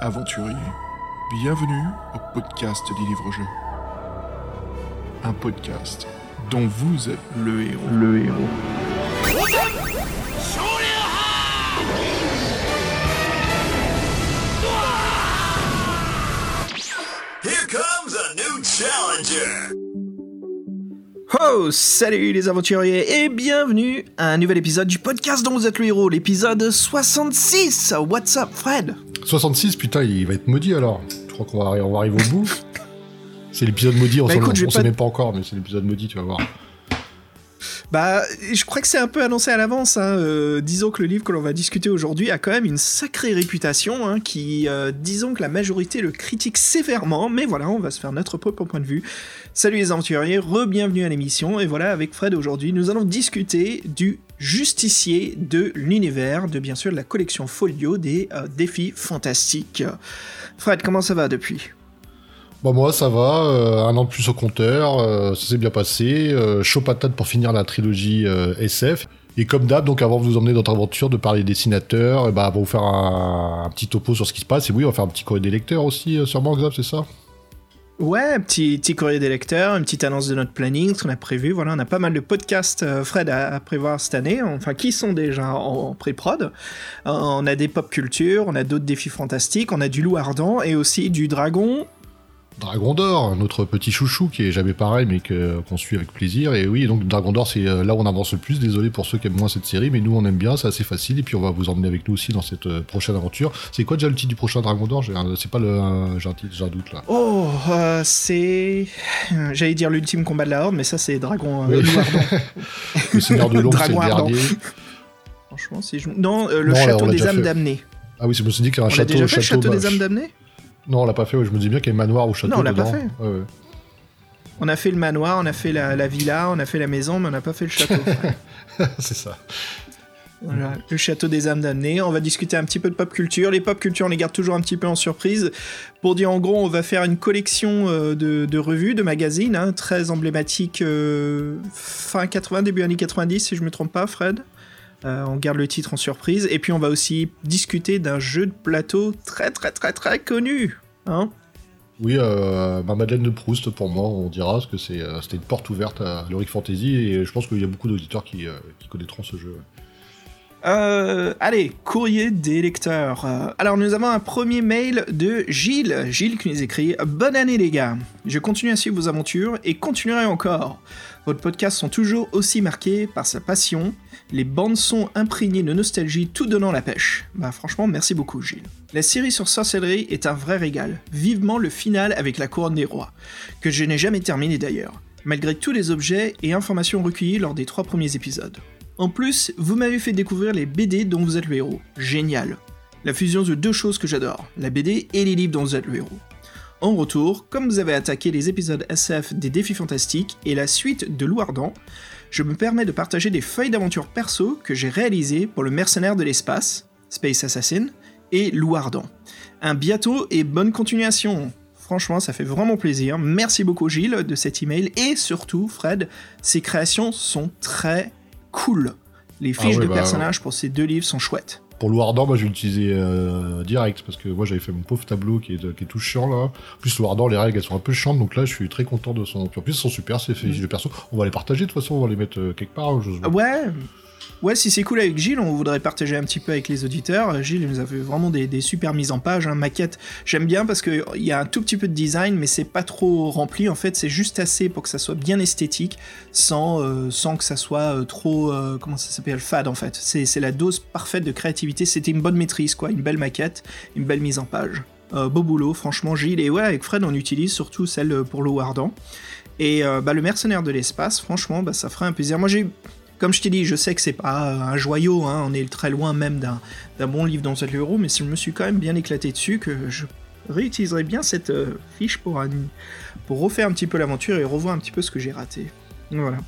aventuriers. Bienvenue au podcast des livres-jeux. Un podcast dont vous êtes le héros. Le héros. Here comes a new challenger. Oh, salut les aventuriers et bienvenue à un nouvel épisode du podcast dont vous êtes le héros, l'épisode 66. What's up, Fred? 66, putain, il va être maudit alors. Je crois qu'on va, arri- on va arriver au bout. C'est l'épisode maudit, on, Bah, écoute, on sait pas- même pas encore, mais c'est l'épisode maudit, tu vas voir. Bah, je crois que c'est un peu annoncé à l'avance. hein. Euh, disons que le livre que l'on va discuter aujourd'hui a quand même une sacrée réputation, hein, qui, euh, disons que la majorité le critique sévèrement, mais voilà, on va se faire notre propre point de vue. Salut les aventuriers, re-bienvenue à l'émission, et voilà, avec Fred aujourd'hui, nous allons discuter du justicier de l'univers, de bien sûr la collection folio des euh, défis fantastiques. Fred, comment ça va depuis? Bon, moi, ça va, euh, un an de plus au compteur, euh, ça s'est bien passé. Chaud patate pour finir la trilogie SF. Et comme d'hab, donc avant de vous emmener dans notre aventure, de parler dessinateurs, et bah, on va vous faire un, petit topo sur ce qui se passe. Et oui, on va faire un petit courrier des lecteurs aussi, sûrement, Xav, c'est ça? Ouais, petit, courrier des lecteurs, une petite annonce de notre planning, ce qu'on a prévu. Voilà, on a pas mal de podcasts, euh, Fred, à, à prévoir cette année. Enfin, qui sont déjà en, en pré-prod. Euh, on a des pop culture, on a d'autres défis fantastiques, on a du loup ardent et aussi du dragon. Dragon d'Or, notre petit chouchou qui est jamais pareil mais que- qu'on suit avec plaisir. Et oui, donc Dragon d'Or c'est euh, là où on avance le plus. Désolé pour ceux qui aiment moins cette série, mais nous on aime bien, c'est assez facile. Et puis on va vous emmener avec nous aussi dans cette euh, prochaine aventure. C'est quoi déjà le titre du prochain Dragon d'Or? C'est pas le. J'ai un, doute là. Oh, euh, c'est. J'allais dire l'ultime combat de la Horde, mais ça, c'est dragon. euh, Oui. Le Seigneur de l'ombre c'est le dernier. Franchement, si je. Non, euh, le Non, château des âmes damnées. Ah oui, c'est- je me suis dit qu'il y a un château. le bah, des âmes damnées Non, on l'a pas fait. ouais, Je me dis bien qu'il y a manoir ou château. Non, on l'a pas fait. Ouais, ouais. On a fait le manoir, on a fait la, la villa, on a fait la maison, mais on n'a pas fait le château. c'est ça. Voilà, le château des âmes damnées. On va discuter un petit peu de pop culture. Les pop culture, on les garde toujours un petit peu en surprise. Pour dire en gros, on va faire une collection euh, de, de revues, de magazines, hein, très emblématiques, euh, fin 80, début années 90, si je me trompe pas, Fred. Euh, on garde le titre en surprise. Et puis on va aussi discuter d'un jeu de plateau très très très très connu. Hein Oui, euh, ma Madeleine de Proust pour moi, on dira, parce que c'est, euh, c'était une porte ouverte à l'Heroic Fantasy et je pense qu'il y a beaucoup d'auditeurs qui, euh, qui connaîtront ce jeu. Allez, courrier des lecteurs. Alors, nous avons un premier mail de Gilles. Gilles qui nous écrit Bonne année, les gars. Je continue à suivre vos aventures et continuerai encore. Votre podcast sont toujours aussi marqués par sa passion, les bandes sont imprégnées de nostalgie, tout donnant la pêche. Bah, franchement, merci beaucoup, Gilles. La série sur sorcellerie est un vrai régal. Vivement le final avec la couronne des rois, que je n'ai jamais terminé d'ailleurs, malgré tous les objets et informations recueillis lors des trois premiers épisodes. En plus, vous m'avez fait découvrir les BD dont vous êtes le héros. Génial. La fusion de deux choses que j'adore, la BD et les livres dont vous êtes le héros. En retour, comme vous avez attaqué les épisodes SF des défis fantastiques et la suite de Loup Ardent, je me permets de partager des feuilles d'aventure perso que j'ai réalisées pour le mercenaire de l'espace, Space Assassin, et Loup Ardent. Un bientôt et bonne continuation Franchement, ça fait vraiment plaisir. Merci beaucoup Gilles de cet email et surtout Fred, ces créations sont très cool. Les Ah fiches de bah, personnages pour ces deux livres sont chouettes. Pour Louardant, moi je vais l'utiliser euh, direct parce que moi j'avais fait mon pauvre tableau qui est, qui est tout chiant là. En plus, Louardant, les règles elles sont un peu chiantes donc là je suis très content de son. Puis en plus, elles sont super ces fiches de perso. On va les partager de toute façon, on va les mettre euh, quelque part. hein, je- Ouais, ouais, si c'est cool avec Gilles, on voudrait partager un petit peu avec les auditeurs. Euh, Gilles il nous a fait vraiment des, super mises en page, hein, maquette. J'aime bien parce qu'il y a un tout petit peu de design, mais c'est pas trop rempli. En fait, c'est juste assez pour que ça soit bien esthétique, sans, euh, sans que ça soit euh, trop, comment ça s'appelle, fade en fait. C'est la dose parfaite de créativité. C'était une bonne maîtrise, quoi, une belle maquette, une belle mise en page. Beau boulot, franchement, Gilles. Et ouais, avec Fred, on utilise surtout celle pour l'eau ardent. Et bah, le mercenaire de l'espace, franchement, bah, ça ferait un plaisir. Moi, j'ai comme je t'ai dit, je sais que c'est pas euh, un joyau, hein, on est très loin même d'un bon livre dans cet euro, mais je me suis quand même bien éclaté dessus que je réutiliserai bien cette euh, fiche pour, refaire un petit peu l'aventure et revoir un petit peu ce que j'ai raté. Voilà.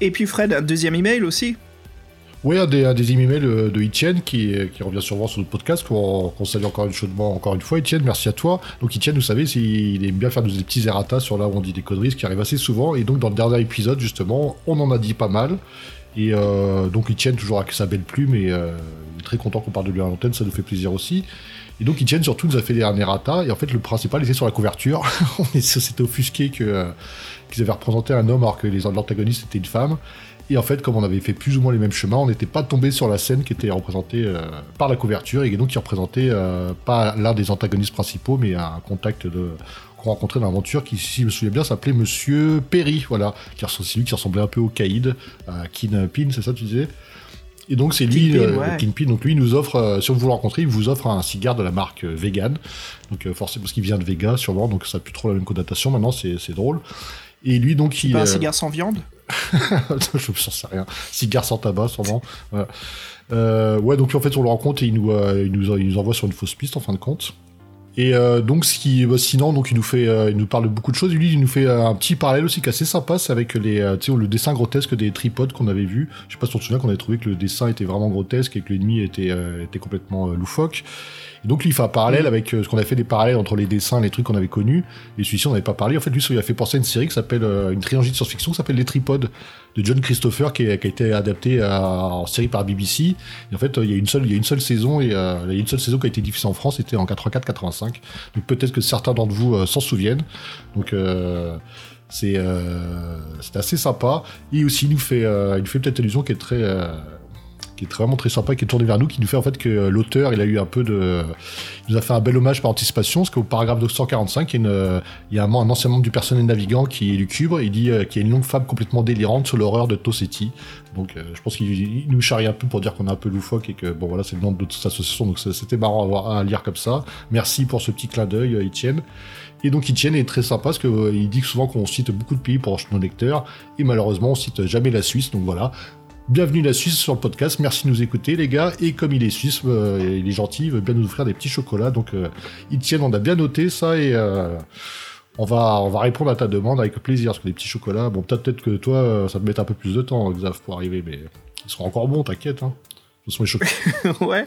Et puis Fred, un deuxième email aussi? Oui, un des, emails euh, de Etienne qui, qui revient souvent sur notre podcast, qu'on qu'on salue encore une chaudement encore une fois. Etienne, merci à toi. Donc Etienne, vous savez, il aime bien faire des petits erratas sur là où on dit des conneries, ce qui arrive assez souvent. Et donc dans le dernier épisode, justement, on en a dit pas mal. Et euh, donc Etienne, toujours avec sa belle plume, et euh, il très content qu'on parle de lui à l'antenne, ça nous fait plaisir aussi. Et donc Etienne surtout nous a fait des errata, et en fait le principal était sur la couverture. on s'était offusqué euh, qu'ils avaient représenté un homme alors que l'antagoniste était une femme. Et en fait, comme on avait fait plus ou moins les mêmes chemins, on n'était pas tombé sur la scène qui était représentée par la couverture et donc qui représentait pas l'un des antagonistes principaux, mais un contact de qu'on rencontrait dans l'aventure qui, si je me souviens bien, s'appelait Monsieur Perry, voilà, qui c'est lui qui ressemblait un peu au Caïd, à Kingpin, c'est ça tu disais? Et donc c'est lui, Kingpin, euh, ouais. Kingpin, donc lui nous offre, euh, si vous le rencontrez, il vous offre un cigare de la marque euh, vegan, donc euh, forcément parce qu'il vient de Vega sûrement, donc ça n'a plus trop la même connotation maintenant, c'est drôle. Et lui donc il... Pas un euh, cigare sans viande? Je ne sais rien. Cigare sans tabac, sûrement. Voilà. Euh, ouais, donc en fait, on le rencontre et il nous, euh, il, nous, il nous envoie sur une fausse piste, en fin de compte. Et euh, donc, ce qui, bah, sinon, donc il nous fait, euh, il nous parle de beaucoup de choses. Lui, il nous fait euh, un petit parallèle aussi qui est assez sympa, c'est avec les, euh, le dessin grotesque des tripodes qu'on avait vu. Je sais pas si tu te souviens qu'on avait trouvé que le dessin était vraiment grotesque et que l'ennemi était, complètement loufoque. Et donc, lui, il fait un parallèle avec euh, ce qu'on a fait des parallèles entre les dessins et les trucs qu'on avait connus. Et celui-ci, on n'avait pas parlé. En fait, lui, il a fait penser à une série qui s'appelle, euh, une trilogie de science-fiction qui s'appelle Les Tripodes de John Christopher qui, est- qui a été adapté à- en série par BBC. Et en fait, euh, il y a une seule, il y a une seule saison et euh, il y a une seule saison qui a été diffusée en France, c'était en 84-85. Donc peut-être que certains d'entre vous euh, s'en souviennent. Donc euh, c'est euh, assez sympa. Et aussi, il nous fait, euh, il nous fait peut-être allusion qui est très euh, qui vraiment très sympa, qui est tourné vers nous, qui nous fait en fait que euh, l'auteur, il a eu un peu de, il nous a fait un bel hommage par anticipation, parce qu'au paragraphe 245, il y a, euh, il y a un, ancien membre du personnel navigant qui est lucubre, il dit euh, qu'il y a une longue fable complètement délirante sur l'horreur de Tossetti. Donc euh, je pense qu'il il nous charrie un peu pour dire qu'on est un peu loufoque et que bon voilà c'est le nom de toute association, donc c'était marrant à, lire comme ça. Merci pour ce petit clin d'œil, euh, Etienne. Et donc Etienne est très sympa parce qu'il dit souvent qu'on cite beaucoup de pays pour nos lecteurs, et malheureusement on cite jamais la Suisse, donc voilà. Bienvenue la Suisse sur le podcast, merci de nous écouter les gars, et comme il est suisse, euh, il est gentil, il veut bien nous offrir des petits chocolats, donc euh, Etienne on a bien noté ça, et euh, on, va, on va répondre à ta demande avec plaisir, parce que les petits chocolats, bon peut-être que toi euh, ça te met un peu plus de temps, Xav, pour arriver, mais ils seront encore bons, t'inquiète. Hein. Ce sont les chocolats. Ouais.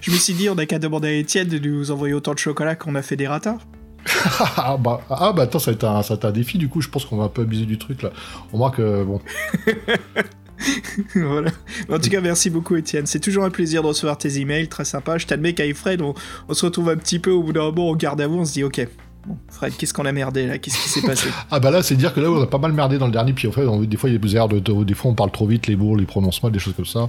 Je me suis dit, on n'a qu'à demander à Étienne de nous envoyer autant de chocolat qu'on a fait des ratas. ah, bah, ah bah attends, ça va, être un, ça va être un défi du coup, je pense qu'on va un peu abuser du truc là. On voit que bon, voilà. En tout cas, merci beaucoup, Étienne. C'est toujours un plaisir de recevoir tes emails, très sympa. Je t'admets qu'avec Fred, on, on se retrouve un petit peu au bout d'un moment, on garde à vous, on se dit, ok, Fred, qu'est-ce qu'on a merdé là? Qu'est-ce qui s'est passé? Ah bah là, c'est dire que là, on a pas mal merdé dans le dernier, puis en fait, des fois, il y a des erreurs de, de- des fois, on parle trop vite, les mots, les prononcements, des choses comme ça.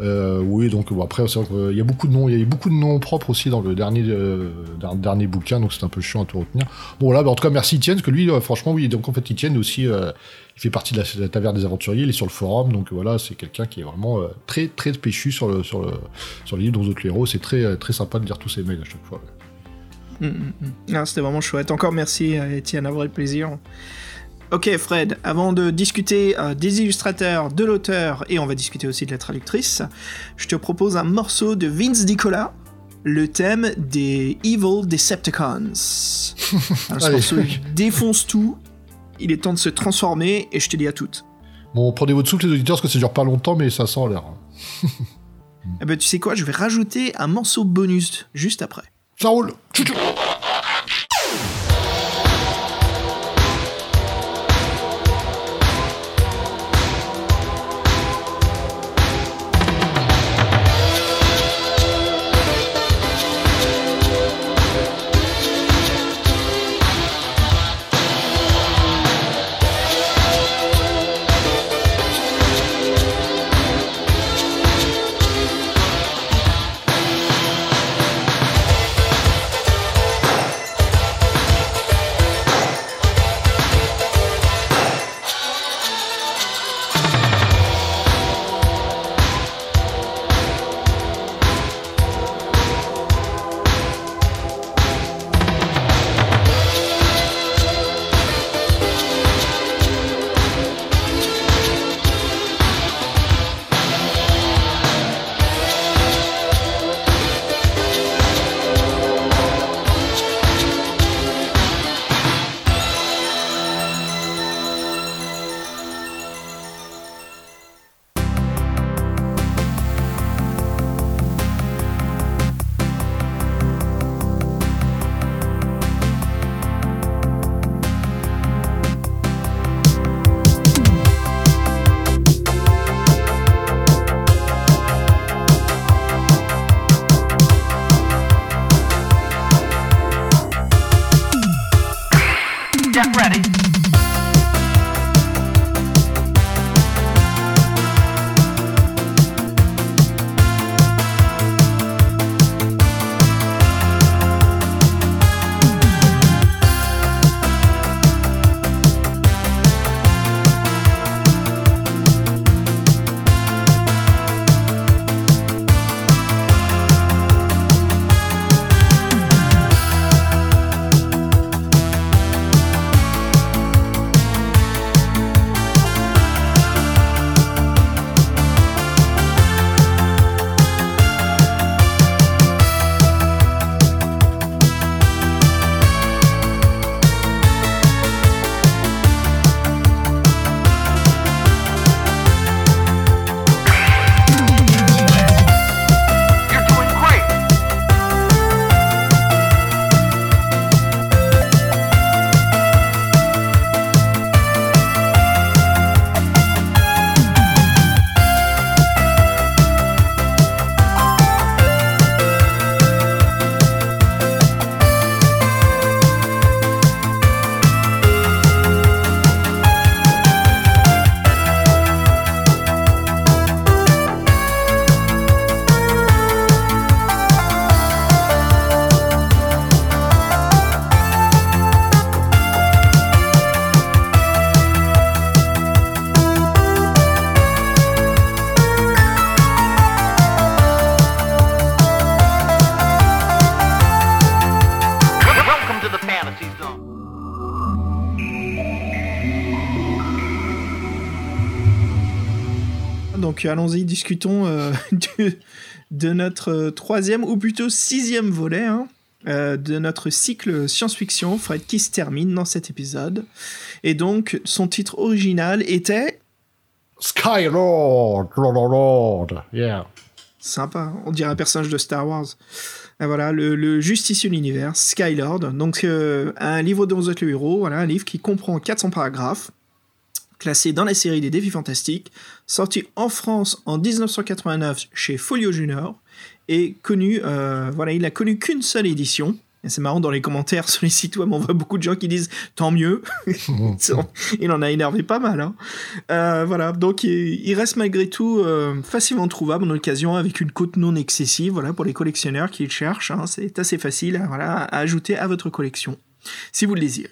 Euh, oui, donc après, c'est qu'il y a beaucoup de noms, il y a beaucoup de noms propres aussi dans le dernier, euh, dans le dernier bouquin, donc c'est un peu chiant à tout retenir. Bon là, bah, en tout cas, merci Etienne, parce que lui, euh, franchement, oui, donc en fait, Etienne aussi, euh, il fait partie de la, taverne des aventuriers, il est sur le forum, donc voilà, c'est quelqu'un qui est vraiment euh, très, très péchu sur le, sur le, sur le livre dont autres héros. C'est très, euh, très sympa de lire tous ces mails à chaque fois. Hum, hum. Non, C'était vraiment chouette. Encore merci, euh, Étienne, un vrai plaisir. Ok, Fred, avant de discuter euh, des illustrateurs, de l'auteur, et on va discuter aussi de la traductrice, je te propose un morceau de Vince Dicola, le thème des Evil Decepticons. Alors, ce morceau défonce tout, il est temps de se transformer, et je te dis à toutes. Bon, prenez votre souffle les auditeurs, parce que ça dure pas longtemps, mais ça sent l'air. Eh ben, tu sais quoi, je vais rajouter un morceau bonus juste après. Ça roule. Donc allons-y, discutons euh, de notre euh, troisième ou plutôt sixième volet hein, euh, de notre cycle science-fiction, Fred, qui se termine dans cet épisode. Et donc son titre original était Skylord, Lord, yeah. sympa, on dirait un personnage de Star Wars. Et voilà, le, le justicier de l'univers, Skylord. Donc euh, un livre dont vous êtes le héros, voilà, un livre qui comprend 400 paragraphes classé dans la série des défis fantastiques, sorti en France en 1989 chez Folio Junior, et connu, euh, voilà, il a connu qu'une seule édition. Et c'est marrant dans les commentaires sur les sites web, on voit beaucoup de gens qui disent tant mieux. il en a énervé pas mal. hein. Euh, voilà, donc il, reste malgré tout euh, facilement trouvable en occasion avec une cote non excessive. Voilà, pour les collectionneurs qui le cherchent, hein, c'est assez facile, hein, voilà, à ajouter à votre collection si vous le désirez.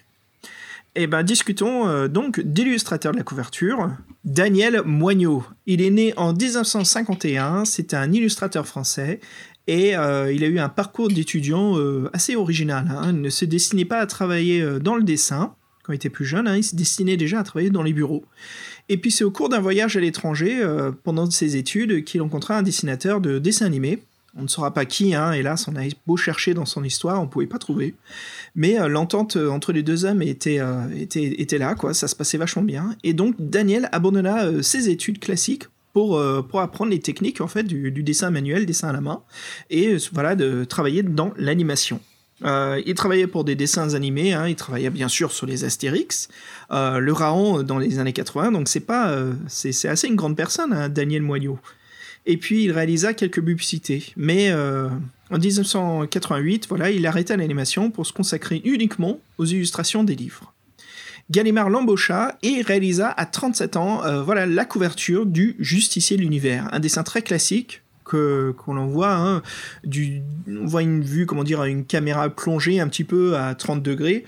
Eh ben, discutons euh, donc d'illustrateur de la couverture, Daniel Moignot. Il est né en 1951, c'est un illustrateur français et euh, il a eu un parcours d'étudiant euh, assez original. hein. Il ne se destinait pas à travailler dans le dessin quand il était plus jeune, hein, il se destinait déjà à travailler dans les bureaux. Et puis c'est au cours d'un voyage à l'étranger, pendant ses études, qu'il rencontra un dessinateur de dessin animé. On ne saura pas qui, hein, hélas, on a beau chercher dans son histoire, on ne pouvait pas trouver. Mais euh, l'entente euh, entre les deux hommes était, euh, était, là, quoi. ça se passait vachement bien. Et donc Daniel abandonna ses études classiques pour, pour apprendre les techniques en fait, du, dessin manuel, dessin à la main, et voilà, de travailler dans l'animation. Il travaillait pour des dessins animés, hein, il travaillait bien sûr sur les Astérix, le Raon dans les années 80, donc c'est pas, assez une grande personne, hein, Daniel Moignot. Et puis il réalisa quelques publicités, mais euh, en 1988, voilà, il arrêta l'animation pour se consacrer uniquement aux illustrations des livres. Gallimard l'embaucha et réalisa à 37 ans euh, voilà, la couverture du Justicier de l'univers, un dessin très classique que qu'on en voit, hein, du, on voit une vue, comment dire, une caméra plongée un petit peu à 30 degrés,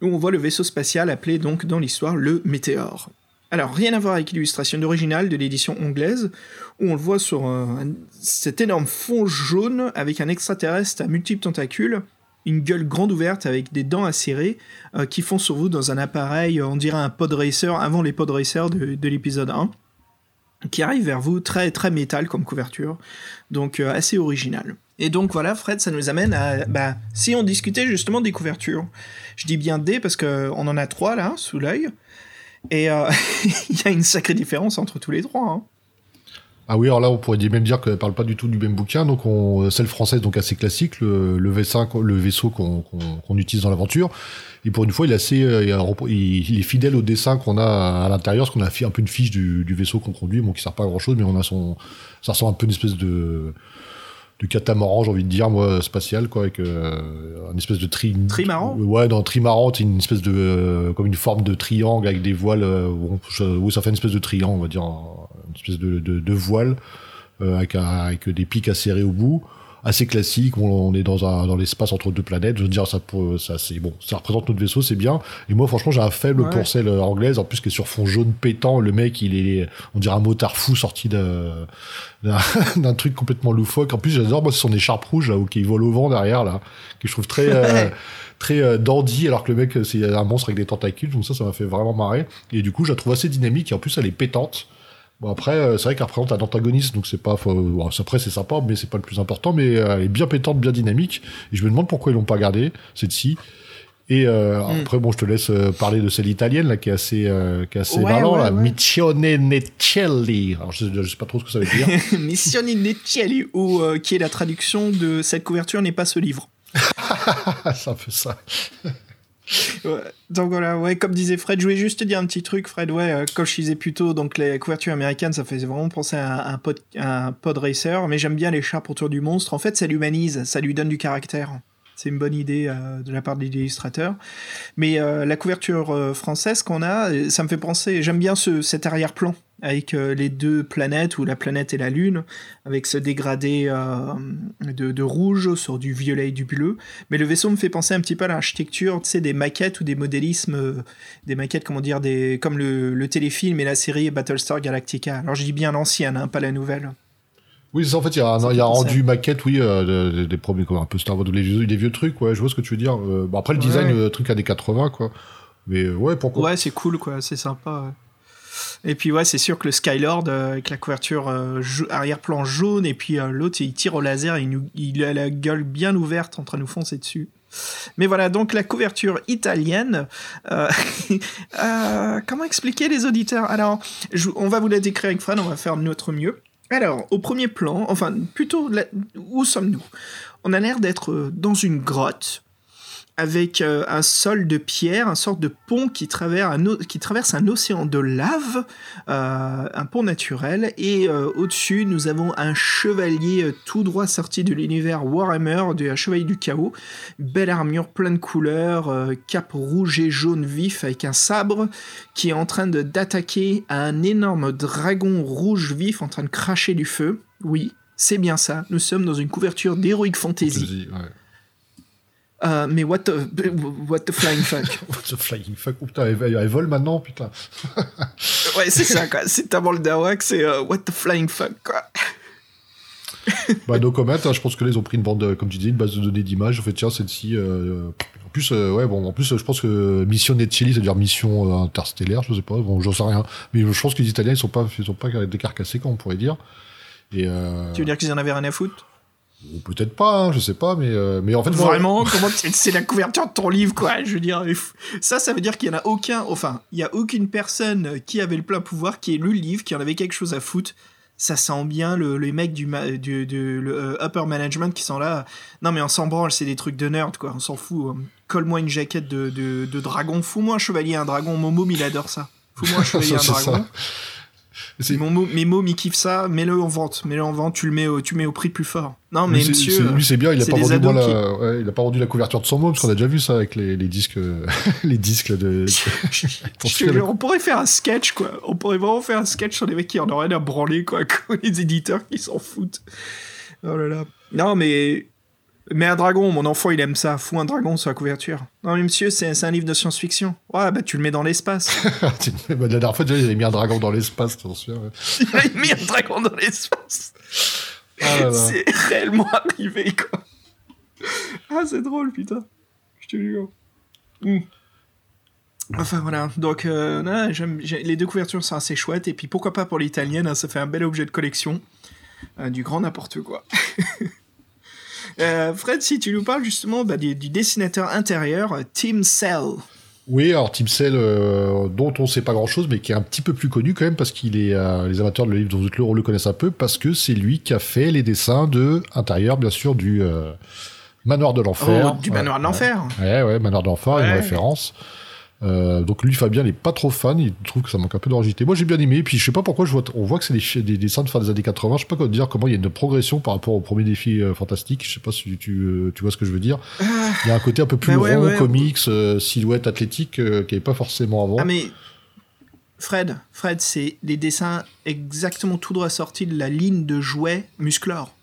où on voit le vaisseau spatial appelé donc dans l'histoire le Météore. Alors, rien à voir avec l'illustration originale de l'édition anglaise, où on le voit sur cet énorme fond jaune avec un extraterrestre à multiples tentacules, une gueule grande ouverte avec des dents acérées euh, qui font sur vous dans un appareil, euh, on dirait un pod racer avant les pod racers de, de l'épisode 1, qui arrive vers vous très très métal comme couverture, donc euh, assez original. Et donc voilà, Fred, ça nous amène à, bah, si on discutait justement des couvertures. Je dis bien des parce que on en a trois là sous l'œil, et euh, il y a une sacrée différence entre tous les trois. hein. Ah oui, alors là, on pourrait même dire qu'elle parle pas du tout du même bouquin. Donc, on, celle française, donc assez classique, le, le, vaisseau, le vaisseau qu'on utilise dans l'aventure. Et pour une fois, il est assez, euh, il, est fidèle au dessin qu'on a à l'intérieur, parce qu'on a un peu une fiche du, vaisseau qu'on conduit, bon, qui sert pas à grand chose, mais on a son, ça ressemble un peu une espèce de, de catamaran, j'ai envie de dire, moi, spatial, quoi, avec euh, une espèce de tri. Trimaran Ouais, dans trimaran, c'est une espèce de. euh, comme une forme de triangle avec des voiles. euh, où, on- où ça fait une espèce de triangle, on va dire, une espèce de, de, de voile euh, avec, un- avec des pics acérés au bout. Assez classique, on, on est dans, un, dans l'espace entre deux planètes. Je veux dire, ça, peut- ça c'est bon, ça représente notre vaisseau, c'est bien. Et moi, franchement, j'ai un faible Ouais. pour celle anglaise, en plus qui est sur fond jaune pétant. Le mec, il est, on dirait un motard fou sorti d'un d'un truc complètement loufoque. En plus, j'adore moi son écharpe rouge là, où- qui vole au vent derrière là, que je trouve très euh, très euh, dandy, alors que le mec euh, c'est un monstre avec des tentacules. Donc ça, ça m'a fait vraiment marrer. Et du coup, je la trouve assez dynamique et en plus, elle est pétante. Bon après, euh, c'est vrai qu'elle représente un antagoniste, donc c'est pas. faut- bon, après, c'est sympa, mais c'est pas le plus important. Mais euh, elle est bien pétante, bien dynamique. Et je me demande pourquoi ils l'ont pas gardée cette ci Et euh, Mm. après, bon, je te laisse parler de celle italienne là, qui est assez, euh, qui est assez Ouais, marrant, ouais, là, ouais. Necelli. Alors, je, sais pas trop ce que ça veut dire. Missione Necchielli, ou euh, qui est la traduction de cette couverture n'est pas ce livre. un peu ça. Donc voilà, ouais, comme disait Fred, je voulais juste te dire un petit truc, Fred. Ouais, euh, comme je disais plus tôt, donc les couvertures américaines, ça faisait vraiment penser à un, pod, un pod racer, mais j'aime bien les charpes autour du monstre. En fait, ça l'humanise, ça lui donne du caractère. C'est une bonne idée euh, de la part de l'illustrateur. Mais euh, la couverture euh, française qu'on a, ça me fait penser. J'aime bien ce, cet arrière-plan avec euh, les deux planètes, ou la planète et la Lune, avec ce dégradé euh, de, de rouge sur du violet et du bleu. Mais le vaisseau me fait penser un petit peu à l'architecture, tu sais, des maquettes ou des modélismes, euh, des maquettes, comment dire, des, comme le, le téléfilm et la série Battlestar Galactica. Alors je dis bien l'ancienne, hein, pas la nouvelle. Oui, en fait, il y a y rendu maquette, oui, euh, de- de- des premiers, quoi, un peu Star Wars, des vieux, des vieux trucs, ouais, je vois ce que tu veux dire. Bon, après, le Ouais. design, euh, truc années 80, quoi. Mais ouais, pourquoi? Ouais, c'est cool, quoi, c'est sympa. ouais. Et puis ouais, c'est sûr que le Skylord euh, avec la couverture euh, arrière-plan jaune et puis euh, l'autre il tire au laser, et il, a la gueule bien ouverte en train de nous foncer dessus. Mais voilà, donc la couverture italienne. comment expliquer les auditeurs? Alors, on va vous la décrire avec Fred, on va faire notre mieux. Alors, au premier plan, enfin plutôt, où sommes-nous? On a l'air d'être dans une grotte avec euh, un sol de pierre, un sorte de pont qui traverse un, océan de lave, euh, un pont naturel, et euh, au-dessus nous avons un chevalier tout droit sorti de l'univers Warhammer, de chevalier du chaos, belle armure plein de couleurs, cape rouge et jaune vif avec un sabre, qui est en train d'attaquer un énorme dragon rouge vif en train de cracher du feu. Oui, c'est bien ça, nous sommes dans une couverture d'Heroic Fantasy. Euh, mais what the, what the flying fuck What the flying fuck Oh, putain, elle, elle vole maintenant, putain. Ouais, c'est ça, quoi. C'est avant le Dawak, c'est euh, what the flying fuck, quoi. bah, no comment, hein, je pense que là, ils ont pris une bande, euh, comme tu disais, une base de données d'images. En fait, tiens, celle-ci. euh, en plus, euh, ouais, bon, en plus, je pense que mission Netcheli, c'est-à-dire mission interstellaire, je sais pas, bon, j'en sais rien. Mais je pense que les Italiens, ils sont pas, ils sont pas décarcassés, comme on pourrait dire. Et, Tu veux dire qu'ils en avaient rien à foutre? Ou peut-être pas, hein, je sais pas, mais, euh, mais en fait, moi- Vraiment Comment c'est la couverture de ton livre, quoi. Je veux dire, ça, ça veut dire qu'il y en a aucun, enfin, il y a aucune personne qui avait le plein pouvoir, qui ait lu le livre, qui en avait quelque chose à foutre. Ça sent bien le, les mecs du, du, du- le, euh, upper management qui sont là. Non, mais on s'en branle, c'est des trucs de nerd, quoi. On s'en fout. Colle-moi une jaquette de, de, de dragon. Fous-moi un chevalier, un dragon. Môme, il adore ça. Fous-moi un chevalier, un dragon. ça. Mon môme, mes mômes, ils kiffent ça. Mets-le en vente. Mets-le en vente. Tu le mets au, tu mets au prix plus fort. Non, mais Lui, c'est- monsieur. lui, c'est bien, il a pas des vendu moi, ados la, ouais, il a pas vendu la couverture de son mot, parce qu'on a déjà vu ça avec les, les disques, euh, les disques de. Je on pourrait faire un sketch, quoi. On pourrait vraiment faire un sketch sur les mecs qui en ont rien à branler, quoi. Les éditeurs qui s'en foutent. Oh là là. Non, mais. Mais un dragon, mon enfant, il aime ça. Fous un dragon sur la couverture. Non, mais monsieur, c'est un livre de science-fiction. Ouais, bah tu le mets dans l'espace. Bah, la dernière fois, déjà, il avait mis un dragon dans l'espace, t'en souviens ouais. il a mis un dragon dans l'espace. Ah. C'est réellement arrivé, quoi. Ah, c'est drôle, putain. Je te jure. Mm. Enfin voilà, donc euh, non, les deux couvertures sont assez chouettes, et puis pourquoi pas pour l'italienne, hein, ça fait un bel objet de collection. Euh, du grand n'importe quoi. Euh, Fred, si tu nous parles justement bah, du, du dessinateur intérieur, euh, Tim Cell. Oui, alors Tim Cell, euh, dont on sait pas grand chose, mais qui est un petit peu plus connu quand même, parce qu'il est, euh, les amateurs de le livre dont le, le connaissent un peu, parce que c'est lui qui a fait les dessins de intérieur, bien sûr, du Manoir de l'Enfer. Oh, du manoir de l'enfer. Ouais, ouais, Manoir de l'Enfer, une référence. Euh, donc lui Fabien il est pas trop fan, il trouve que ça manque un peu d'originalité. Moi j'ai bien aimé, et puis je sais pas pourquoi je vois, on voit que c'est des, des dessins de fin des années 80. Je sais pas comment dire comment il y a une progression par rapport au premier défi euh, fantastique. Je sais pas si tu, euh, tu vois ce que je veux dire. Il y a un côté un peu plus Bah ouais, rond, ouais. comics, silhouette athlétique qui avait pas forcément avant. Ah mais Fred, Fred, c'est les dessins exactement tout droit sortis de la ligne de jouets Musclor.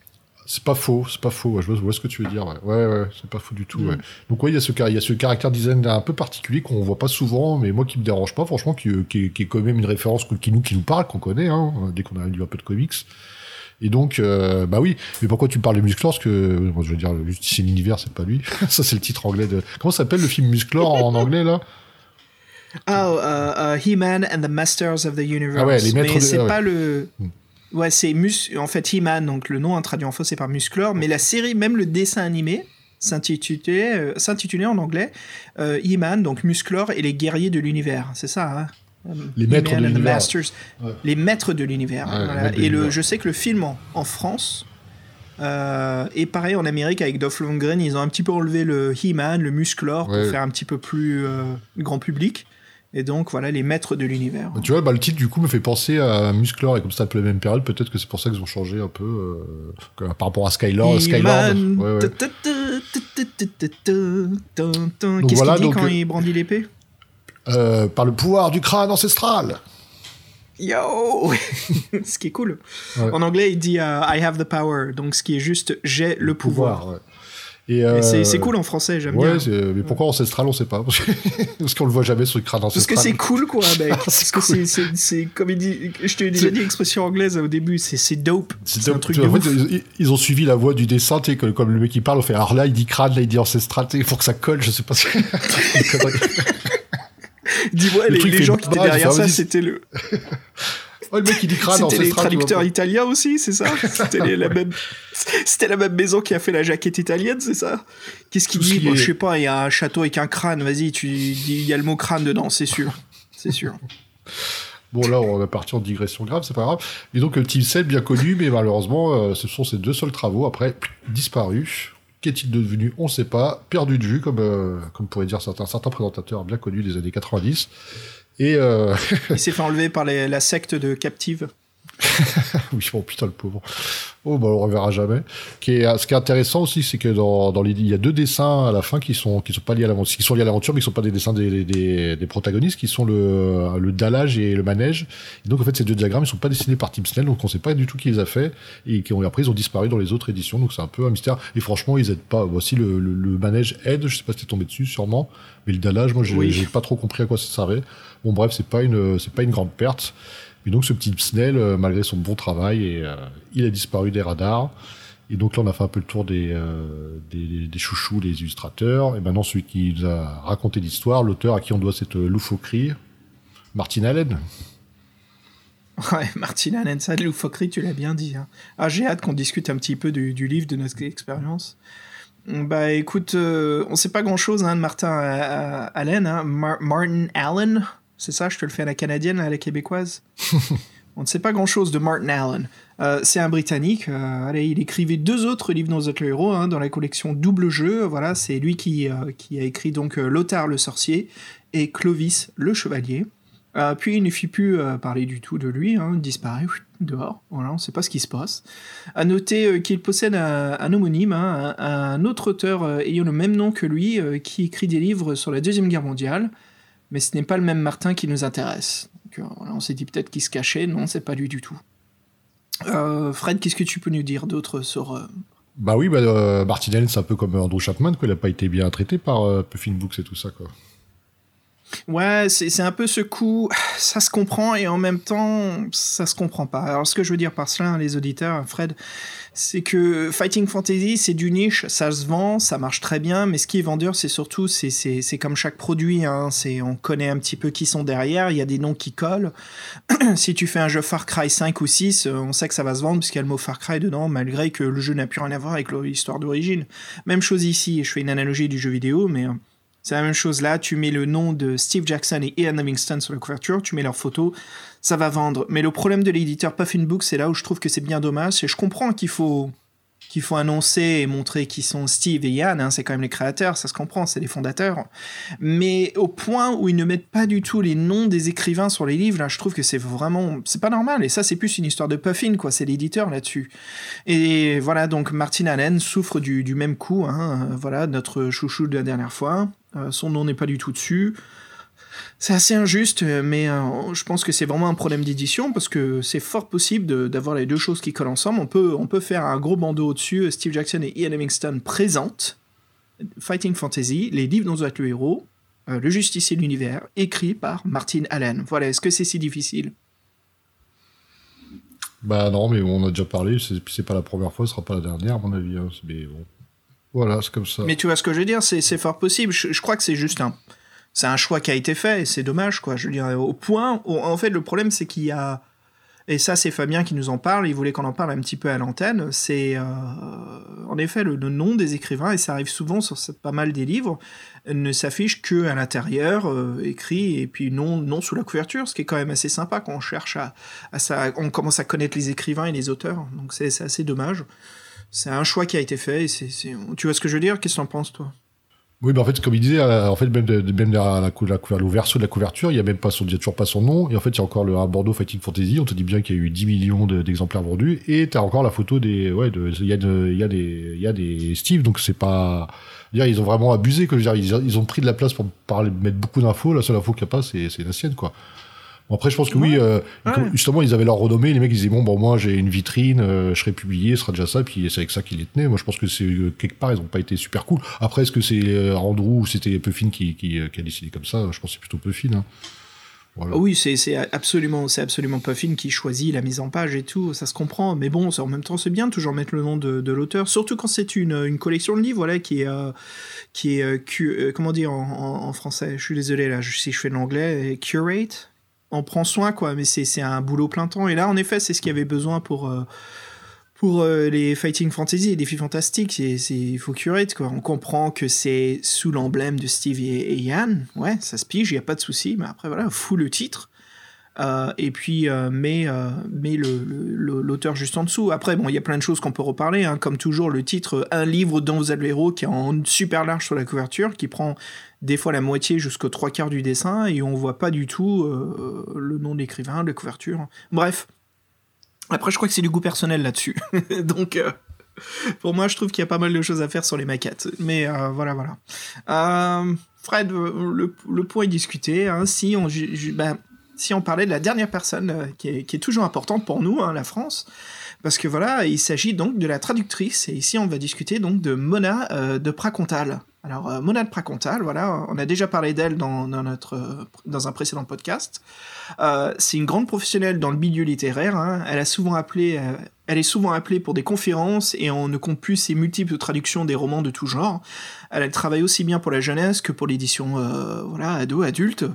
C'est pas faux, c'est pas faux. ouais, je, vois, ce que tu veux dire. Ouais, ouais, ouais, c'est pas faux du tout. Mm. ouais. Donc ouais, il y a ce car- il y a ce caractère design un peu particulier qu'on voit pas souvent, mais moi qui me dérange pas, franchement, qui, qui, est- qui est quand même une référence qui nous qui nous parle, qu'on connaît, hein, dès qu'on a lu un peu de comics. Et donc, euh, bah oui. Mais pourquoi tu me parles de Musclor Parce que, moi, je veux dire, de l'univers, c'est pas lui. Ça, c'est le titre anglais de. Comment s'appelle le film Musclor en anglais là? Ah, euh, euh, He-Man and the Masters of the Universe. Ah ouais, les maîtres mais de- c'est ah ouais. pas le. Ouais, c'est Mus. En fait, He-Man, donc le nom traduit en faux, c'est par Musclor, mais la série, même le dessin animé, s'intitulait, euh, s'intitulait en anglais euh, He-Man, donc Musclor et les guerriers de l'univers. C'est ça, hein Les maîtres de l'univers. Ouais. Les maîtres de l'univers. Ouais, voilà. Et le, je sais que le film en, en France. euh, et pareil en Amérique avec Dolph Lundgren, ils ont un petit peu enlevé le He-Man, le Musclor Ouais. pour faire un petit peu plus euh, grand public et donc voilà les maîtres de l'univers. Tu vois, bah, le titre du coup me fait penser à Musclor et comme ça appelé la même période, peut-être que c'est pour ça qu'ils ont changé un peu euh, par rapport à Skylord. Euh, Skylord. Qu'est-ce qu'il dit quand euh, il brandit l'épée Par le pouvoir du crâne ancestral. Yo Ce qui est cool. En anglais, il dit I have the power, donc ce qui est juste j'ai le pouvoir et, euh, c'est- cool en français, j'aime Ouais, bien. mais pourquoi ancestral, on sait pas. Parce parce qu'on le voit jamais sur le crâne Parce ancestral. que c'est cool, quoi, mec. Parce que cool. c'est- comme il dit. Je t'ai déjà dit l'expression anglaise au début, c'est dope. C'est un truc de fait, ils, ont suivi la voie du dessin, tu sais, comme, comme le mec qui parle, on fait alors là il dit crâne, là il dit ancestral, sais, pour que ça colle, je sais pas connerie. Dis-moi, le les, les gens qui étaient derrière ça, c'était le. Oh, le mec il dit crâne C'était les traducteurs italiens aussi, c'est ça C'était la même. C'était la même maison qui a fait la jaquette italienne, c'est ça Qu'est-ce qu'il dit qui Bon, est- Je sais pas. Il y a un château avec un crâne. Vas-y, tu. Il y a le mot crâne dedans, c'est sûr. C'est sûr. Bon, là, on est parti en digression grave, c'est pas grave. Et donc, le Team 7, bien connu, mais malheureusement, euh, ce sont ses deux seuls travaux. Après, disparu. Qu'est-il devenu On ne sait pas. Perdu de vue, comme, euh, comme pourraient dire certains, certains présentateurs bien connus des années 90. Et, euh, Il s'est fait enlever par les- la secte de captives. oui, bon, putain, le pauvre. Oh, bah, on le reverra jamais. Qui est, ce qui est intéressant aussi, c'est que dans, dans les, il y a deux dessins à la fin qui sont, qui sont pas liés à l'aventure, qui sont liés à l'aventure, mais qui sont pas des dessins des, des, des protagonistes, qui sont le, le dallage et le manège. Et donc, en fait, ces deux diagrammes, ils sont pas dessinés par Tim Snell, donc on sait pas du tout qui les a fait, et qui ont, après, ils ont disparu dans les autres éditions, donc c'est un peu un mystère. Et franchement, ils aident pas. Voici le, le, le manège aide, je sais pas si t'es tombé dessus, sûrement, mais le dallage, moi, j'ai Oui. j'ai pas trop compris à quoi ça servait. Bon, bref, c'est pas une, c'est pas une grande perte. Et donc ce petit Snell, euh, malgré son bon travail, euh, il a disparu des radars. Et donc là, on a fait un peu le tour des, euh, des, chouchous, des illustrateurs. Et maintenant, celui qui nous a raconté l'histoire, l'auteur à qui on doit cette euh, loufoquerie, Martin Allen. Ouais, Martina Nensa de loufoquerie, tu l'as bien dit. hein. Ah, j'ai hâte qu'on discute un petit peu du, livre, de notre expérience. Bah écoute, euh, on sait pas grand chose hein, de Martin Allen, hein. Mar- Martin Allen, c'est ça, je te le fais à la canadienne, à la québécoise? on ne sait pas grand chose de Martin Allen. Euh, c'est un Britannique. euh, allez, il écrivait deux autres livres dans autres héros hein, dans la collection Double Jeu. Voilà, c'est lui qui, euh, qui a écrit donc Lothar le sorcier et Clovis le chevalier. Puis il ne fit plus parler du tout de lui, hein, disparaît whit, dehors. Voilà, on ne sait pas ce qui se passe. À noter qu'il possède un, un homonyme, hein, un, un autre auteur ayant le même nom que lui, qui écrit des livres sur la deuxième guerre mondiale. Mais ce n'est pas le même Martin qui nous intéresse. Euh, on s'est dit peut-être qu'il se cachait. Non, c'est pas lui du tout. Euh, Fred, qu'est-ce que tu peux nous dire d'autre sur euh, Bah oui, bah, Martin Allen, c'est un peu comme Andrew Chapman, quoi. Il a pas été bien traité par Puffin Books et tout ça, quoi. Ouais, c'est un peu ce coup, ça se comprend et en même temps, ça se comprend pas. Alors, ce que je veux dire par cela, hein, les auditeurs, Fred, c'est que Fighting Fantasy, c'est du niche, ça se vend, ça marche très bien, mais ce qui est vendeur, c'est surtout, c'est- comme chaque produit, hein, on connaît un petit peu qui sont derrière, il y a des noms qui collent. si tu fais un jeu Far Cry 5 ou 6, euh, on sait que ça va se vendre puisqu'il y a le mot Far Cry dedans, malgré que le jeu n'a plus rien à voir avec l'histoire d'origine. Même chose ici, je fais une analogie du jeu vidéo, mais... c'est la même chose là, tu mets le nom de Steve Jackson et Ian Livingston sur la couverture, tu mets leurs photos, ça va vendre. Mais le problème de l'éditeur Puffin Books, c'est là où je trouve que c'est bien dommage, c'est je comprends qu'il faut qu'il faut annoncer et montrer qui sont Steve et Yann, hein, c'est quand même les créateurs, ça se comprend, c'est les fondateurs. Mais au point où ils ne mettent pas du tout les noms des écrivains sur les livres, là, je trouve que c'est vraiment, c'est pas normal. Et ça, c'est plus une histoire de Puffin, quoi. C'est l'éditeur là-dessus. Et voilà, donc Martin Allen souffre du, même coup, hein, voilà, notre chouchou de la dernière fois. Euh, son nom n'est pas du tout dessus. C'est assez injuste, mais euh, je pense que c'est vraiment un problème d'édition parce que c'est fort possible d'avoir les deux choses qui collent ensemble. On peut, on peut faire un gros bandeau au-dessus, euh, Steve Jackson et Ian Livingstone présentent Fighting Fantasy, les livres dont vous êtes le héros, Le Justicier de l'Univers, écrit par Martin Allen. Voilà, est-ce que c'est si difficile? Bah non, mais on a déjà parlé, c'est pas la première fois, ce sera pas la dernière, à mon avis. hein, Mais bon. Voilà, c'est comme ça. Mais tu vois ce que je veux dire, c'est fort possible. Je, crois que c'est juste un, c'est un choix qui a été fait et c'est dommage, quoi. Je veux dire, au point, en fait, le problème, c'est qu'il y a, et ça, c'est Fabien qui nous en parle. Il voulait qu'on en parle un petit peu à l'antenne. C'est, euh, en effet, le, nom des écrivains et ça arrive souvent sur pas mal des livres ne s'affiche que à l'intérieur, euh, écrit et puis non, non sous la couverture, ce qui est quand même assez sympa quand on cherche à, on commence à connaître les écrivains et les auteurs. Donc c'est assez dommage. C'est un choix qui a été fait. Et c'est, c'est- Tu vois ce que je veux dire? Qu'est-ce que t'en penses, toi? Oui, mais en fait, comme il disait, euh, en fait, même, même derrière la, la, le verso de la couverture, il y a même pas son, y a toujours pas son nom. Et en fait, il y a encore le un Bordeaux Fighting Fantasy. On te dit bien qu'il y a eu 10 millions de- d'exemplaires vendus. Et t'as encore la photo des, il y a de, il y des, y a des Steve. Donc c'est pas, ils ont vraiment abusé, dire, ils, ils ont pris de la place pour parler, mettre beaucoup d'infos. La seule info qu'il n'y a pas, c'est, c'est la sienne, quoi. Bon, après, je pense que oui, euh, Ouais. justement, ils avaient leur renommée. Les mecs, ils disaient, bon, bon, moi, j'ai une vitrine, euh, je serai publié, ce sera déjà ça. Puis c'est avec ça qu'ils les tenaient. Moi, je pense que c'est, euh, quelque part, ils ont pas été super cool. Après, est-ce que c'est Andrew ou c'était Puffin qui, qui, qui a décidé comme ça? Je pense que c'est plutôt Puffin, hein. Voilà. Oui, c'est absolument, c'est absolument Puffin qui choisit la mise en page et tout, ça se comprend. Mais bon, en même temps, c'est bien de toujours mettre le nom de, de l'auteur, surtout quand c'est une, une collection de livres, voilà, qui est, euh, qui est, euh, comment dire en, en- en français? Je suis désolé là, si je fais de l'anglais, curate. On prend soin, quoi. Mais c'est un boulot plein temps. Et là, en effet, c'est ce qu'il y avait besoin pour. euh, pour euh, les Fighting Fantasy et défis fantastiques, c'est, c'est, il faut curate, quoi. On comprend que c'est sous l'emblème de Steve et, et Yann. Ouais, ça se pige, il n'y a pas de souci. Mais après, voilà, fous le titre. Euh, et puis, euh, mets, euh, le- l'auteur juste en dessous. Après, bon, il y a plein de choses qu'on peut reparler. hein. Comme toujours, le titre Un livre dont vous êtes le héros, qui est en super large sur la couverture, qui prend des fois la moitié jusqu'aux trois quarts du dessin, et on voit pas du tout euh, le nom de l'écrivain, la couverture. Bref. Après, je crois que c'est du goût personnel là-dessus. Donc, euh, pour moi, je trouve qu'il y a pas mal de choses à faire sur les maquettes. Mais voilà, voilà. Fred, le, point est discuté. hein. si, on, ben, si on parlait de la dernière personne euh, qui, est, toujours importante pour nous, hein, la France, parce que voilà, il s'agit donc de la traductrice. Et ici, on va discuter donc de Mona euh, de Pracontal. Alors, euh, Mona de Pracontal, voilà, on a déjà parlé d'elle dans, dans, un précédent podcast. C'est une grande professionnelle dans le milieu littéraire. hein. Elle a souvent appelé, elle est souvent appelée pour des conférences et on ne compte plus ses multiples traductions des romans de tout genre. Elle, travaille aussi bien pour la jeunesse que pour l'édition, euh, voilà, ado, adulte.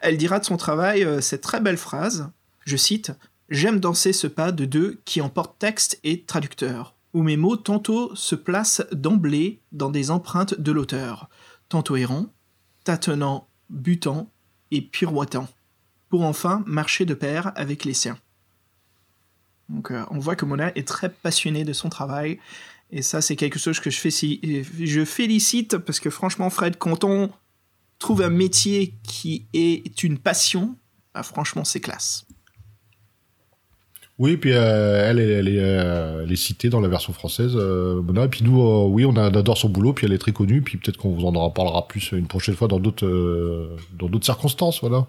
Elle dira de son travail euh, cette très belle phrase. Je cite. J'aime danser ce pas de deux qui emportent texte et traducteur, où mes mots tantôt se placent d'emblée dans des empreintes de l'auteur, tantôt errant, tâtonnant, butant et pirouettant pour enfin marcher de pair avec les siens. Donc euh, on voit que Mona est très passionnée de son travail, et ça c'est quelque chose que je, fais si, je félicite, parce que franchement Fred, quand on trouve un métier qui est une passion, bah, franchement c'est classe. Oui, puis euh, euh, elle est citée dans la version française, Mona. Et puis nous, oui, on, adore son boulot, puis elle est très connue. Puis peut-être qu'on vous en en parlera plus une prochaine fois dans d'autres, dans d'autres circonstances, voilà.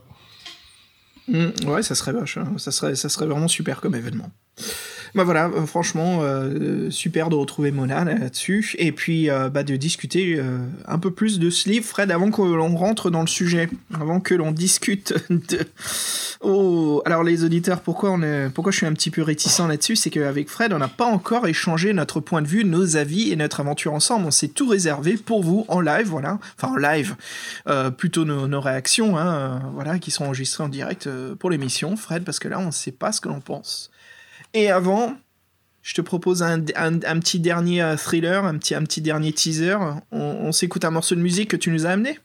Mm, ouais, ça serait vache, hein. ça serait, ça serait vraiment super comme événement. Bah voilà, euh, franchement, euh, super de retrouver Mona là-dessus, et puis euh, bah, de discuter un peu plus de ce livre, Fred, avant que l'on rentre dans le sujet, avant que l'on discute de... Oh, alors les auditeurs, pourquoi, on est, pourquoi je suis un petit peu réticent là-dessus, c'est qu'avec Fred, on n'a pas encore échangé notre point de vue, nos avis et notre aventure ensemble, on s'est tout réservé pour vous en live, voilà, enfin en live, plutôt nos, réactions, hein, voilà, qui sont enregistrées en direct pour l'émission, Fred, parce que là, on ne sait pas ce que l'on pense. Et avant, je te propose un, un- petit dernier euh, thriller, un petit, dernier teaser. On, s'écoute un morceau de musique que tu nous as amené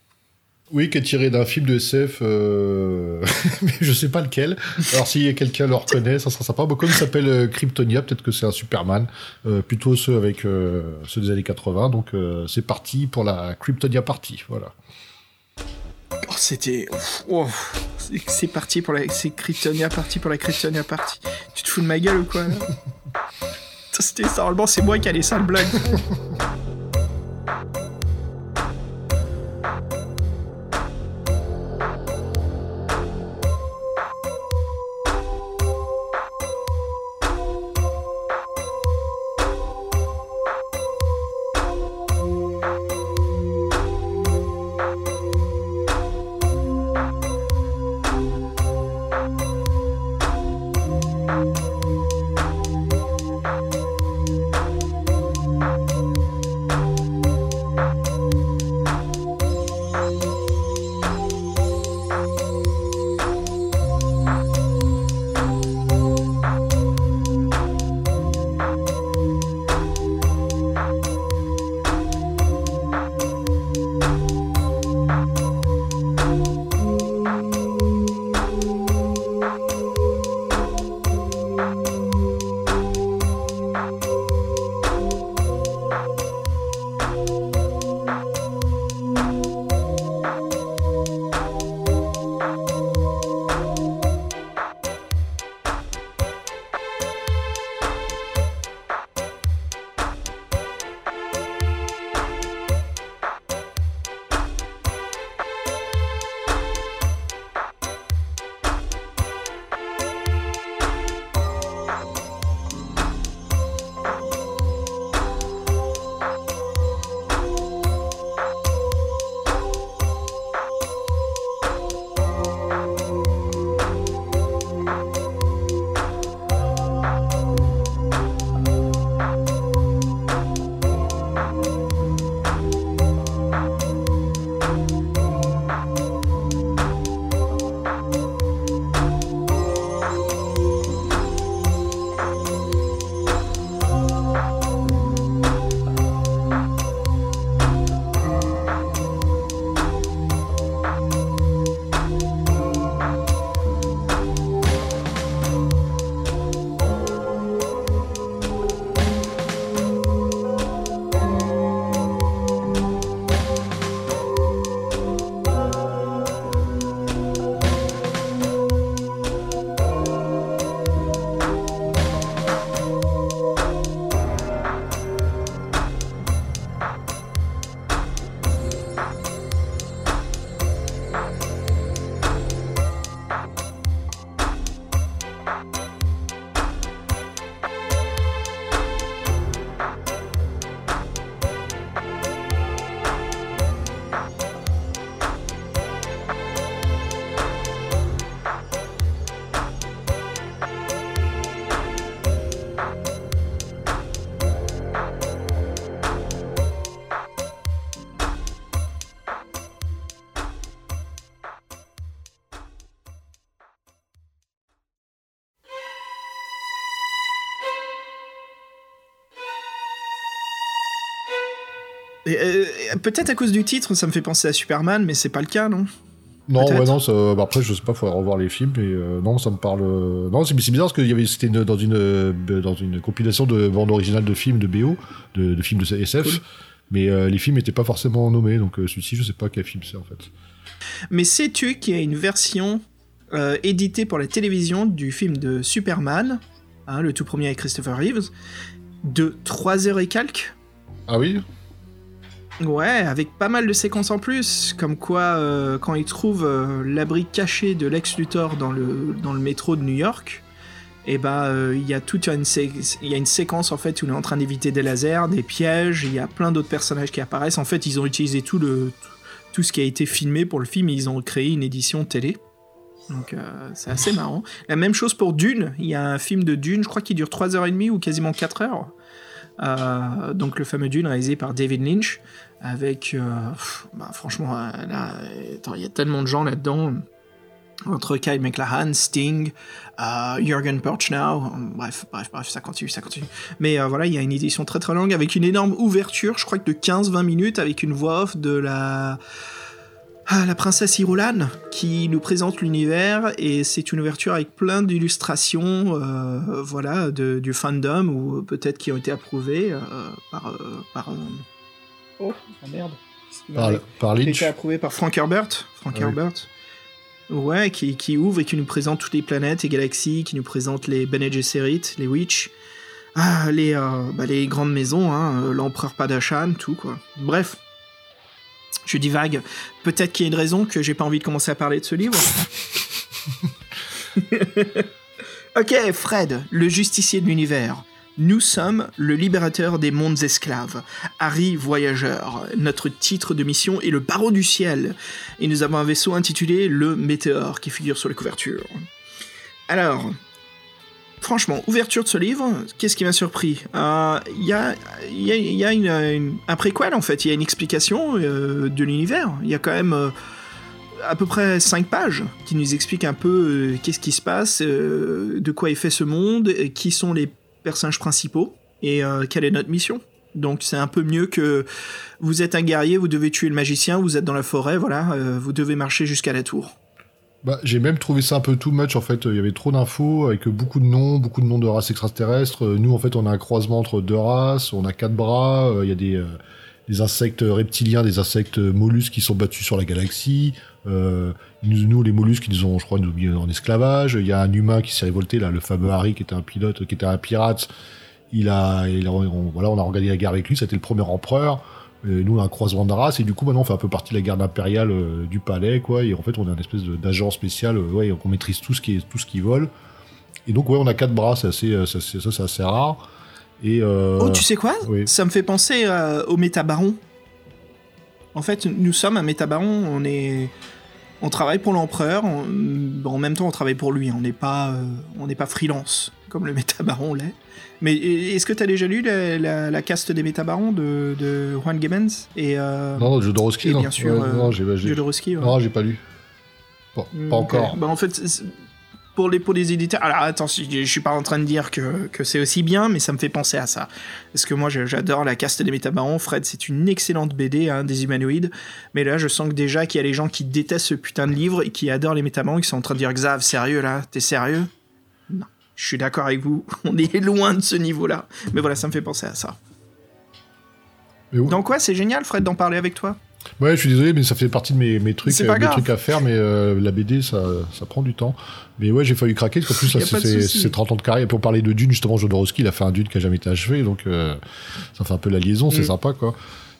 Oui, qui est tiré d'un film de SF, euh... mais je sais pas lequel. Alors si quelqu'un le reconnaît, ça sera sympa. Comme il s'appelle euh, Kryptonia, peut-être que c'est un Superman, plutôt ceux avec ceux des années 80. Donc c'est parti pour la Kryptonia Party, voilà. Oh, c'était. oh, c'est- parti pour la. C'est Kryptonia parti pour la Kryptonia party. Tu te fous de ma gueule ou quoi C'était normalement, c'est moi qui a les sales blagues. Euh, Peut-être à cause du titre, ça me fait penser à Superman, mais c'est pas le cas, non? Non, ouais, non, ça- bah après, je sais pas, faudrait revoir les films, mais euh, non, ça me parle. euh, Non, c'est bizarre parce que c'était dans, une, euh, dans une compilation de bandes originales de films de BO, de, de films de SF, Cool. mais les films n'étaient pas forcément nommés, donc celui-ci, je sais pas quel film c'est en fait. Mais sais-tu qu'il y a une version éditée pour la télévision du film de Superman, hein, le tout premier avec Christopher Reeves, de 3 heures et quelques? Ah oui? Ouais, avec pas mal de séquences en plus, comme quoi euh, quand il trouve euh, l'abri caché de Lex Luthor dans le, dans le métro de New York, et ben euh, il y a toute une, sé- y a une séquence en fait où il est en train d'éviter des lasers, des pièges, il y a plein d'autres personnages qui apparaissent. En fait, ils ont utilisé tout le tout ce qui a été filmé pour le film, et ils ont créé une édition télé. Donc c'est assez marrant. La même chose pour Dune, il y a un film de Dune, je crois qu'il dure 3h30 ou quasiment 4 heures. Euh, donc le fameux Dune réalisé par David Lynch avec euh, bah, franchement euh, là il y a tellement de gens là-dedans entre Kyle McLachlan, Sting, euh, Jürgen Perchnow, bref, bref, bref, ça continue, ça continue. Mais euh, voilà, il y a une édition très très longue avec une énorme ouverture, je crois que de 15-20 minutes, avec une voix off de la ah, la princesse Irulan qui nous présente l'univers et c'est une ouverture avec plein d'illustrations, voilà, de- du fandom ou peut-être qui ont été approuvées par, oh oh, merde, qui Par, par qui a Lynch. été approuvé par Frank Herbert. Frank Ah oui. Herbert. Ouais, qui, qui ouvre et qui nous présente toutes les planètes et galaxies, qui nous présente les Bene Gesserit, les Witch, ah, les, euh, bah, les grandes maisons, hein, euh, l'empereur Padashan, tout quoi. Bref, je divague. Peut-être qu'il y a une raison que j'ai pas envie de commencer à parler de ce livre. ok, Fred, le justicier de l'univers. Nous sommes le libérateur des mondes esclaves. Harry Voyageur. Notre titre de mission est le barreau du ciel. Et nous avons un vaisseau intitulé le Météore qui figure sur les couvertures. Alors, franchement, ouverture de ce livre, qu'est-ce qui m'a surpris? Euh, Il y a, un préquel en fait, il y a une explication euh, de l'univers. Il y a quand même euh, à peu près 5 pages qui nous expliquent un peu qu'est-ce qui se passe, de quoi est fait ce monde, qui sont les personnages principaux et euh, quelle est notre mission. Donc c'est un peu mieux que vous êtes un guerrier, vous devez tuer le magicien, vous êtes dans la forêt, voilà, euh, vous devez marcher jusqu'à la tour. Bah, j'ai même trouvé ça un peu too much en fait. Il y avait trop d'infos avec beaucoup de noms, beaucoup de noms de races extraterrestres. Euh, Nous en fait, on a un croisement entre deux races. On a quatre bras. Il y a des, des insectes reptiliens, des insectes mollusques qui sont battus sur la galaxie. Euh, nous, les mollusques, ils ont, je crois, nous mis en esclavage. Il y a un humain qui s'est révolté là, le fameux Harry qui était un pilote, qui était un pirate. Il a, on, voilà, on a regardé la guerre avec lui. C'était le premier empereur. Et nous, on a un croisement de race, et du coup, maintenant, on fait un peu partie de la garde impériale euh, du palais, quoi. Et en fait, on est un espèce d'agent spécial, euh, ouais, on maîtrise tout ce qui est tout ce qui vole. Et donc, ouais, on a quatre bras, c'est assez, euh, ça, c'est assez rare. Et euh, Oh, tu sais quoi? oui. Ça me fait penser euh, au métabaron. En fait, nous sommes un métabaron, on est... On travaille pour l'empereur, on- en même temps on travaille pour lui, on n'est pas, euh, on n'est pas freelance, comme le métabaron l'est. Mais est-ce que tu as déjà lu la, la- la caste des métabarons de, de Juan Gibbons et euh, non, Jodorowsky, et non. bien sûr, Ouais, non, j'ai, Jodorowsky ouais. non, j'ai pas lu. Bon, pas encore. Bah, en fait, pour les, pour les éditeurs. Alors, attends, je je suis pas en train de dire que, que c'est aussi bien, mais ça me fait penser à ça. Parce que moi, j'adore la caste des métabarons. Fred, c'est une excellente BD, hein, des humanoïdes. Mais là, je sens que déjà qu'il y a les gens qui détestent ce putain de livre et qui adorent les métabarons, qui sont en train de dire Xav, sérieux là? T'es sérieux? Non. Je suis d'accord avec vous. On est loin de ce niveau-là. Mais voilà, ça me fait penser à ça. Mais où- Donc, ouais, c'est génial, Fred, d'en parler avec toi? Ouais, je suis désolé, mais ça fait partie de mes, mes trucs, euh, mes grave. trucs à faire, mais euh, la BD, ça, ça prend du temps. Mais ouais, j'ai failli craquer, parce qu'en plus, là, c'est souci. c'est 30 ans de carrière. Et pour parler de Dune, justement, Jodorowsky, il a fait un Dune qui a jamais été achevé, donc euh, ça fait un peu la liaison, c'est Mm. sympa, quoi.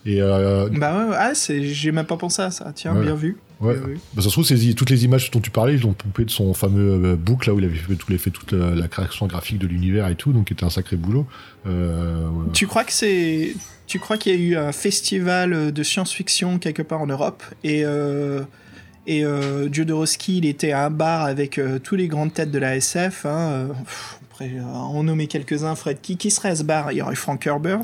Et euh, Bah ouais, ah, j'ai même pas pensé à ça. Tiens, Ouais. bien vu. Ouais, vu. bah, ça se trouve, ces- toutes les images dont tu parlais, ils l'ont pompé de son fameux euh, book, là où il avait fait, tout, il avait fait toute la, la création graphique de l'univers et tout, donc était un sacré boulot. Euh, ouais. Tu crois que c'est. Tu crois qu'il y a eu un festival de science-fiction quelque part en Europe et. Euh... Et euh, Jodorowsky, il était à un bar avec euh, tous les grandes têtes de la SF. Hein, euh, pff, après, euh, en nommer quelques-uns, Fred. Qui, qui serait à ce bar? Il y aurait Frank Herbert,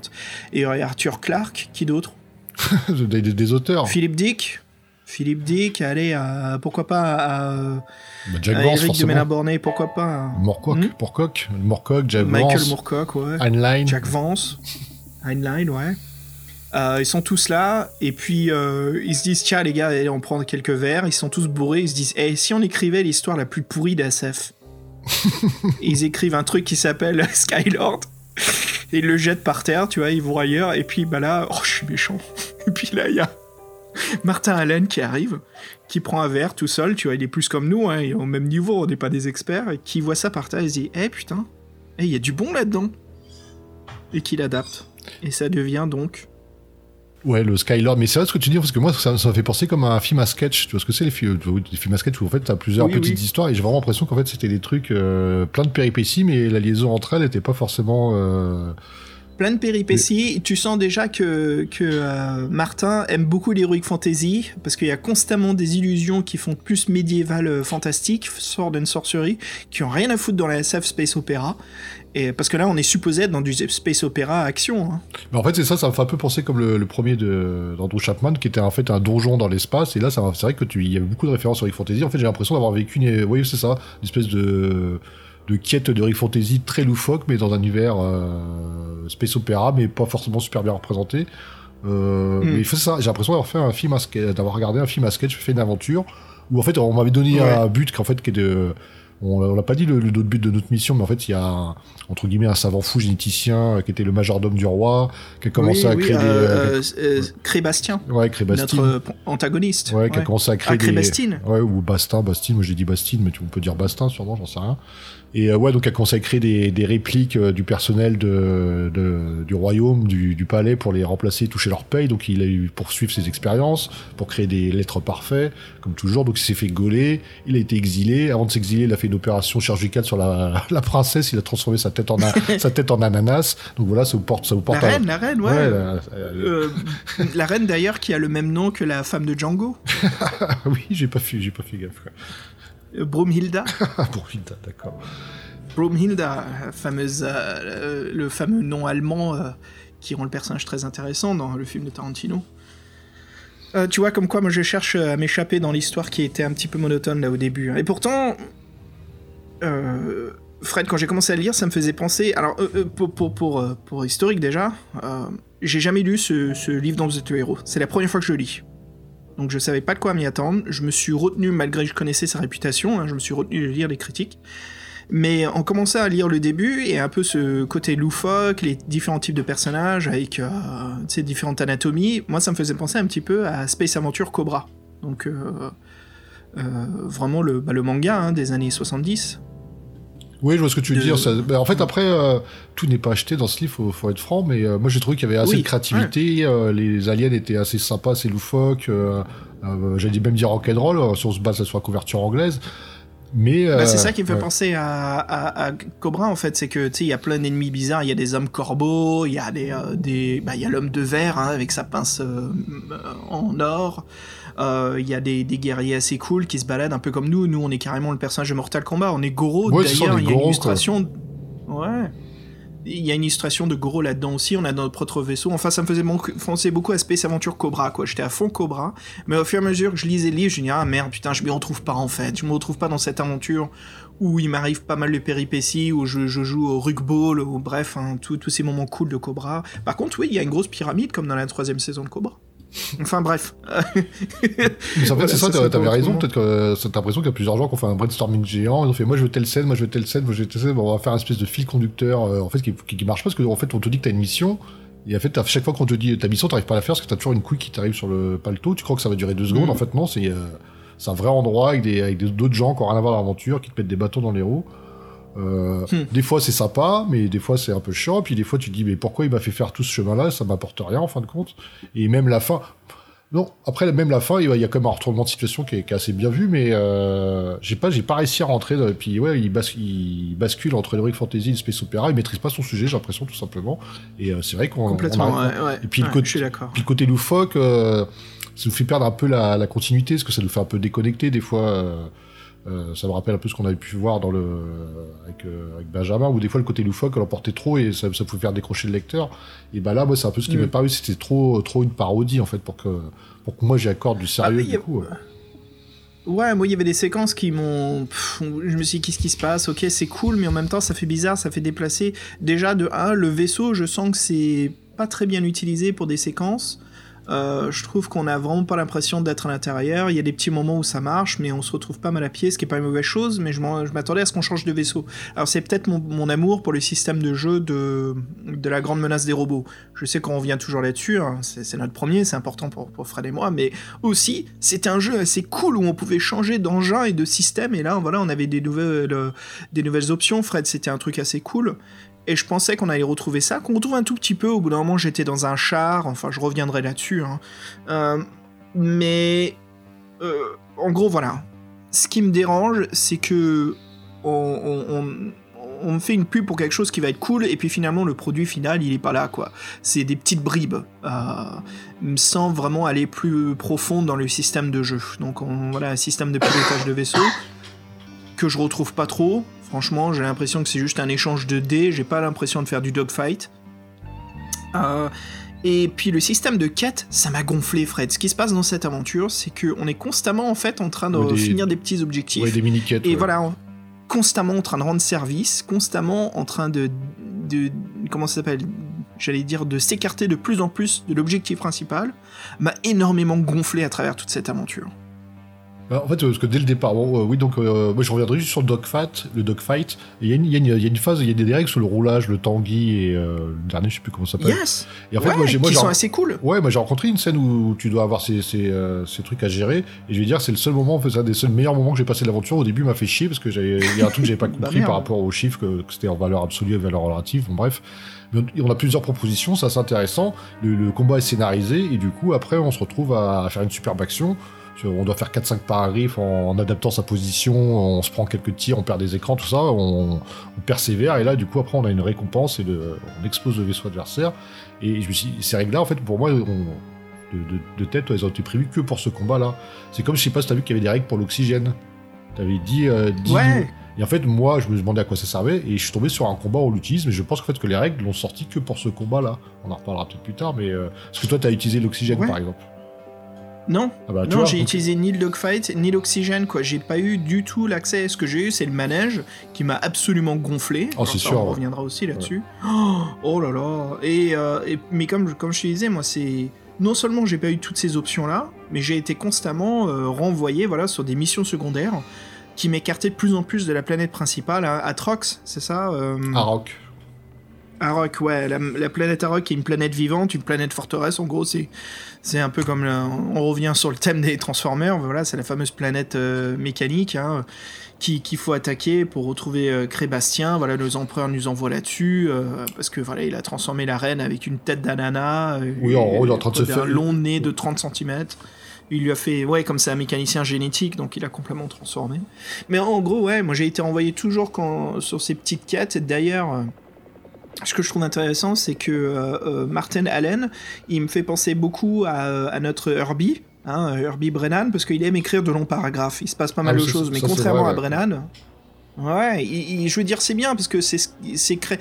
et il y aurait Arthur Clarke. Qui d'autre? Des, des- des auteurs. Philippe Dick Philippe Dick, allez, à- pourquoi pas à, Bah, Jack à Vance, Eric de pourquoi pas à Morcock, Hmm Morcock, Morcock, Jack Michael Vance, Moorcock, ouais. Heinlein. Jack Vance, Heinlein, ouais. Euh, ils sont tous là, et puis euh, ils se disent tiens les gars, allez, on prend quelques verres. Ils sont tous bourrés, ils se disent eh, si on écrivait l'histoire la plus pourrie d'ASF Ils écrivent un truc qui s'appelle Skylord, et ils le jettent par terre, tu vois, ils vont ailleurs, et puis bah là, oh je suis méchant. Et puis là, il y a Martin Allen qui arrive, qui prend un verre tout seul, tu vois, il est plus comme nous, hein, il est au même niveau, on n'est pas des experts, et qui voit ça par terre, il se dit eh putain, eh, il y a du bon là-dedans et qui l'adapte. Et ça devient donc. Ouais, le Skylord. Mais c'est vrai ce que tu dis, parce que moi, ça, ça me fait penser comme un film à sketch. Tu vois ce que c'est, les, fi- euh, les films à sketch où en fait, t'as plusieurs Oui, petites oui. histoires et j'ai vraiment l'impression qu'en fait, c'était des trucs, euh, plein de péripéties, mais la liaison entre elles n'était pas forcément. euh, Plein de péripéties. Tu sens déjà que, que euh, Martin aime beaucoup l'heroic fantasy, parce qu'il y a constamment des illusions qui font plus médiéval euh, fantastique, sword and sorcery, qui ont rien à foutre dans la SF Space Opera. Et parce que là, on est supposé être dans du Space Opera action. hein. Mais en fait, c'est ça, ça me fait un peu penser comme le, le premier d'Andrew Chapman, qui était en fait un donjon dans l'espace. Et là, ça- c'est vrai que tu, il y avait beaucoup de références sur Rick Fantasy. En fait, j'ai l'impression d'avoir vécu une, oui, c'est ça, une espèce de de quête de Rick Fantasy très loufoque, mais dans un univers euh, space opéra, mais pas forcément super bien représenté. Euh, Mm. Mais il fait ça. J'ai l'impression d'avoir fait un film, à sketch- d'avoir regardé un film à sketch, fait une aventure où en fait on m'avait donné Ouais. un but qu'en fait qui est de on, on l'a pas dit le, le but de notre mission, mais en fait il y a un- entre guillemets un savant fou généticien euh, qui était le majordome du roi, qui a commencé Oui, à oui, créer euh, des, euh, euh, Crébastien, ouais, notre euh, antagoniste. Ouais, qui a Ouais. commencé à créer Ah, des... Ouais, ou Bastin, Bastine, moi j'ai dit Bastine, mais tu, on peut dire Bastin sûrement, j'en sais rien. Et euh, ouais, donc a créer des, des répliques euh, du personnel de, de- du royaume, du, du palais pour les remplacer, toucher leur paye. Donc il a eu poursuivre ses expériences pour créer des lettres parfaits, comme toujours. Donc il s'est fait gauler, il a été exilé. Avant de s'exiler, il a fait une opération chirurgicale sur la, la princesse. Il a transformé sa tête en a- sa tête en ananas. Donc voilà, ça vous porte, ça vous La porte. à- reine, la reine, ouais. Ouais, la- euh, Euh, la reine d'ailleurs qui a le même nom que la femme de Django, oui, j'ai pas fait, j'ai pas fait gaffe. quoi. Bromhilda. Ah, pour Hilda, d'accord. Bromhilda, fameuse, euh, le fameux nom allemand euh, qui rend le personnage très intéressant dans le film de Tarantino. Euh, tu vois, comme quoi, moi je cherche à m'échapper dans l'histoire qui était un petit peu monotone là au début. Et pourtant, Fred, quand j'ai commencé à le lire, ça me faisait penser. Alors, pour, pour, pour, pour historique déjà, j'ai jamais lu ce, ce livre dont vous êtes le héros. C'est la première fois que je le lis. Donc je savais pas de quoi m'y attendre. Je me suis retenu, malgré que je connaissais sa réputation, hein, je me suis retenu de lire les critiques. Mais en commençant à lire le début et un peu ce côté loufoque, les différents types de personnages avec euh, tu sais, différentes anatomies, moi ça me faisait penser un petit peu à Space Adventure Cobra. Donc euh, euh, vraiment le, bah, manga hein, des années 70. Oui, je vois ce que tu veux de- dire. ça- bah, en fait, après, euh, tout n'est pas acheté dans ce livre, faut, faut être franc, mais euh, moi j'ai trouvé qu'il y avait assez Oui, de créativité, euh, les aliens étaient assez sympas, assez loufoques, euh, euh, j'allais même dire rock'n'roll, euh, si on se base sur la couverture anglaise. Mais Bah, euh, c'est ça qui me fait ouais. penser à, à- à Cobra en fait, c'est que tu sais il y a plein d'ennemis bizarres, il y a des hommes corbeaux, il y a des, euh, des bah, il y a l'homme de verre hein, avec sa pince euh, euh, en or, Euh, il y a des, des guerriers assez cool qui se baladent un peu comme nous, nous on est carrément le personnage de Mortal Kombat, on est Goro Ouais, d'ailleurs, il y a une quoi. illustration, ouais. Il y a une illustration de Goro là-dedans aussi, on a notre propre vaisseau. Enfin, ça me faisait penser beaucoup à Space Aventure Cobra, quoi. J'étais à fond Cobra, mais au fur et à mesure que je lisais le livre, je me dis, ah merde, putain, je m'y retrouve pas en fait. Je me retrouve pas dans cette aventure où il m'arrive pas mal de péripéties, où je, je joue au rugby, ou bref, hein, tous ces moments cool de Cobra. Par contre, oui, il y a une grosse pyramide comme dans la troisième saison de Cobra. Enfin bref. Mais en fait, c'est ça, t'avais raison. Peut-être que euh, t'as l'impression qu'il y a plusieurs gens qui ont fait un brainstorming géant. Ils ont fait moi je veux telle scène, moi je veux telle scène, moi je veux telle scène. On va faire un espèce de fil conducteur euh, en fait qui, qui, qui marche pas parce qu'en fait on te dit que t'as une mission. Et en fait, à chaque fois qu'on te dit ta mission, t'arrives pas à la faire parce que t'as toujours une couille qui t'arrive sur le paletot. Tu crois que ça va durer deux secondes. Mhm. En fait, non, c'est euh, c'est un vrai endroit avec des avec d'autres gens qui ont rien à voir dans l'aventure, qui te mettent des bâtons dans les roues. Euh, Hmm. Des fois c'est sympa, mais des fois c'est un peu chiant. Puis des fois tu te dis mais pourquoi il m'a fait faire tout ce chemin-là? Ça m'apporte rien en fin de compte. Et même la fin. Non, après même la fin, il y a- même un retournement de situation qui est, qui est assez bien vu, mais euh, j'ai pas, j'ai pas réussi à rentrer. Dans, puis ouais, il, bas- il bascule entre l'heroic fantasy et le space opéra. Il maîtrise pas son sujet, j'ai l'impression tout simplement. Et euh, c'est vrai qu'on Complètement, on ouais, ouais. Et puis le Ouais, côté- suis d'accord. puis le côté loufoque, euh, ça nous fait perdre un peu la, la continuité, parce que ça nous fait un peu déconnecter des fois. Euh, euh, ça me rappelle un peu ce qu'on avait pu voir dans le avec, euh, avec Benjamin, où des fois le côté loufoque, on l'emportait trop et ça, ça pouvait faire décrocher le lecteur. Et bah là, moi, c'est un peu ce qui Mm. m'est paru, c'était trop trop une parodie en fait pour que pour que moi j'y accorde du sérieux Ah, du a- coup. ouais. Ouais, moi il y avait des séquences qui m'ont. Je me suis dit, qu'est-ce qui se passe? Ok, c'est cool, mais en même temps, ça fait bizarre, ça fait déplacer. Déjà, de 1, le vaisseau, je sens que c'est pas très bien utilisé pour des séquences. Euh, je trouve qu'on a vraiment pas l'impression d'être à l'intérieur. Il y a des petits moments où ça marche, mais on se retrouve pas mal à pied, ce qui est pas une mauvaise chose. Mais je m'attendais à ce qu'on change de vaisseau. Alors c'est peut-être mon, amour pour le système de jeu de, la grande menace des robots. Je sais qu'on revient toujours là-dessus. hein. C'est notre premier, c'est important pour, Fred et moi, mais aussi c'était un jeu assez cool où on pouvait changer d'engin et de système. Et là, voilà, on avait des nouvelles, euh, des nouvelles options. Fred, c'était un truc assez cool. Et je pensais qu'on allait retrouver ça, qu'on retrouve un tout petit peu. Au bout d'un moment, j'étais dans un char. Enfin, je reviendrai là-dessus. hein. Euh, mais euh, en gros, voilà. Ce qui me dérange, c'est que on, fait une pub pour quelque chose qui va être cool, et puis finalement le produit final, il est pas là, quoi. C'est des petites bribes, euh, sans vraiment aller plus profond dans le système de jeu. Donc on, voilà, un système de pilotage de vaisseau que je retrouve pas trop. Franchement, j'ai l'impression que c'est juste un échange de dés. J'ai pas l'impression de faire du dogfight. Euh, et puis le système de quête, ça m'a gonflé, Fred. Ce qui se passe dans cette aventure, c'est qu'on est constamment en fait en train de Ouais, des- finir des petits objectifs. Ouais, des mini-quêtes. Et ouais. voilà, on- constamment en train de rendre service, constamment en train de. de comment ça s'appelle? J'allais dire, de s'écarter de plus en plus de l'objectif principal, m'a énormément gonflé à travers toute cette aventure. Bah, en fait, euh, parce que dès le départ, bon, euh, oui, donc euh, moi je reviendrai juste sur le dogfight. Le dogfight, il y, a une- y y a phase, il y a des règles sur le roulage, le tanguy et euh, le dernier, je sais plus comment ça s'appelle. Yes Et en fait, Ouais, moi j'ai moi, qui j'ai sont assez cool. Ouais, moi j'ai rencontré une scène où tu dois avoir ces, ces, ces trucs à gérer, et je vais dire, c'est le seul moment, c'est un des seuls meilleurs moments que j'ai passé de l'aventure. Au début, il m'a fait chier parce que j'avais, il y a un truc que j'avais pas Bah, compris par rapport aux chiffres, que, que c'était en valeur absolue et valeur relative, bon bref. Mais on, on a plusieurs propositions, ça c'est intéressant. Le, le combat est scénarisé, et du coup, après, on se retrouve à, à faire une superbe action. On doit faire 4-5 paragraphes en, en adaptant sa position, on se prend quelques tirs, on perd des écrans, tout ça, on, on persévère, et là, du coup, après, on a une récompense et le- on explose le vaisseau adversaire. Et je me suis dit, ces règles-là, en fait, pour moi, on- de, de- de tête, elles ont été prévues que pour ce combat-là. C'est comme, je sais pas si t'as vu qu'il y avait des règles pour l'oxygène. T'avais dit, euh, dix- Ouais. Et en fait, moi, je me demandais à quoi ça servait, et je suis tombé sur un combat où on l'utilise, mais je pense qu'en fait que les règles l'ont sorti que pour ce combat-là. On en reparlera peut-être plus tard, mais euh, est-ce que toi, t'as utilisé l'oxygène, Ouais. par exemple? Non, Ah bah, non, j'ai utilisé ni le dogfight ni l'oxygène quoi. J'ai pas eu du tout l'accès. Ce que j'ai eu, c'est le manège qui m'a absolument gonflé. Oh, c'est Ça, sûr, On ouais. reviendra aussi là-dessus. Oh, oh là là. Et, euh, et- mais comme comme je te disais, moi c'est non seulement j'ai pas eu toutes ces options là, mais j'ai été constamment euh, renvoyé voilà sur des missions secondaires qui m'écartaient de plus en plus de la planète principale, Atrox, c'est ça euh, Arok. Arok, ouais, la, la planète Arok est une planète vivante, une planète forteresse, en gros, c'est c'est un peu comme on revient sur le thème des Transformers, voilà, c'est la fameuse planète euh, mécanique hein, qui- qu'il faut attaquer pour retrouver euh, Crébastien. Voilà, nos empereurs nous envoient là-dessus euh, parce que voilà, il a transformé la reine avec une tête d'ananas, Oui, en gros, il est en train de se un faire- long nez de 30 cm. Il lui a fait, ouais, comme c'est un mécanicien génétique, donc il a complètement transformé. Mais en gros, ouais, moi j'ai été envoyé toujours quand, sur ces petites quêtes. D'ailleurs, ce que je trouve intéressant, c'est que euh, euh, Martin Allen, il me fait penser beaucoup à, euh, à notre Herbie, hein, Herbie Brennan, parce qu'il aime écrire de longs paragraphes. Il se passe pas mal Ah, de choses, mais contrairement vrai, à ouais. Brennan. Ouais, il- il- je veux dire, c'est bien parce que c'est c'est cré-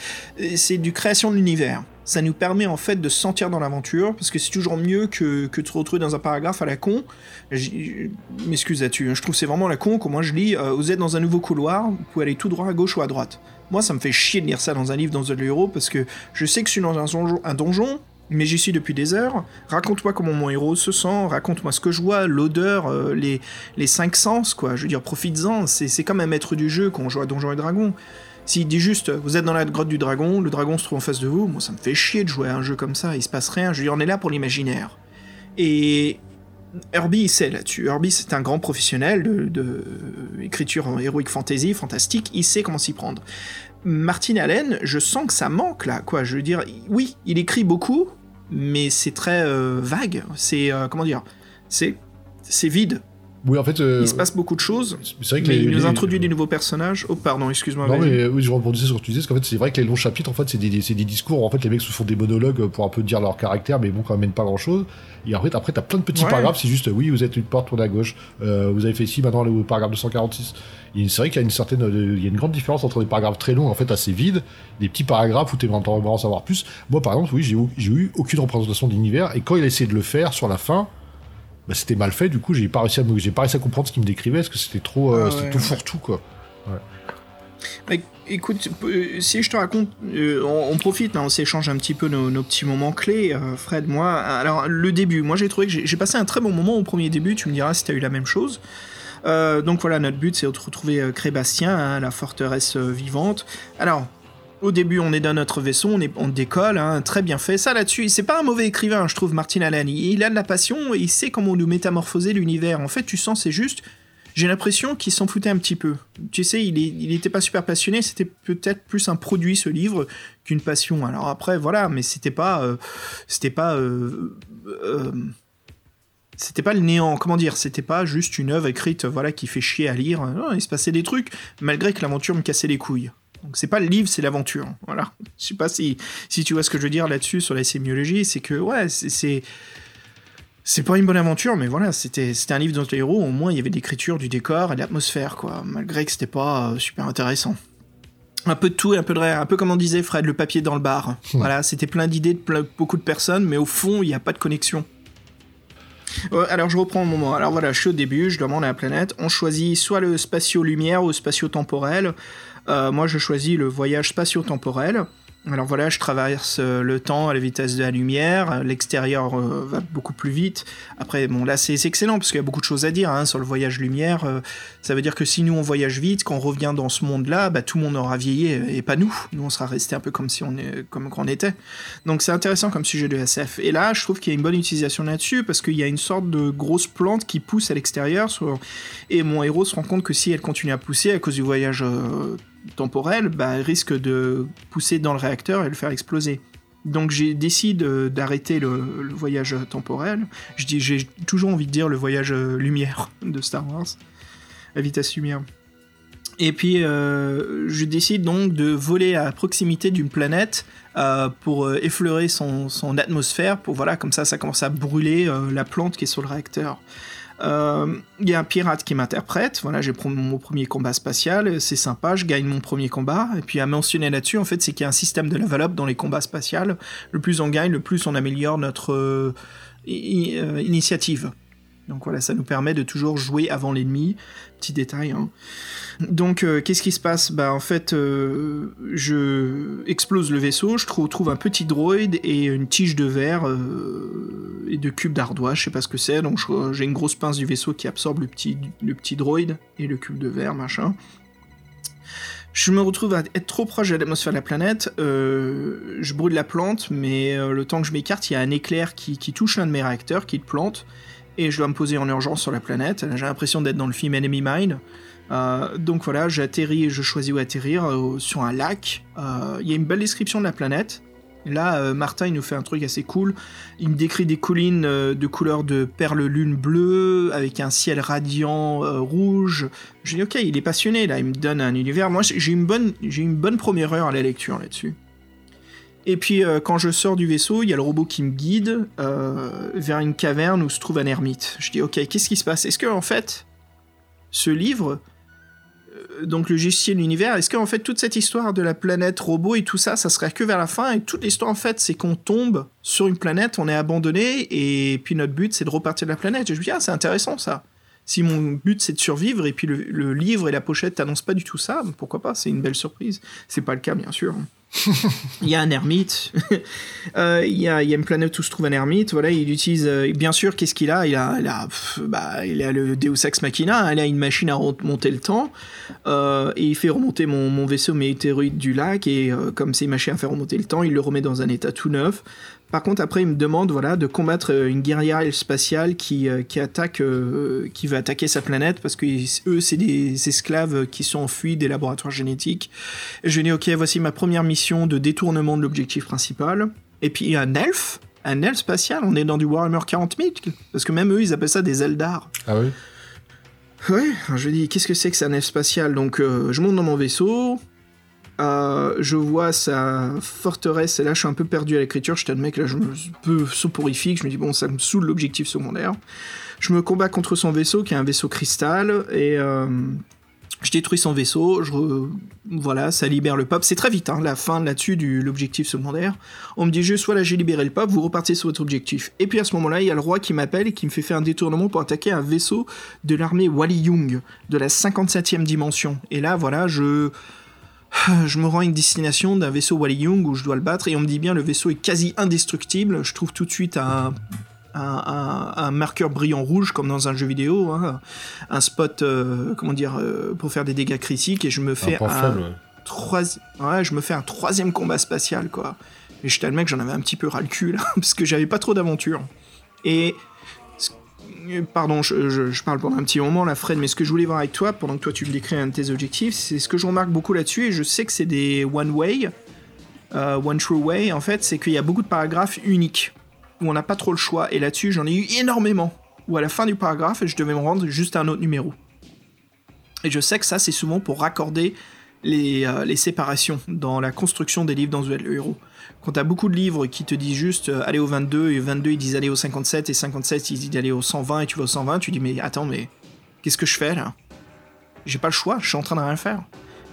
du création de l'univers. Ça nous permet en fait de se sentir dans l'aventure parce que c'est toujours mieux que, que de se retrouver dans un paragraphe à la con. M'excuse là-dessus, hein, je trouve c'est vraiment la con. Quand moi je lis, euh, vous êtes dans un nouveau couloir, vous pouvez aller tout droit à gauche ou à droite. Moi, ça me fait chier de lire ça dans un livre, dans un héros, parce que je sais que je suis dans un donjon, un donjon mais j'y suis depuis des heures. Raconte-moi comment mon héros se sent, raconte-moi ce que je vois, l'odeur, euh, les, cinq sens, quoi. Je veux dire, profites-en. C'est, comme un maître du jeu quand on joue à Donjons et Dragons. S'il dit juste, vous êtes dans la grotte du dragon, le dragon se trouve en face de vous, moi ça me fait chier de jouer à un jeu comme ça, il se passe rien. Je dire, on est là pour l'imaginaire. Et Herbie, il sait là-dessus. Herbie, c'est un grand professionnel de, de euh, écriture en heroic fantasy, fantastique, il sait comment s'y prendre. Martin Allen, je sens que ça manque là, quoi. Je veux dire, oui, il écrit beaucoup, mais c'est très euh, vague. C'est euh, comment dire C'est c'est vide. Oui, en fait. euh, Il se passe beaucoup de choses. C'est vrai que Mais les- il nous les- introduit des nouveaux personnages. Oh, pardon, excuse-moi. Non mais euh, oui, je rebondissais sur ce que tu disais, parce qu'en fait c'est vrai que les longs chapitres, en fait c'est des, discours, en fait les mecs se font des monologues pour un peu dire leur caractère, mais bon quand même pas grand chose. Et en fait après t'as plein de petits Ouais. paragraphes, c'est juste oui vous êtes une porte, tournez à gauche, euh, vous avez fait ci, maintenant le paragraphe 246. Et c'est vrai qu'il y a une certaine, euh, il y a une grande différence entre des paragraphes très longs, en fait assez vides, des petits paragraphes où t'es vraiment en savoir plus. Moi par exemple oui j'ai eu, j'ai eu aucune représentation d'univers, et quand il a essayé de le faire sur la fin, bah, c'était mal fait, du coup j'ai pas réussi à me- j'ai pas réussi à comprendre ce qu'il me décrivait, parce que c'était trop, euh, Ah c'était ouais, tout ouais. fourre-tout quoi. Mais, écoute, euh, si je te raconte, euh, on, on profite, là, on s'échange un petit peu nos, nos petits moments clés, euh, Fred, moi. Alors, le début, moi j'ai trouvé que j'ai passé un très bon moment au premier début, tu me diras si tu as eu la même chose. Euh, donc voilà, notre but c'est de retrouver Crébastien, hein, la forteresse vivante. Alors, au début, on est dans notre vaisseau, on, décolle, hein, très bien fait. Ça là-dessus, c'est pas un mauvais écrivain, je trouve, Martin Allen. Il, a de la passion et il sait comment nous métamorphoser l'univers. En fait, tu sens, c'est juste. J'ai l'impression qu'il s'en foutait un petit peu. Tu sais, il, est- il était pas super passionné, c'était peut-être plus un produit ce livre qu'une passion. Alors après, voilà, mais c'était pas, euh, c'était pas, euh, euh, c'était pas le néant. Comment dire C'était pas juste une œuvre écrite, voilà, qui fait chier à lire. Il se passait des trucs, malgré que l'aventure me cassait les couilles. Donc c'est pas le livre, c'est l'aventure. Voilà. Je sais pas si, si tu vois ce que je veux dire là-dessus sur la sémiologie, c'est que ouais, c'est- c'est pas une bonne aventure, mais voilà, c'était c'était un livre dans le héros. Au moins, il y avait l'écriture, du décor et de l'atmosphère, quoi. Malgré que c'était pas euh, super intéressant. Un peu de tout et un peu de rien. Un peu comme on disait, Fred, le papier dans le bar. Voilà, c'était plein d'idées de plein- beaucoup de personnes, mais au fond, il n'y a pas de connexion. Euh, alors, je reprends un moment. Alors voilà, je suis au début, je demande à la planète. On choisit soit le spatio-lumière ou le spatio-temporel. Euh, moi, je choisis le voyage spatio-temporel. Alors voilà, je traverse euh, le temps à la vitesse de la lumière, l'extérieur euh, va beaucoup plus vite. Après, bon là c'est excellent parce qu'il y a beaucoup de choses à dire hein, sur le voyage lumière. Ça veut dire que si nous on voyage vite, quand on revient dans ce monde-là, bah, tout le monde aura vieilli et pas nous. Nous on sera resté un peu comme si on est comme qu'on était. Donc c'est intéressant comme sujet de SF. Et là, je trouve qu'il y a une bonne utilisation là-dessus parce qu'il y a une sorte de grosse plante qui pousse à l'extérieur et mon héros se rend compte que si elle continue à pousser à cause du voyage temporel, bah, risque de pousser dans le réacteur et le faire exploser. Donc j'ai décidé euh, d'arrêter le, voyage temporel. J'ai toujours envie de dire le voyage euh, lumière de Star Wars, à vitesse lumière. Et puis euh, je décide donc de voler à proximité d'une planète euh, pour effleurer son, atmosphère, pour voilà, comme ça, ça commence à brûler la plante qui est sur le réacteur. Euh, Il y a un pirate qui m'interprète. Voilà, j'ai mon premier combat spatial. C'est sympa, je gagne mon premier combat. Et puis à mentionner là-dessus, en fait, c'est qu'il y a un système de level up dans les combats spatials. Le plus on gagne, le plus on améliore notre euh, euh, initiative. Donc voilà, ça nous permet de toujours jouer avant l'ennemi. Petit détail. Hein. Donc, euh, qu'est-ce qui se passe? Bah, en fait, euh, je explose le vaisseau, je trou- trouve un petit droïde et une tige de verre euh, et de cubes d'ardoise, je sais pas ce que c'est. Donc, j'ai une grosse pince du vaisseau qui absorbe le petit, le petit droïde et le cube de verre, machin. Je me retrouve à être trop proche de l'atmosphère de la planète. je brûle la plante, mais le temps que je m'écarte, il y a un éclair qui, qui touche l'un de mes réacteurs, qui le plante, et je dois me poser en urgence sur la planète. J'ai l'impression d'être dans le film Enemy Mine. Euh, donc voilà, j'atterris, je choisis où atterrir euh, sur un lac. Euh, Il y a une belle description de la planète. Là, Martin, il nous fait un truc assez cool. Il me décrit des collines de couleur de perle lune bleue, avec un ciel radiant rouge. Je dis, ok, il est passionné, là, il me donne un univers. Moi, j'ai une j'ai une bonne première heure à la lecture là-dessus. Et puis, euh, quand je sors du vaisseau, il y a le robot qui me guide euh, vers une caverne où se trouve un ermite. Je dis, ok, qu'est-ce qui se passe? Est-ce que, en fait, ce livre, euh, donc le justicier de l'univers, est-ce qu'en fait toute cette histoire de la planète robot et tout ça, ça serait que vers la fin et toute l'histoire en fait c'est qu'on tombe sur une planète, on est abandonné et puis notre but c'est de repartir de la planète. Et je me dis ah c'est intéressant ça. Si mon but c'est de survivre et puis le, le livre et la pochette t'annoncent pas du tout ça, pourquoi pas? C'est une belle surprise. C'est pas le cas bien sûr. il y a un ermite, Euh, il, y a, il y a une planète où se trouve un ermite, voilà, il utilise, euh, bien sûr, qu'est-ce qu'il a? Il a, bah, il a le Deus Ex Machina, il a une machine à remonter le temps, euh, et il fait remonter mon, mon vaisseau météorite du lac, et comme c'est une machine à faire remonter le temps, il le remet dans un état tout neuf. Par contre, après, il me demande voilà, de combattre euh, une guerrière spatiale qui, euh, qui, attaque, euh, qui veut attaquer sa planète parce que eux, c'est des esclaves qui sont enfuis des laboratoires génétiques. Et je lui dis, ok, voici ma première mission de détournement de l'objectif principal. Et puis, il y a un elfe, un elfe spatial, on est dans du Warhammer 40 000, parce que même eux, ils appellent ça des Eldar. Ah oui Ouais, je dis, qu'est-ce que c'est que ça, nef spatial? Donc, euh, je monte dans mon vaisseau, euh, je vois sa forteresse, et là, je suis un peu perdu à l'écriture, je t'admets que là, je me suis un peu soporifique, je me dis, bon, ça me saoule l'objectif secondaire. Je me combats contre son vaisseau, qui est un vaisseau cristal, et euh, je détruis son vaisseau, voilà, ça libère le peuple. C'est très vite, hein, la fin là-dessus de l'objectif secondaire. On me dit juste, voilà, j'ai libéré le peuple, vous repartez sur votre objectif. Et puis à ce moment-là, il y a le roi qui m'appelle et qui me fait faire un détournement pour attaquer un vaisseau de l'armée Wally Young, de la 57e dimension. Et là, voilà, je... Je me rends à une destination d'un vaisseau Wally Young où je dois le battre et on me dit bien le vaisseau est quasi indestructible. Je trouve tout de suite un, un, un- un marqueur brillant rouge comme dans un jeu vidéo, hein, un spot, euh, comment dire, euh, pour faire des dégâts critiques et je me fais un, faible, ouais. troisi- ouais, je me fais un troisième combat spatial, quoi. Et je t'admets que j'en avais un petit peu ras le cul, là, parce que j'avais pas trop d'aventure. Et. Ce- Pardon, je, parle pendant un petit moment là, Fred, mais ce que je voulais voir avec toi, pendant que toi tu me décris un de tes objectifs, c'est ce que je remarque beaucoup là-dessus, et je sais que c'est des one-way, euh, one-true way, en fait, c'est qu'il y a beaucoup de paragraphes uniques, où on n'a pas trop le choix, et là-dessus j'en ai eu énormément, où à la fin du paragraphe, je devais me rendre juste à un autre numéro. Et je sais que ça, c'est souvent pour raccorder les, euh, les séparations dans la construction des livres dans le héros. Quand t'as beaucoup de livres qui te disent juste euh, aller au 22 et 22 ils disent aller au 57 et 57 ils disent d'aller au 120 et tu vas au 120, tu dis mais attends mais qu'est-ce que je fais là? J'ai pas le choix, je suis en train de rien faire.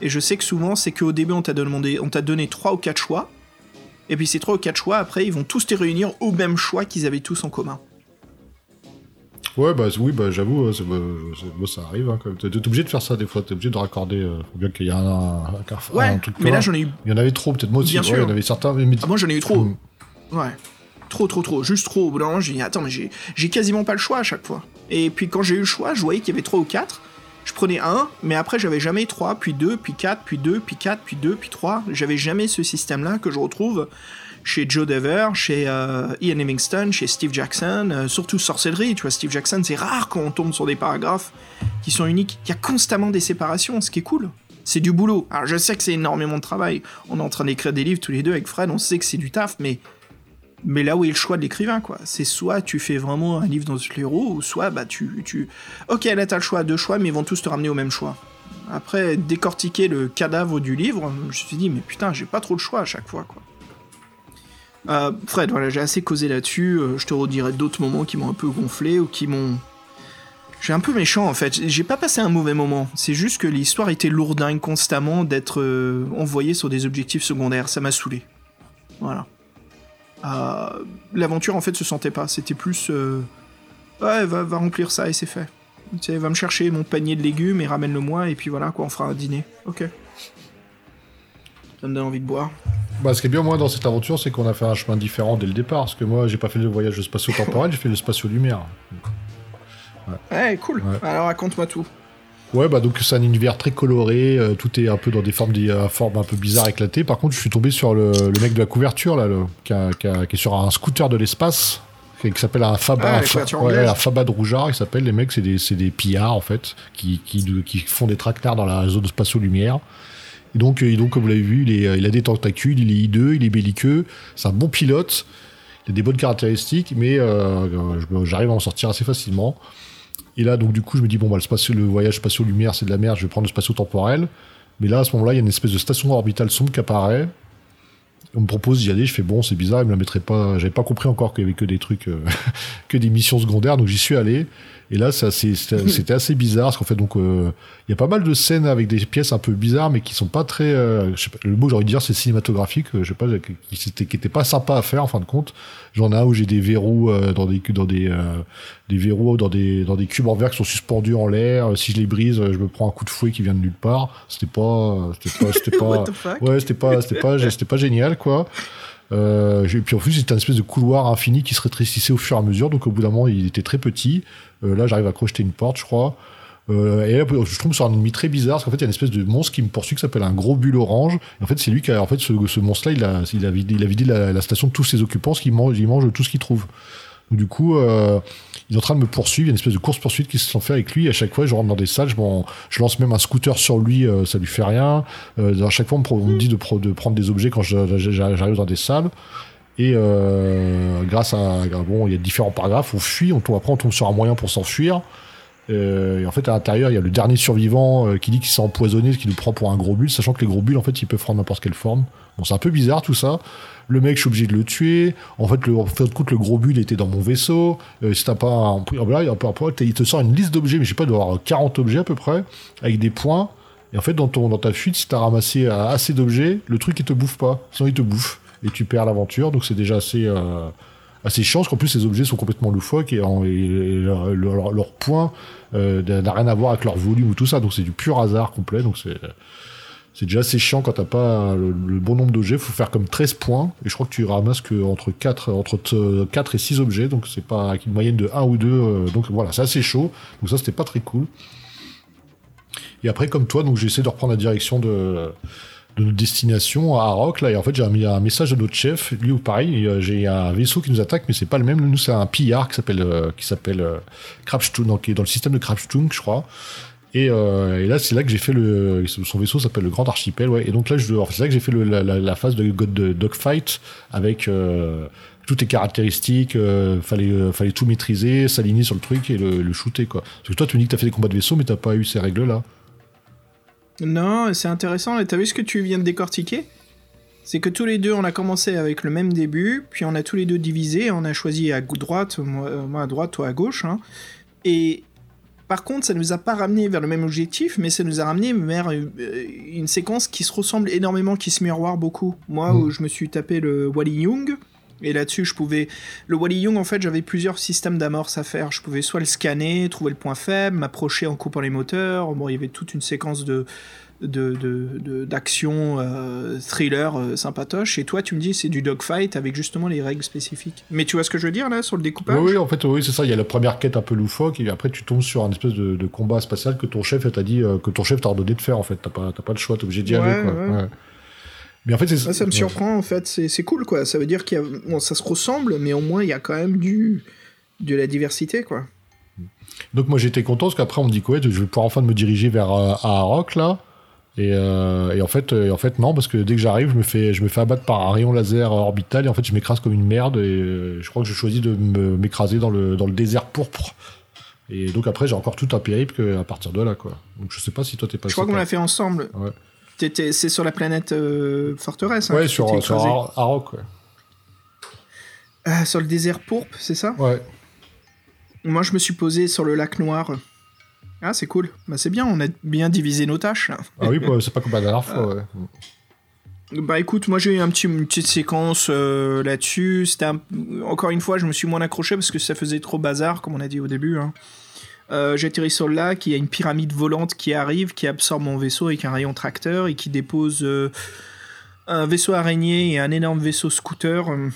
Et je sais que souvent c'est qu'au début on t'a demandé, on t'a donné trois ou quatre choix et puis ces trois ou quatre choix après ils vont tous te réunir au même choix qu'ils avaient tous en commun. Ouais, bah oui, bah j'avoue, c'est- bah, moi, ça arrive. Hein, quand même. T'es obligé de faire ça des fois, t'es obligé de raccorder. euh, faut bien qu'il y ait un, un, un carrefour- Ouais, un truc mais là j'en ai eu. Il y en avait trop, peut-être moi aussi. Bien ouais, sûr. il y en avait certains. Mais... Ah, moi j'en ai eu trop. Ouais. Trop, trop, trop. Juste trop. Au bout d'un moment, j'ai dit, attends, mais j'ai j'ai quasiment pas le choix à chaque fois. Et puis quand j'ai eu le choix, je voyais qu'il y avait trois ou quatre. Je prenais un, mais après j'avais jamais trois, puis deux, puis quatre, puis deux, puis quatre, puis deux, puis trois. J'avais jamais ce système-là que je retrouve chez Joe Dever, chez euh, Ian Livingstone, chez Steve Jackson, euh, surtout Sorcellerie. Tu vois, Steve Jackson, c'est rare quand on tombe sur des paragraphes qui sont uniques. Il y a constamment des séparations, ce qui est cool. C'est du boulot. Alors je sais que c'est énormément de travail. On est en train d'écrire des livres tous les deux avec Fred, on sait que c'est du taf, mais là où est le choix de l'écrivain, quoi. C'est soit tu fais vraiment un livre dans les roues, ou soit bah tu, tu... Ok, là t'as le choix, deux choix, mais ils vont tous te ramener au même choix. Après, décortiquer le cadavre du livre, je me suis dit, mais putain, j'ai pas trop le choix à chaque fois, quoi. Euh, Fred, voilà, j'ai assez causé là-dessus, euh, je te redirai d'autres moments qui m'ont un peu gonflé, ou qui m'ont... J'ai un peu méchant en fait, j'ai pas passé un mauvais moment, c'est juste que l'histoire était lourdingue constamment d'être euh, envoyée sur des objectifs secondaires, ça m'a saoulé. Voilà. L'aventure en fait se sentait pas. C'était plus ouais va, va remplir ça et c'est fait. Tu sais, va me chercher mon panier de légumes et ramène-le moi et puis voilà quoi on fera un dîner. Ok. Ça me donne envie de boire. Bah, ce qui est bien, moi, dans cette aventure, c'est qu'on a fait un chemin différent dès le départ. Parce que moi, j'ai pas fait le voyage spatio-temporel, j'ai fait le spatio-lumière. Ouais cool. Ouais. Alors raconte-moi tout. Ouais, bah donc c'est un univers très coloré, euh, tout est un peu dans des formes, des euh, formes un peu bizarres éclatées. Par contre, je suis tombé sur le, le mec de la couverture, là, le- qui, a- qui a- qui est sur un scooter de l'espace, qui, qui s'appelle un Faba, Ah, un, Fa- ouais, un Faba de Rougeard, il s'appelle. Les mecs, c'est des, des pillards, en fait, qui, qui, font des traquenards dans la zone spatio-lumière. Et donc, euh, donc, comme vous l'avez vu, euh, il a des tentacules, il est hideux, il est belliqueux, c'est un bon pilote, il a des bonnes caractéristiques, mais euh, j'arrive à en sortir assez facilement. Et là, donc, du coup, je me dis, bon, bah, le, le voyage spatio-lumière, c'est de la merde, je vais prendre le spatio-temporel. Mais là, à ce moment-là, il y a une espèce de station orbitale sombre qui apparaît. On me propose d'y aller, je fais bon, c'est bizarre, il me la mettrait pas. J'avais pas compris encore qu'il y avait que des trucs, euh, que des missions secondaires, donc j'y suis allé. Et là, c'était assez bizarre, parce qu'en fait, donc, euh, il y a pas mal de scènes avec des pièces un peu bizarres, mais qui sont pas très. euh, je sais pas, le mot j'ai envie de dire, c'est cinématographique, euh, je sais pas, qui, qui, était- qui était pas sympa à faire en fin de compte. J'en ai un où j'ai des verrous euh, dans des dans des euh, des verrous dans des dans des cubes en verre qui sont suspendus en l'air. Euh, Si je les brise, je me prends un coup de fouet qui vient de nulle part. C'était pas c'était pas c'était pas ouais c'était pas c'était pas c'était pas génial quoi. Euh, j'ai- puis en plus c'était un espèce de couloir infini qui se rétrécissait au fur et à mesure. Donc au bout d'un moment il était très petit. Euh, là j'arrive à crocheter une porte je crois. Euh, et là, je tombe sur un ennemi très bizarre parce qu'en fait il y a une espèce de monstre qui me poursuit qui s'appelle un gros bulle orange. Et en fait c'est lui qui a en fait ce, ce monstre là il a vidé, la, station de tous ses occupants, parce qu'il mange il mange tout ce qu'il trouve. Donc, du coup, euh, il est en train de me poursuivre. Il y a une espèce de course poursuite qui se fait avec lui. Et à chaque fois, je rentre dans des salles, je, je lance même un scooter sur lui, euh, ça lui fait rien. Euh, à chaque fois, on me, dit de, de prendre des objets quand j'arrive dans des salles. Et euh, grâce à bon, il y a différents paragraphes, on fuit, on tombe, après on tombe sur un moyen pour s'enfuir. Euh, et en fait, à l'intérieur, il y a le dernier survivant euh, qui dit qu'il s'est empoisonné, qui nous prend pour un gros bulle, sachant que les gros bulles, en fait, ils peuvent prendre n'importe quelle forme. Bon, c'est un peu bizarre tout ça. Le mec, je suis obligé de le tuer. En fait, le, en fait, de le gros bulle était dans mon vaisseau. Euh, si t'as pas un, là, il y a il te sort une liste d'objets, mais je sais pas, il avoir 40 objets à peu près, avec des points. Et en fait, dans, ton, dans ta fuite, si t'as ramassé euh, assez d'objets, le truc, il te bouffe pas. Sinon, il te bouffe. Et tu perds l'aventure. Donc, c'est déjà assez, euh, assez chiant, parce qu'en plus, ces objets sont complètement loufoques et, leur, leur, point euh, n'a rien à voir avec leur volume ou tout ça. Donc, c'est du pur hasard complet. Donc, c'est. C'est déjà assez chiant quand t'as pas le, bon nombre d'objets. faut faire comme 13 points. Et je crois que tu ramasses que entre 4, entre t- 4 et 6 objets. Donc c'est pas avec une moyenne de 1 ou 2. donc voilà, c'est assez chaud. Donc ça, c'était pas très cool. Et après, comme toi, donc j'ai essayé de reprendre la direction de, de notre destination à Rock. Là, et en fait, j'ai mis un message de notre chef. Lui, ou pareil, j'ai un vaisseau qui nous attaque, mais c'est pas le même. Nous, c'est un pillard qui s'appelle euh, qui s'appelle euh, qui est dans le système de Krabstung, je crois. Et, euh, et là, c'est là que j'ai fait le. Son vaisseau s'appelle le Grand Archipel, ouais. Et donc là, c'est là que j'ai fait la, phase de, de dogfight avec euh, toutes les caractéristiques. euh, fallait, fallait tout maîtriser, s'aligner sur le truc et le, le shooter, quoi. Parce que toi, tu me dis que t'as fait des combats de vaisseau, mais t'as pas eu ces règles-là. Non, c'est intéressant. T'as vu ce que tu viens de décortiquer? C'est que tous les deux, on a commencé avec le même début, puis on a tous les deux divisé, on a choisi à droite, moi, euh, moi à droite, toi à gauche. hein. Et par contre, ça nous a pas ramené vers le même objectif, mais ça nous a ramené vers euh, une séquence qui se ressemble énormément, qui se miroire beaucoup. Moi, Mm. où je me suis tapé le Wally Young, Et là-dessus, je pouvais. Le Wally Young, en fait, j'avais plusieurs systèmes d'amorce à faire. Je pouvais soit le scanner, trouver le point faible, m'approcher en coupant les moteurs. Bon, il y avait toute une séquence de de- de- de- d'action euh, thriller euh, sympatoche. Et toi, tu me dis c'est du dogfight avec justement les règles spécifiques. Mais tu vois ce que je veux dire là sur le découpage? Oui, oui, en fait, oui, c'est ça. Il y a la première quête un peu loufoque, et après, tu tombes sur un espèce de, de combat spatial que ton chef t'a dit, euh, que ton chef t'a ordonné de faire, en fait. T'as pas, pas le choix, t'es obligé d'y Ouais, aller, quoi. ouais. Ouais. Mais en fait, ça me surprend en fait, c'est cool quoi. Ça veut dire qu'il y a... bon, ça se ressemble, mais au moins il y a quand même du de la diversité quoi. Donc, moi, j'étais content, parce qu'après, on me dit quoi, je vais pouvoir enfin me diriger vers euh, Aarok, là. Et, euh, et en fait, euh, en fait, non, parce que dès que j'arrive, je me fais, je me fais abattre par un rayon laser orbital, et en fait, je m'écrase comme une merde, et euh, je crois que je choisis de m'écraser dans le, dans le désert pourpre. Et donc après, j'ai encore tout un périple à partir de là, quoi. Donc je sais pas si toi t'es passé. Je crois qu'on l'a fait ensemble. Ouais. T'étais- C'est sur la planète euh, forteresse. hein, Ouais, sur, sur Arok, ouais. Ah, sur le désert pourpre, c'est ça? Ouais. Moi je me suis posé sur le lac noir. Ah c'est cool. Bah c'est bien, on a bien divisé nos tâches. là. Ah oui, bah, c'est pas comme la dernière fois, ouais. Bah écoute, moi j'ai eu un petit, une petite séquence euh, là-dessus. C'était un- encore une fois, je me suis moins accroché parce que ça faisait trop bazar, comme on a dit au début. hein. Euh, J'atterris sur le lac, il y a une pyramide volante qui arrive, qui absorbe mon vaisseau avec un rayon tracteur et qui dépose euh, un vaisseau araignée et un énorme vaisseau scooter. Euh,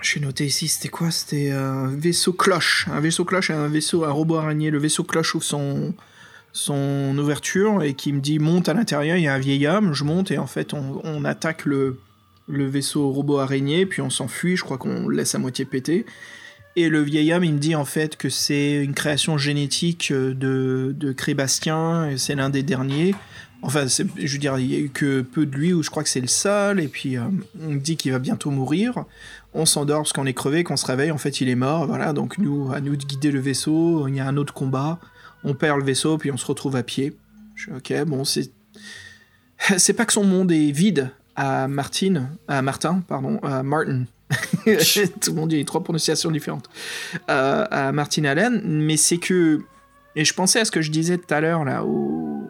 J'ai noté ici, c'était quoi? C'était un vaisseau cloche. Un vaisseau cloche et un vaisseau, un robot araignée. Le vaisseau cloche ouvre son, son ouverture et qui me dit monte à l'intérieur, il y a un vieil homme, je monte et en fait on, attaque le, le vaisseau robot araignée, puis on s'enfuit, je crois qu'on laisse à moitié péter. Et le vieil homme, il me dit en fait que c'est une création génétique euh, de, de Crébastien, c'est l'un des derniers. Enfin, je veux dire, il y a eu que peu de lui, ou je crois que c'est le seul, et puis euh, on me dit qu'il va bientôt mourir. On s'endort parce qu'on est crevé, qu'on se réveille, en fait il est mort, voilà, donc nous, à nous de guider le vaisseau, il y a un autre combat, on perd le vaisseau, puis on se retrouve à pied. Je suis ok, bon, c'est. C'est pas que son monde est vide à Martine, à Martin, pardon, à Martin. Tout le monde dit trois prononciations différentes. Euh, à Martin Allen, mais c'est que. Et je pensais à ce que je disais tout à l'heure, là, où.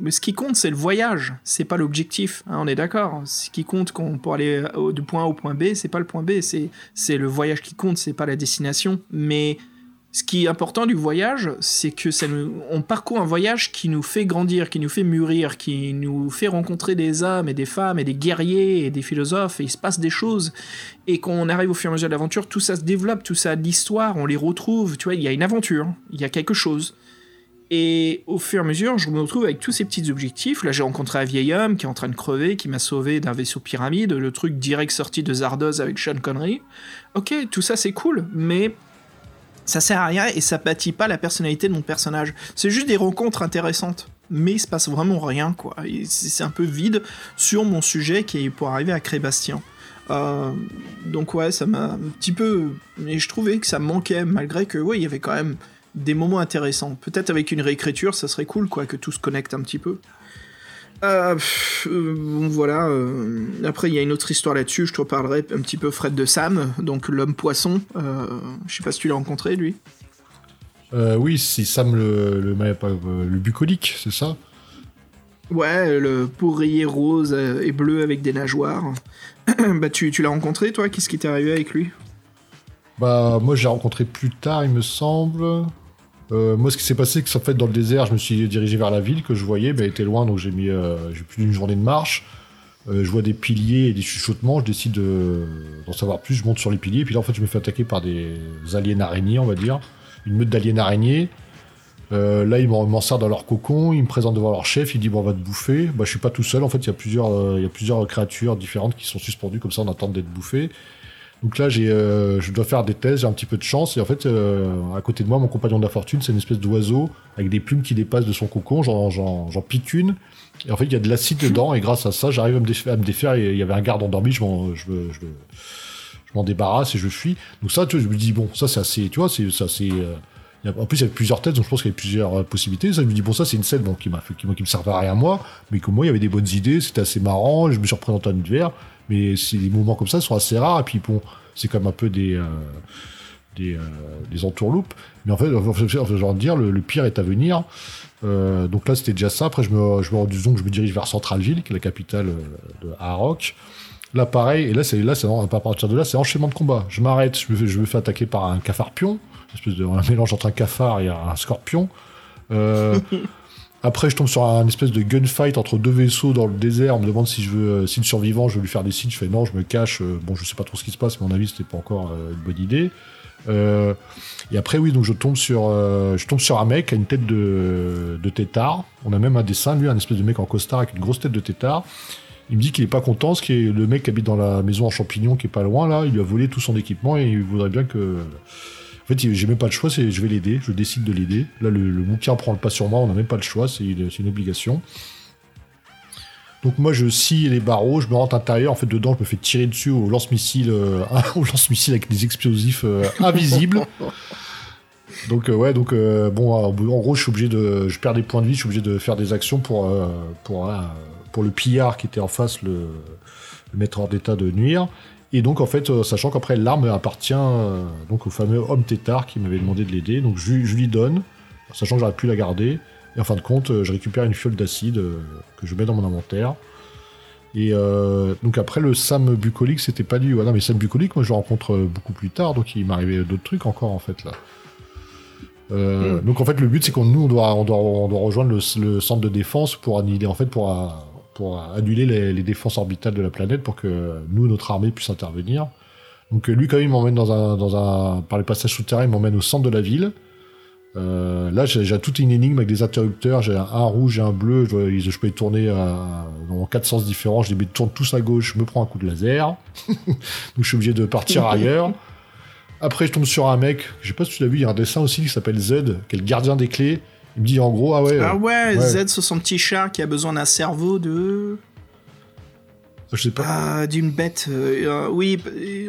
Mais ce qui compte, c'est le voyage, c'est pas l'objectif, hein, on est d'accord. Ce qui compte qu'on- pour aller au- du point A au point B, c'est pas le point B, c'est c'est le voyage qui compte, c'est pas la destination. Mais ce qui est important du voyage, c'est que ça nous, on parcourt un voyage qui nous fait grandir, qui nous fait mûrir, qui nous fait rencontrer des hommes et des femmes et des guerriers et des philosophes, et il se passe des choses, et qu'on arrive au fur et à mesure de l'aventure, tout ça se développe, tout ça a de l'histoire, on les retrouve, tu vois, il y a une aventure, il y a quelque chose. Et au fur et à mesure, je me retrouve avec tous ces petits objectifs. Là, j'ai rencontré un vieil homme qui est en train de crever, qui m'a sauvé d'un vaisseau pyramide, le truc direct sorti de Zardoz avec Sean Connery. Ok, tout ça c'est cool, mais ça sert à rien et ça bâtit pas la personnalité de mon personnage. C'est juste des rencontres intéressantes, mais il se passe vraiment rien, quoi. C'est un peu vide sur mon sujet qui est pour arriver à Crébastien. Euh, donc ouais, ça m'a un petit peu... Mais je trouvais que ça manquait, malgré que, ouais, il y avait quand même des moments intéressants. Peut-être avec une réécriture, ça serait cool, quoi, que tout se connecte un petit peu. Euh, pff, euh, bon, voilà. euh, après, il y a une autre histoire là-dessus. Je te reparlerai un petit peu Fred de Sam, donc l'homme poisson. Euh, je sais pas si tu l'as rencontré, lui. Euh, oui, c'est Sam le, le, le, le bucolique, c'est ça? Ouais, le pourrier rose et bleu avec des nageoires. bah, tu, tu l'as rencontré, toi? Qu'est-ce qui t'est arrivé avec lui? Bah, moi, je l'ai rencontré plus tard, il me semble. Euh, moi, ce qui s'est passé, c'est qu'en fait, dans le désert, je me suis dirigé vers la ville que je voyais, mais elle était loin, donc j'ai mis euh, plus d'une journée de marche. Euh, je vois des piliers et des chuchotements, je décide de- d'en savoir plus, je monte sur les piliers, puis là, en fait, je me fais attaquer par des aliens araignées, on va dire. Une meute d'aliens araignées. Là, ils m'en serrent dans leur cocon, ils me présentent devant leur chef, ils disent bon, on va te bouffer. Bah, je suis pas tout seul, en fait, il y a plusieurs, il y a plusieurs créatures différentes qui sont suspendues comme ça en attente d'être bouffées. Donc là, j'ai, euh, je dois faire des tests, j'ai un petit peu de chance, et en fait, euh, à côté de moi, mon compagnon de la fortune, c'est une espèce d'oiseau avec des plumes qui dépassent de son cocon. J'en, j'en, j'en pique une, et en fait, il y a de l'acide dedans, et grâce à ça, j'arrive à me défaire. Et il y avait un garde endormi, je m'en, je, me- je, me- je m'en débarrasse et je fuis. Donc ça, tu vois, je me dis bon, ça c'est assez, tu vois, c'est, euh, en plus, il y avait plusieurs têtes, donc je pense qu'il y avait plusieurs possibilités. Ça, je me dis, bon, ça, c'est une scène qui, m'a qui, me servait à rien moi, mais que moi, il y avait des bonnes idées, c'était assez marrant, je me suis représenté un univers, mais c'est des moments comme ça sont assez rares, et puis bon, c'est comme un peu des, euh, euh, des entourloupes. Mais en fait, j'ai envie de dire, le, le pire est à venir. Euh, donc là, c'était déjà ça. Après, je me, je me, disons que je me dirige vers Centralville, qui est la capitale de Harrock. Là, pareil, et là, c'est là, à partir de là, c'est enchaînement de combat. Je m'arrête, je me, fais, je me fais attaquer par un cafard pion, espèce de un mélange entre un cafard et un scorpion. Euh, après, je tombe sur un espèce de gunfight entre deux vaisseaux dans le désert. On me demande si je veux, euh, si le survivant, je veux lui faire des signes. Je fais non, je me cache. Euh, bon, je sais pas trop ce qui se passe, mais à mon avis, c'était pas encore euh, une bonne idée. Et après, oui, donc je tombe sur, euh, je tombe sur un mec qui a une tête de, de tétard. On a même un dessin, lui, un espèce de mec en costard avec une grosse tête de tétard. Il me dit qu'il est pas content, ce qui est le mec qui habite dans la maison en champignon qui est pas loin là. Il lui a volé tout son équipement et il voudrait bien que. En fait, j'ai même pas le choix, c'est je vais l'aider, je décide de l'aider. Là, le, le bouquin prend le pas sur moi, on n'a même pas le choix, c'est une, obligation. Donc moi, je scie les barreaux, je me rentre à l'intérieur. En fait, dedans, je me fais tirer dessus au lance-missile, euh, au lance-missile avec des explosifs euh, invisibles. Donc euh, ouais, donc euh, bon, en, gros, je suis obligé de, je perds des points de vie, je suis obligé de faire des actions pour pour pour le pillard qui était en face, le, le mettre hors d'état de nuire. Et donc en fait, euh, sachant qu'après l'arme appartient euh, donc au fameux homme tétard qui m'avait demandé de l'aider, donc je, lui- je lui donne, sachant que j'aurais pu la garder. Et en fin de compte, euh, je récupère une fiole d'acide que je mets dans mon inventaire. Et euh, donc après le Sam bucolique, c'était pas lui. Ouais, non mais Sam bucolique, moi je le rencontre beaucoup plus tard, donc il m'arrivait d'autres trucs encore en fait là. Euh, Donc en fait le but c'est qu'on nous on doit on doit, on doit rejoindre le, le centre de défense pour annuler en fait pour pour annuler les, défenses orbitales de la planète pour que nous notre armée puisse intervenir. Donc lui quand même m'emmène dans un par les passages souterrains il m'emmène au centre de la ville. Euh, là j'ai toute une énigme avec des interrupteurs. J'ai un, rouge et un bleu. Je, peux les tourner euh, dans quatre sens différents. Je les tourne tous à gauche. Je me prends un coup de laser. Donc je suis obligé de partir ailleurs. Après, je tombe sur un mec, je sais pas si tu l'as vu, il y a un dessin aussi qui s'appelle Z, qui est le gardien des clés. Il me dit en gros, ah ouais, Ah euh, ouais, ouais. Z sur son petit chat qui a besoin d'un cerveau de. je sais pas. Ah, d'une bête. euh, euh, oui,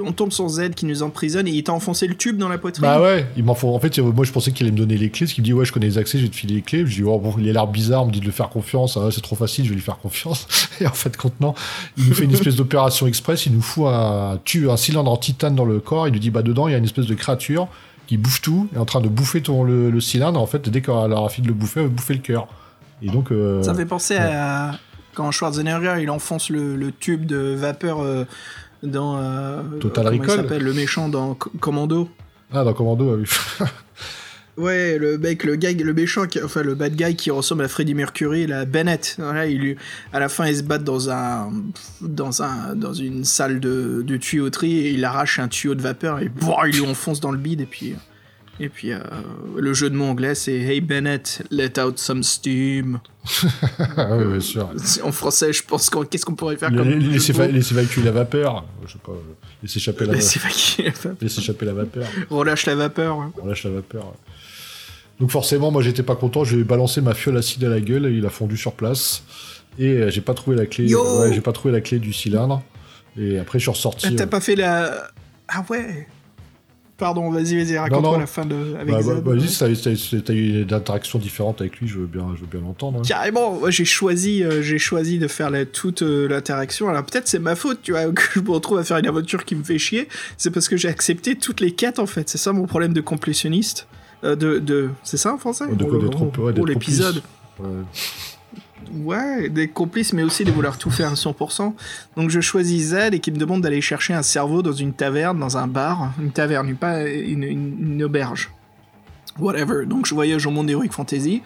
on tombe sur Z qui nous emprisonne et il t'a enfoncé le tube dans la poitrine. Bah ouais, il m'en faut. En fait, moi je pensais qu'il allait me donner les clés, parce qu'il me dit ouais, je connais les accès, je vais te filer les clés. Je dis oh, bon, il a l'air bizarre, on me dit de le faire confiance, ah, c'est trop facile, je vais lui faire confiance. Et en fait, non, il nous fait une espèce d'opération express, il nous fout un tube, un cylindre en titane dans le corps, il nous dit bah dedans il y a une espèce de créature qui bouffe tout, est en train de bouffer ton, le, le cylindre. En fait, dès qu'elle aura fini de le bouffer, elle va bouffer le cœur. Et donc. euh, Ça me fait penser à quand Schwarzenegger il enfonce le, le tube de vapeur euh, dans. euh, Total il Recall. s'appelle Le méchant dans Co- Commando. Ah, dans Commando, oui. Ouais, le mec, le gars, le méchant, qui- enfin le bad guy qui ressemble à Freddie Mercury, la Bennett. Voilà, il à la fin, ils se battent dans un, dans un, dans une salle de, de tuyauterie et il arrache un tuyau de vapeur et boah, il lui enfonce dans le bide et puis, et puis euh, le jeu de mots anglais c'est Hey Bennett, let out some steam. ah oui, bien sûr. En français, je pense qu'on, qu'est-ce qu'on pourrait faire comme laisser évacuer la vapeur. Je sais pas. euh, Laisser échapper la, vapeur. laisser échapper la vapeur. Relâche la vapeur. ouais. On lâche la vapeur. Donc forcément, moi j'étais pas content. J'ai balancé ma fiole acide à la gueule et il a fondu sur place. Et euh, j'ai pas trouvé la clé. Ouais, j'ai pas trouvé la clé du cylindre. Et après, je suis ressorti. Ah, T'as euh, pas fait la. Ah ouais Pardon, vas-y, vas-y, raconte-moi la fin de. Avec bah, bah, vas-y, t'as- eu des interactions différentes avec lui, je veux bien, je veux bien l'entendre. hein. Carrément, moi j'ai choisi, euh, j'ai choisi de faire la, toute euh, l'interaction. Alors peut-être c'est ma faute, tu vois, que je me retrouve à faire une aventure qui me fait chier. C'est parce que j'ai accepté toutes les quêtes en fait. C'est ça mon problème de complétionniste. Euh, de, de... C'est ça en français? De quoi, Oh, d'être oh, ouais, oh, l'épisode. Ouais. Des complices, mais aussi de vouloir tout faire à 100%. Donc je choisis Z et qui me demande d'aller chercher un cerveau dans une taverne, dans un bar. Une taverne, pas une, une- une auberge. Whatever. Donc je voyage au monde Heroic Fantasy.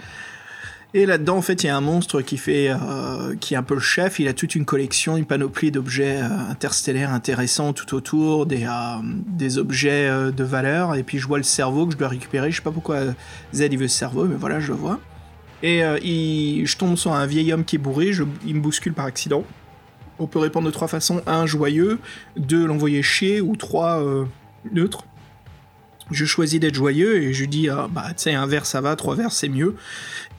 Et là-dedans, en fait, il y a un monstre qui fait, euh, est un peu le chef. Il a toute une collection, une panoplie d'objets euh, interstellaires intéressants tout autour, des, euh, objets de valeur. Et puis je vois le cerveau que je dois récupérer. Je sais pas pourquoi Z veut ce cerveau, mais voilà, je le vois. Et je tombe sur un vieil homme qui est bourré, il me bouscule par accident. On peut répondre de trois façons. Un, joyeux. Deux, l'envoyer chier. Ou trois, neutre. Je choisis d'être joyeux et je lui dis, ah, bah, tu sais, un verre ça va, trois verres c'est mieux.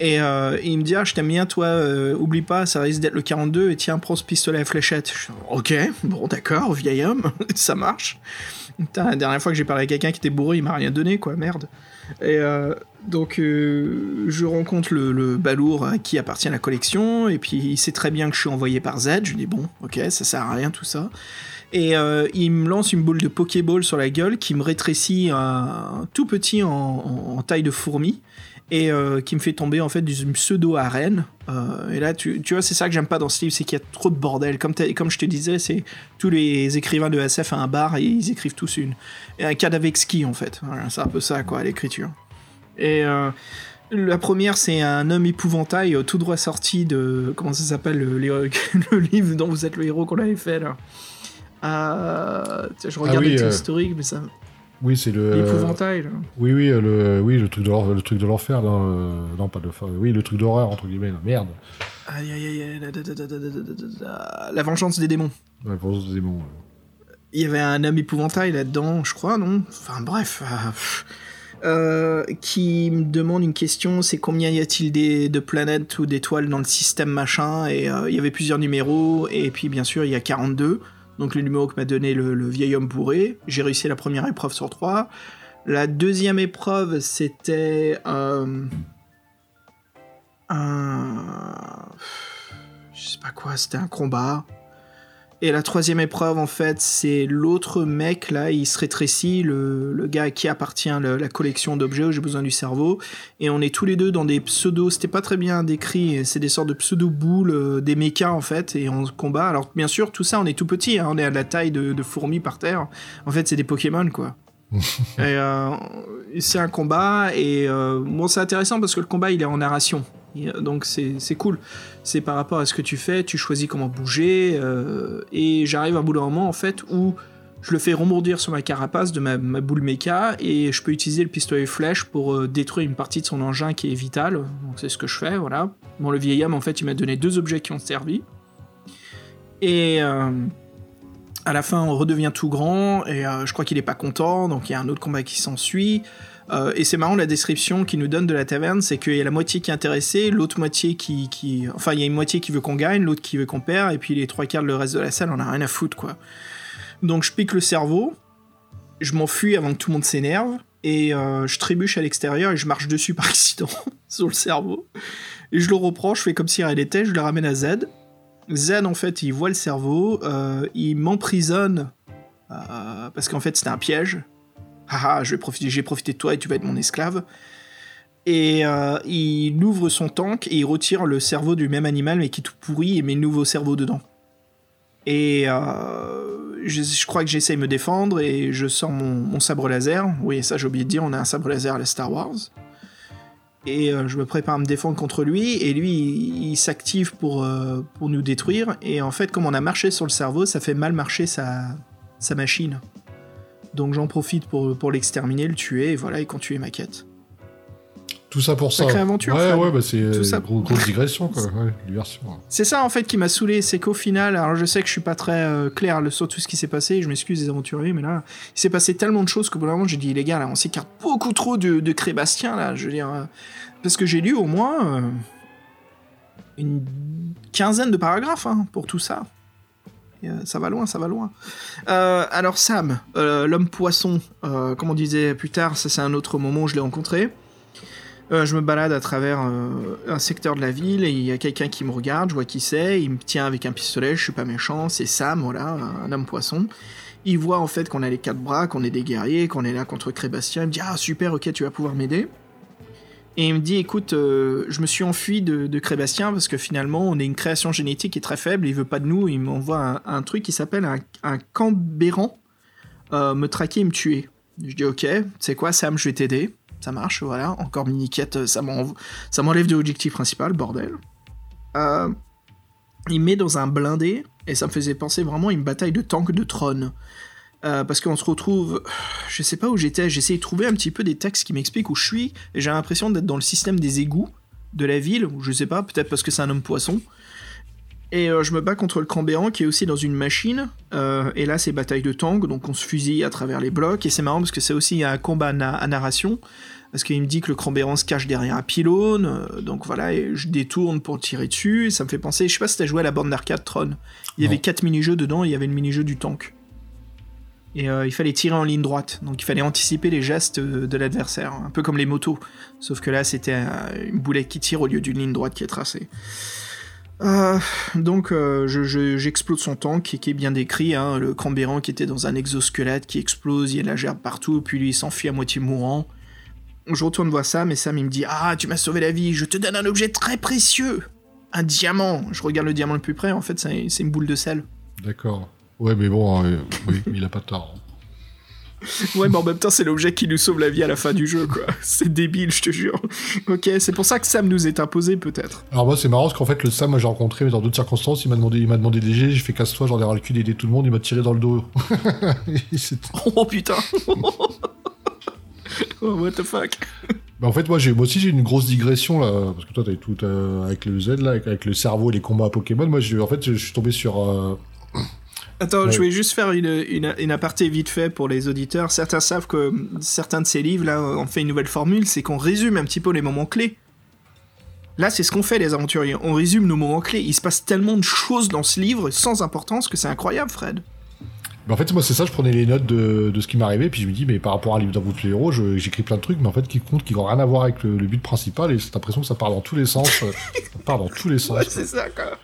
Et euh, il me dit, ah, je t'aime bien, toi, euh, oublie pas, ça risque d'être le 42, et tiens, prends ce pistolet à fléchette. Je ok, bon, d'accord, vieil homme, ça marche. La dernière fois que j'ai parlé à quelqu'un qui était bourré, il m'a rien donné, quoi, merde. Et euh, donc, je rencontre le, le balourd à qui appartient la collection, et puis il sait très bien que je suis envoyé par Z. Je lui dis, bon, ok, ça sert à rien tout ça. Et euh, il me lance une boule de Pokéball sur la gueule qui me rétrécit un, tout petit en, taille de fourmi. et euh, qui me fait tomber en fait d'une pseudo arène. Euh, et là, tu, vois, c'est ça que j'aime pas dans ce livre, c'est qu'il y a trop de bordel. Comme, comme je te disais, c'est tous les écrivains de SF à un bar et ils écrivent tous une et un Kadavexki en fait. C'est un peu ça quoi, l'écriture. Et la première, c'est un homme épouvantail tout droit sorti de comment ça s'appelle le, livre dont vous êtes le héros qu'on avait fait là. Ah, à. Je regarde ah oui, historique, euh, mais ça. Oui, c'est le. Euh, L'épouvantail. Oui, oui, euh, le, oui, le truc de le truc de l'enfer, non, pas de l'enfer. Oui, le truc d'horreur entre guillemets. Là. Merde. Aïe, aïe, aïe, la, la vengeance des démons. La vengeance des démons. Ouais. Il y avait un homme épouvantail là-dedans, je crois, non? Enfin bref. Ah, euh, qui me demande une question, c'est combien y a-t-il de planètes ou d'étoiles dans le système machin? Et il euh, y avait plusieurs numéros, et puis bien sûr il y a 42. Donc le numéro que m'a donné le, vieil homme bourré. J'ai réussi la première épreuve sur trois. La deuxième épreuve, c'était... euh, un... Je sais pas quoi, c'était un combat. Et la troisième épreuve, en fait, c'est l'autre mec, là, il se rétrécit, le, le gars à qui appartient le- la collection d'objets où j'ai besoin du cerveau. Et on est tous les deux dans des pseudos, c'était pas très bien décrit, c'est des sortes de pseudo-boules, euh, des mechas, en fait, et on se combat. Alors, bien sûr, tout ça, on est tout petit, hein, on est à la taille de, de fourmis par terre. En fait, c'est des Pokémon, quoi. et euh, c'est un combat, et euh, bon, c'est intéressant parce que le combat, il est en narration. Euh, Donc, c'est cool. C'est par rapport à ce que tu fais, tu choisis comment bouger, euh, et j'arrive à un bout d'un moment en fait où je le fais rembourdir sur ma carapace de ma, boule méca, et je peux utiliser le pistolet flèche pour euh, détruire une partie de son engin qui est vital, donc c'est ce que je fais, voilà. Bon, le vieil homme en fait il m'a donné deux objets qui ont servi, et à la fin on redevient tout grand, et je crois qu'il est pas content, donc il y a un autre combat qui s'ensuit, euh, et c'est marrant la description qu'il nous donne de la taverne, c'est qu'il y a la moitié qui est intéressée, l'autre moitié qui. Enfin, il y a une moitié qui veut qu'on gagne, l'autre qui veut qu'on perd, et puis les trois quarts le reste de la salle, on a rien à foutre, quoi. Donc je pique le cerveau, je m'enfuis avant que tout le monde s'énerve, et euh, je trébuche à l'extérieur et je marche dessus par accident sur le cerveau. Et je le reprends, je fais comme si rien n'était, je le ramène à Z. Z, en fait, il voit le cerveau, euh, il m'emprisonne, parce qu'en fait, c'était un piège. Haha, je vais profiter, j'ai profité de toi et tu vas être mon esclave. Et euh, il ouvre son tank et il retire le cerveau du même animal mais qui est tout pourri et met le nouveau cerveau dedans. Et euh, je, crois que j'essaye de me défendre et je sors mon, sabre laser. Oui, ça j'ai oublié de dire, on a un sabre laser à la Star Wars. Et euh, je me prépare à me défendre contre lui, et lui, il, s'active pour, pour nous détruire. Et en fait, comme on a marché sur le cerveau, ça fait mal marcher sa, sa machine. Donc j'en profite pour, pour l'exterminer, le tuer, et voilà, et continuer ma quête. Tout ça pour ça. Aventure, Ouais, ouais, bah c'est ça. gros- grosse digression, quoi. Ouais, diversion. C'est ça en fait qui m'a saoulé, c'est qu'au final, alors je sais que je suis pas très euh, clair sur tout ce qui s'est passé, je m'excuse des aventuriers, mais là, il s'est passé tellement de choses qu'au bout moment j'ai dit les gars là, on s'écarte beaucoup trop de, de Crébastien là, je veux dire, euh, parce que j'ai lu au moins euh, une quinzaine de paragraphes hein, pour tout ça. Euh, ça va loin, ça va loin. Euh, alors Sam, euh, l'homme poisson, comme on disait plus tard, ça c'est un autre moment où je l'ai rencontré. Je me balade à travers un secteur de la ville et il y a quelqu'un qui me regarde, je vois qui c'est, il me tient avec un pistolet, je suis pas méchant, c'est Sam, voilà, un homme poisson. Il voit en fait qu'on a les quatre bras, qu'on est des guerriers, qu'on est là contre Crébastien, il me dit ah super ok tu vas pouvoir m'aider. Et il me dit écoute, euh, je me suis enfui de, Crébastien parce que finalement on est une création génétique qui est très faible, il veut pas de nous, il m'envoie un, truc qui s'appelle un, cambéran, euh, me traquer et me tuer. Je dis ok, c'est quoi Sam, je vais t'aider. Ça marche, voilà. Encore mini-quête, ça m'en- ça m'enlève de l'objectif principal, bordel. Euh, il me met dans un blindé, et ça me faisait penser vraiment à une bataille de tank de trône. Euh, parce qu'on se retrouve, je sais pas où j'étais, j'essayais de trouver un petit peu des textes qui m'expliquent où je suis, et j'ai l'impression d'être dans le système des égouts de la ville, ou je sais pas, peut-être parce que c'est un homme poisson. Et euh, je me bats contre le Cambéran qui est aussi dans une machine. euh, et là, c'est bataille de tank, donc on se fusille à travers les blocs. Et c'est marrant parce que c'est aussi un combat à, na- à narration. Parce qu'il me dit que le Cambéran se cache derrière un pylône. donc voilà, et je détourne pour tirer dessus. Et ça me fait penser, je sais pas si t'as joué à la borne d'arcade Tron. Il y Non. avait quatre mini-jeux dedans, et il y avait le mini-jeu du tank. Et euh, il fallait tirer en ligne droite. Donc il fallait anticiper les gestes euh, de l'adversaire. Un peu comme les motos. Sauf que là, c'était euh, une boulette qui tire au lieu d'une ligne droite qui est tracée. Donc euh, je- je- j'explose son tank qui, est bien décrit, hein, le Cambéran qui était dans un exosquelette qui explose, il y a de la gerbe partout, puis lui il s'enfuit à moitié mourant. je retourne voir Sam et Sam il me dit Ah, tu m'as sauvé la vie, je te donne un objet très précieux Un diamant Je regarde le diamant le plus près, en fait, c'est une boule de sel. D'accord. Ouais, mais bon, euh, oui, il a pas tort. Ouais, mais en même temps, c'est l'objet qui nous sauve la vie à la fin du jeu, quoi. C'est débile, je te jure. Ok, c'est pour ça que Sam nous est imposé, peut-être. Alors moi c'est marrant parce qu'en fait le Sam moi j'ai rencontré mais dans d'autres circonstances il m'a demandé il m'a demandé des jets j'ai fait casse-toi j'en ai ras le cul d'aider tout le monde il m'a tiré dans le dos. Oh putain Oh, what the fuck Bah, en fait moi moi aussi j'ai une grosse digression là parce que toi t'avais tout euh, avec le Z là avec, avec le cerveau et les combats à Pokémon moi en fait je suis tombé sur euh, Attends, Ouais. je vais juste faire une, une, une aparté vite fait pour les auditeurs. Certains savent que certains de ces livres, là, on fait une nouvelle formule, c'est qu'on résume un petit peu les moments clés. Là, c'est ce qu'on fait, les aventuriers. On résume nos moments clés. Il se passe tellement de choses dans ce livre, sans importance, que c'est incroyable, Fred. bah, en fait moi c'est ça je prenais les notes de, de ce qui m'arrivait puis je me dis mais par rapport à un livre d'aventures de héros j'écris plein de trucs mais en fait qui comptent qui n'ont rien à voir avec le, le but principal et c'est l'impression que ça part dans tous les sens euh, ça part dans tous les sens Ouais, c'est ça, quoi.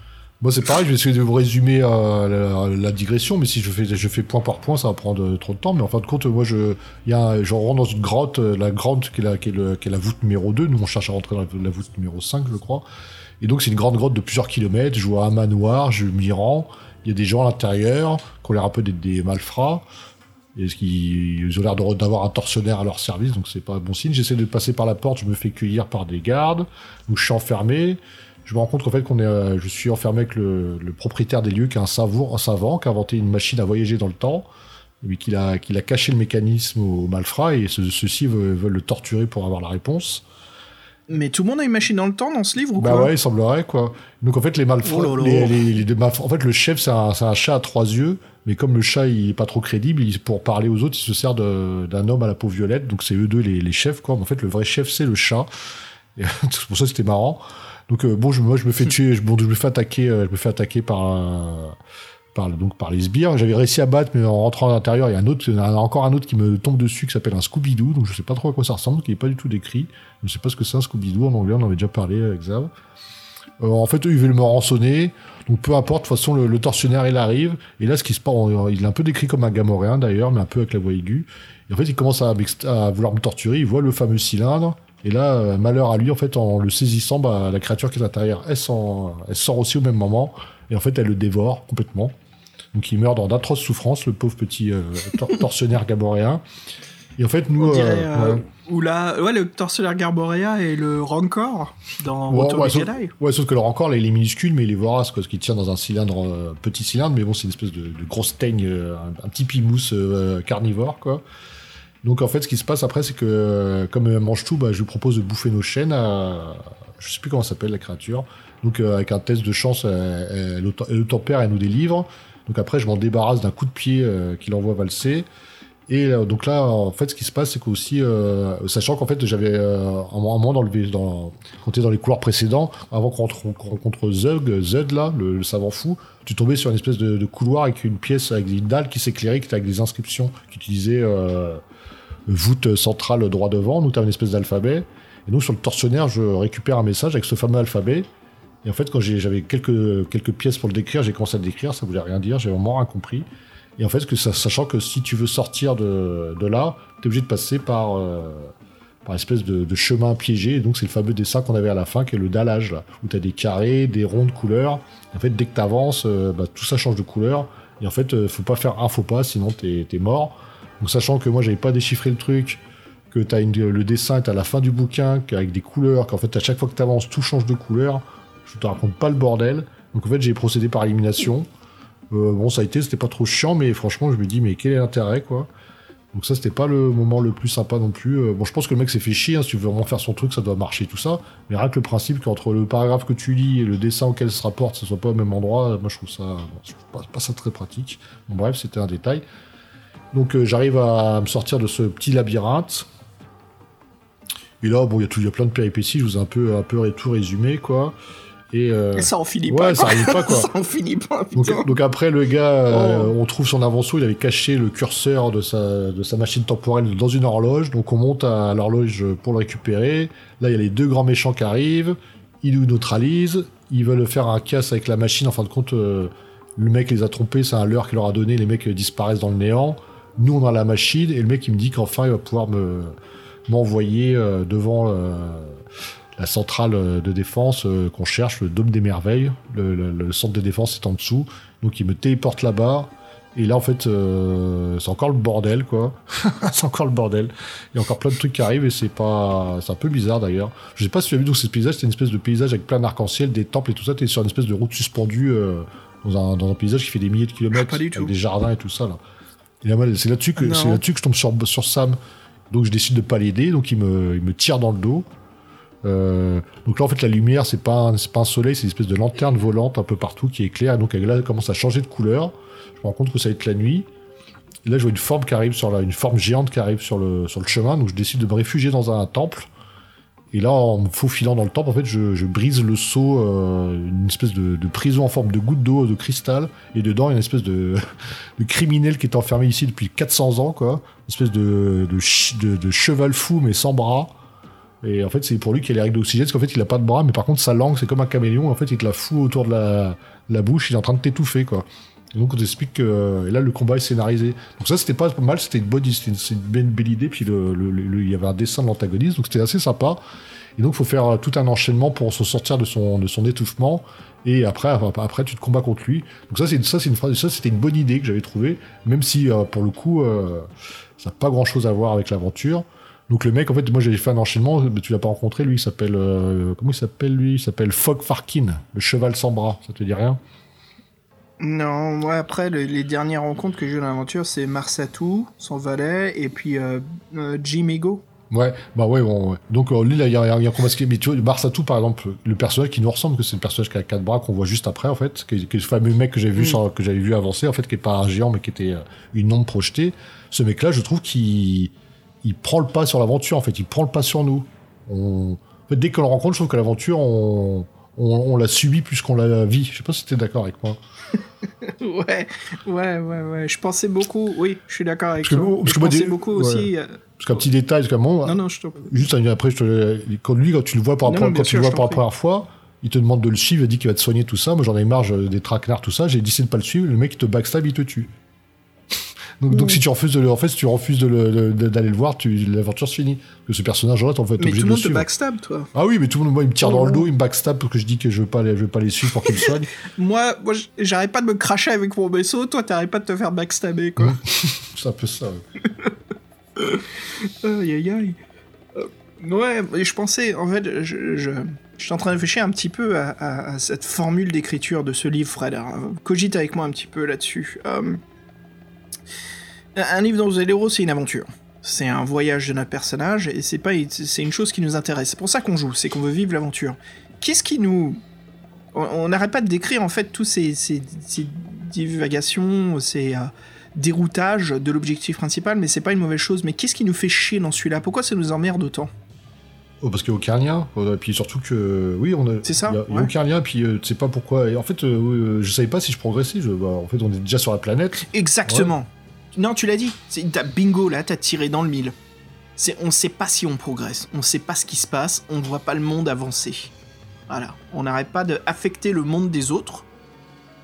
Moi, c'est pareil, je vais essayer de vous résumer euh, la, digression, mais si je fais, je fais point par point, ça va prendre euh, trop de temps. Mais en fin de compte, moi, je, y a, je rentre dans une grotte, euh, la grotte qui est la, qui qui la voûte numéro 2. Nous, on cherche à rentrer dans la, voûte numéro 5, je crois. Et donc, c'est une grande grotte de plusieurs kilomètres. Je vois un manoir, je m'y rends. Il y a des gens à l'intérieur, qui ont l'air un peu des, des malfrats. Et ils ont l'air d'avoir un tortionnaire à leur service, donc c'est pas un bon signe. J'essaie de passer par la porte, je me fais cueillir par des gardes, donc je suis enfermé. Je me rends compte qu'en fait qu'on est, euh, je suis enfermé avec le, le propriétaire des lieux, qui est un savant, un savant, qui a inventé une machine à voyager dans le temps, mais qu'il a, qu'il a caché le mécanisme aux malfrats, et ce- ceux-ci veulent, veulent le torturer pour avoir la réponse. Mais tout le monde a une machine dans le temps dans ce livre ou Bah quoi ouais, il semblerait quoi. Donc en fait les malfrats, Oh les, les- les en fait le chef c'est un, chat à trois yeux, mais comme le chat il est pas trop crédible, il, pour parler aux autres il se sert d'un homme à la peau violette, donc c'est eux deux les, les chefs quoi. Mais en fait le vrai chef c'est le chat. C'est pour ça que c'était marrant. Donc euh, bon, je, moi je me fais tuer, je, bon, je me fais attaquer, euh, je me fais attaquer par un- par donc par les sbires. J'avais réussi à battre, mais en rentrant à l'intérieur, il y a un autre, il y en a encore un autre qui me tombe dessus qui s'appelle un Scooby-Doo. Donc je sais pas trop à quoi ça ressemble, qui est pas du tout décrit. Je sais pas ce que c'est un Scooby-Doo en anglais, on en avait déjà parlé avec Xav. Euh, en fait, eux, ils veulent me rançonner. Donc peu importe, de toute façon, le, le tortionnaire, il arrive. Et là, ce qui se passe, on- il est un peu décrit comme un gamoréen d'ailleurs, mais un peu avec la voix aiguë. Et en fait, il commence à vouloir me torturer. Il voit le fameux cylindre. Et là, euh, malheur à lui, en fait, en le saisissant, bah, la créature qui est à l'intérieur, elle, elle sort aussi au même moment. Et en fait, elle le dévore complètement. Donc il meurt dans d'atroces souffrances, le pauvre petit euh, tor- tortionnaire gamoréen. Et en fait, nous... On dirait, euh, euh, ouais. ou ouais, le tortionnaire Garborea et le Rancor dans Ouais, Retour ouais, sauf, Jedi. ouais, sauf que encore, là, il est minuscule, mais il est vorace, quoi, parce qu'il tient dans un cylindre, euh, petit cylindre, mais bon, c'est une espèce de, de grosse teigne, euh, un, un petit pimousse carnivore, quoi. Donc en fait, ce qui se passe après, c'est que euh, comme elle mange tout, bah, je lui propose de bouffer nos chaînes à... Je sais plus comment s'appelle la créature. Donc euh, avec un test de chance, elle, elle, elle elle nous délivre. Donc après, je m'en débarrasse d'un coup de pied euh, qu'il envoie valser. Et euh, donc là, en fait, ce qui se passe, c'est qu'aussi, euh, sachant qu'en fait, j'avais euh, un moment dans le dans, quand t'es dans les couloirs précédents, avant qu'on rencontre Zug, Zud là, le, le savant fou, tu tombais sur une espèce de, de couloir avec une pièce avec une dalle qui s'éclairait, qui était avec des inscriptions qui utilisaient euh, voûte centrale droit devant. Donc t'as une espèce d'alphabet. Et donc sur le tortionnaire, je récupère un message avec ce fameux alphabet. Et en fait, quand j'avais quelques, quelques pièces pour le décrire, j'ai commencé à le décrire, ça voulait rien dire, j'ai vraiment rien compris. Et en fait, sachant que si tu veux sortir de, de là, tu es obligé de passer par, euh, par espèce de, chemin piégé. Et donc, c'est le fameux dessin qu'on avait à la fin, qui est le dallage, où tu as des carrés, des ronds de couleurs. En fait, dès que tu avances, tout ça change de couleur. Et en fait, euh, faut pas faire un faux pas, sinon t'es es mort. Donc, sachant que moi, j'avais pas déchiffré le truc, que t'as le dessin est à la fin du bouquin, avec des couleurs, qu'en fait, à chaque fois que tu avances, tout change de couleur. Je te raconte pas le bordel. Donc, en fait, j'ai procédé par élimination. Euh, bon, ça a été, c'était pas trop chiant, mais franchement, je me dis, mais quel est l'intérêt, quoi? Donc ça, c'était pas le moment le plus sympa non plus. Euh, bon, je pense que le mec s'est fait chier, hein, si tu veux vraiment faire son truc, ça doit marcher, tout ça. Mais rien que le principe qu'entre le paragraphe que tu lis et le dessin auquel se rapporte, ce soit pas au même endroit, moi, je trouve ça, pas ça très pratique. Bon, bref, c'était un détail. Donc, euh, j'arrive à me sortir de ce petit labyrinthe. Et là, bon, il y a tout, il y a plein de péripéties, je vous ai un peu, un peu tout résumé, quoi. Et, euh, Et ça en finit ouais, pas. ça arrive pas, quoi. ça en finit pas, donc, putain. donc après, le gars, euh, Oh. on trouve son avanceau, il avait caché le curseur de sa, de sa machine temporelle dans une horloge, donc on monte à l'horloge pour le récupérer. Là, il y a les deux grands méchants qui arrivent, ils nous neutralisent, ils veulent faire un casse avec la machine, en fin de compte, euh, le mec les a trompés, c'est un leurre qu'il leur a donné, les mecs euh, disparaissent dans le néant. Nous, on a la machine, et le mec, il me dit qu'enfin, il va pouvoir me, m'envoyer euh, devant euh, la centrale euh, de défense qu'on cherche, le Dôme des Merveilles. Le, le- le centre de défense est en dessous. Donc il me téléporte là-bas. Et là, en fait, euh, c'est encore le bordel, quoi. c'est encore le bordel. Il y a encore plein de trucs qui arrivent et c'est pas, c'est un peu bizarre d'ailleurs. Je sais pas si tu as vu donc ce paysage, c'était une espèce de paysage avec plein d'arc-en-ciel, des temples et tout ça. T'es sur une espèce de route suspendue euh, dans, un, dans un paysage qui fait des milliers de kilomètres, Pas du avec tout. des jardins et tout ça là. Là, c'est là-dessus que c'est là-dessus que je tombe sur, sur Sam. Donc je décide de pas l'aider, donc il me, il me tire dans le dos. Euh, donc là en fait la lumière c'est pas un, c'est pas un soleil, c'est une espèce de lanterne volante un peu partout qui éclaire. Et donc là elle commence à changer de couleur. Je me rends compte que ça va être la nuit. Et là je vois une forme qui arrive sur la, une forme géante qui arrive sur le, sur le chemin. Donc je décide de me réfugier dans un temple. Et là en me faufilant dans le temple en fait je, je brise le seau, euh, une espèce de, de prison en forme de goutte d'eau de cristal. Et dedans il y a une espèce de, de criminel qui est enfermé ici depuis 400 ans quoi. Une espèce de, de, de cheval fou mais sans bras. Et en fait, c'est pour lui qu'il y a les règles d'oxygène, parce qu'en fait, il a pas de bras, mais par contre, sa langue, c'est comme un caméléon. En fait, il te la fout autour de la, la bouche, il est en train de t'étouffer, quoi. Et donc, on t'explique que et là, le combat est scénarisé. Donc ça, c'était pas mal, c'était une bonne, une, belle, idée. Puis il y avait un dessin de l'antagoniste, donc c'était assez sympa. Et donc, faut faire euh, tout un enchaînement pour se sortir de son, étouffement. Et après, après, tu te combats contre lui. Donc ça, c'est une phrase, c'était une bonne idée que j'avais trouvée, même si euh, pour le coup, euh, ça n'a pas grand chose à voir avec l'aventure. Donc le mec, en fait, moi j'avais fait un enchaînement, mais tu l'as pas rencontré, lui, il s'appelle, euh, comment il s'appelle lui? Il s'appelle Fogg Farkin, le cheval sans bras. Ça te dit rien? Non, moi après, le- les dernières rencontres que j'ai eu dans l'aventure, c'est Marsatou, son valet, et puis euh, euh, Jim Ego. Ouais, bah ouais, bon, ouais. Donc euh, lui, là, il y a, un combat mais tu vois, Marsatou, par exemple, le personnage qui nous ressemble, que c'est le personnage qui a quatre bras qu'on voit juste après, en fait, qui est, le fameux mec que j'avais vu, Mm. que j'avais vu avancer, en fait, qui est pas un géant, mais qui était euh, une ombre projetée. Ce mec-là, je trouve qu'il il prend le pas sur l'aventure, en fait, il prend le pas sur nous. On... En fait, dès qu'on le rencontre, je trouve que l'aventure, on, on, on la subit plus qu'on la vit. Je sais pas si t'es d'accord avec moi. ouais, ouais, ouais, ouais. Je pensais beaucoup, oui, je suis d'accord avec Parce toi. moi- parce je que moi, pensais des- beaucoup ouais. aussi. euh, Parce qu'un petit détail, parce qu'à un moment, Non, non, je. Juste un- après, je te, quand lui, quand tu le vois pour la Non, première- non, quand bien tu sûr, le vois je pour la t'en première fois, il te demande de le suivre, il dit qu'il va te soigner tout ça. Moi, j'en ai marre des traquenards, tout ça. J'ai décidé de pas le suivre. Le mec, il te backstab, il te tue. Donc, donc, Mm. si tu refuses de le, en fait, si tu refuses d'aller le voir, tu, l'aventure se finit. Que ce personnage-là, t'en Mais obligé tout de le le monde te suivre. backstab, toi. Ah oui, mais tout le monde, moi, il me tire dans le Oh. dos, il me backstab parce que je dis que je veux pas les, je veux pas les suivre pour qu'ils me soignent. Moi, moi j'arrête pas de me cracher avec mon vaisseau, toi, t'arrêtes pas de te faire backstabber, quoi. C'est un peu ça. ouais. Aïe, aïe, aïe. Euh, ouais, mais je pensais, en fait, je, je, je suis en train de réfléchir un petit peu à, à- à cette formule d'écriture de ce livre, Fred. Alors, cogite avec moi un petit peu là-dessus. Euh, un livre êtes l'héros, c'est une aventure. C'est un voyage de notre personnage, et c'est pas, c'est une chose qui nous intéresse. C'est pour ça qu'on joue, c'est qu'on veut vivre l'aventure. Qu'est-ce qui nous... On n'arrête pas de décrire, en fait, tous ces, ces, ces divagations, ces... euh, déroutage de l'objectif principal, mais c'est pas une mauvaise chose. Mais qu'est-ce qui nous fait chier dans celui-là? Pourquoi ça nous emmerde autant? Oh, parce qu'il n'y a aucun lien. Et puis surtout que, oui, on a. C'est ça, Il n'y a, aucun lien, puis euh, tu sais pas pourquoi. Et en fait, euh, euh, je savais pas si je progressais. Je, bah, en fait, on est déjà sur la planète. Exactement. Non, tu l'as dit. Bingo là, t'as tiré dans le mille. On sait pas si on progresse, on sait pas ce qui se passe, on voit pas le monde avancer. Voilà, on n'arrête pas d'affecter le monde des autres.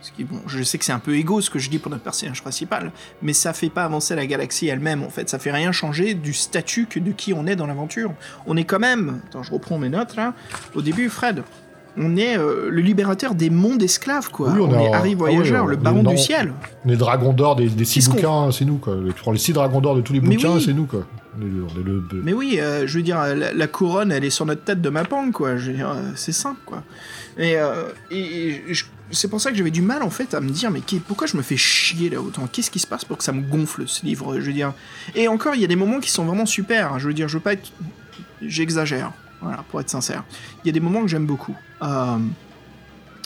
Ce qui, bon, je sais que c'est un peu égo ce que je dis pour notre personnage principal, mais ça fait pas avancer la galaxie elle-même en fait. Ça fait rien changer du statut que de qui on est dans l'aventure. On est quand même, attends, je reprends mes notes là. Au début, Fred, on est euh, le libérateur des mondes esclaves quoi. Oui, on on, est Harry ah Voyageur, ouais, le baron du ciel. On est dragon d'or des, des six bouquins, c'est nous, quoi. Tu prends les six dragons d'or de tous les Mais bouquins, oui. c'est nous, quoi. On est le. on est le- Mais oui, euh, je veux dire, la, la couronne, elle est sur notre tête de Mapang, quoi. Je veux dire, euh, c'est simple, quoi. Et, et- et je- c'est pour ça que j'avais du mal, en fait, à me dire, mais pourquoi je me fais chier là autant? Qu'est-ce qui se passe pour que ça me gonfle, ce livre Je veux dire? Et encore, il y a des moments qui sont vraiment super. hein. Je veux dire, je veux pas être. J'exagère, voilà, pour être sincère. Il y a des moments que j'aime beaucoup. Euh,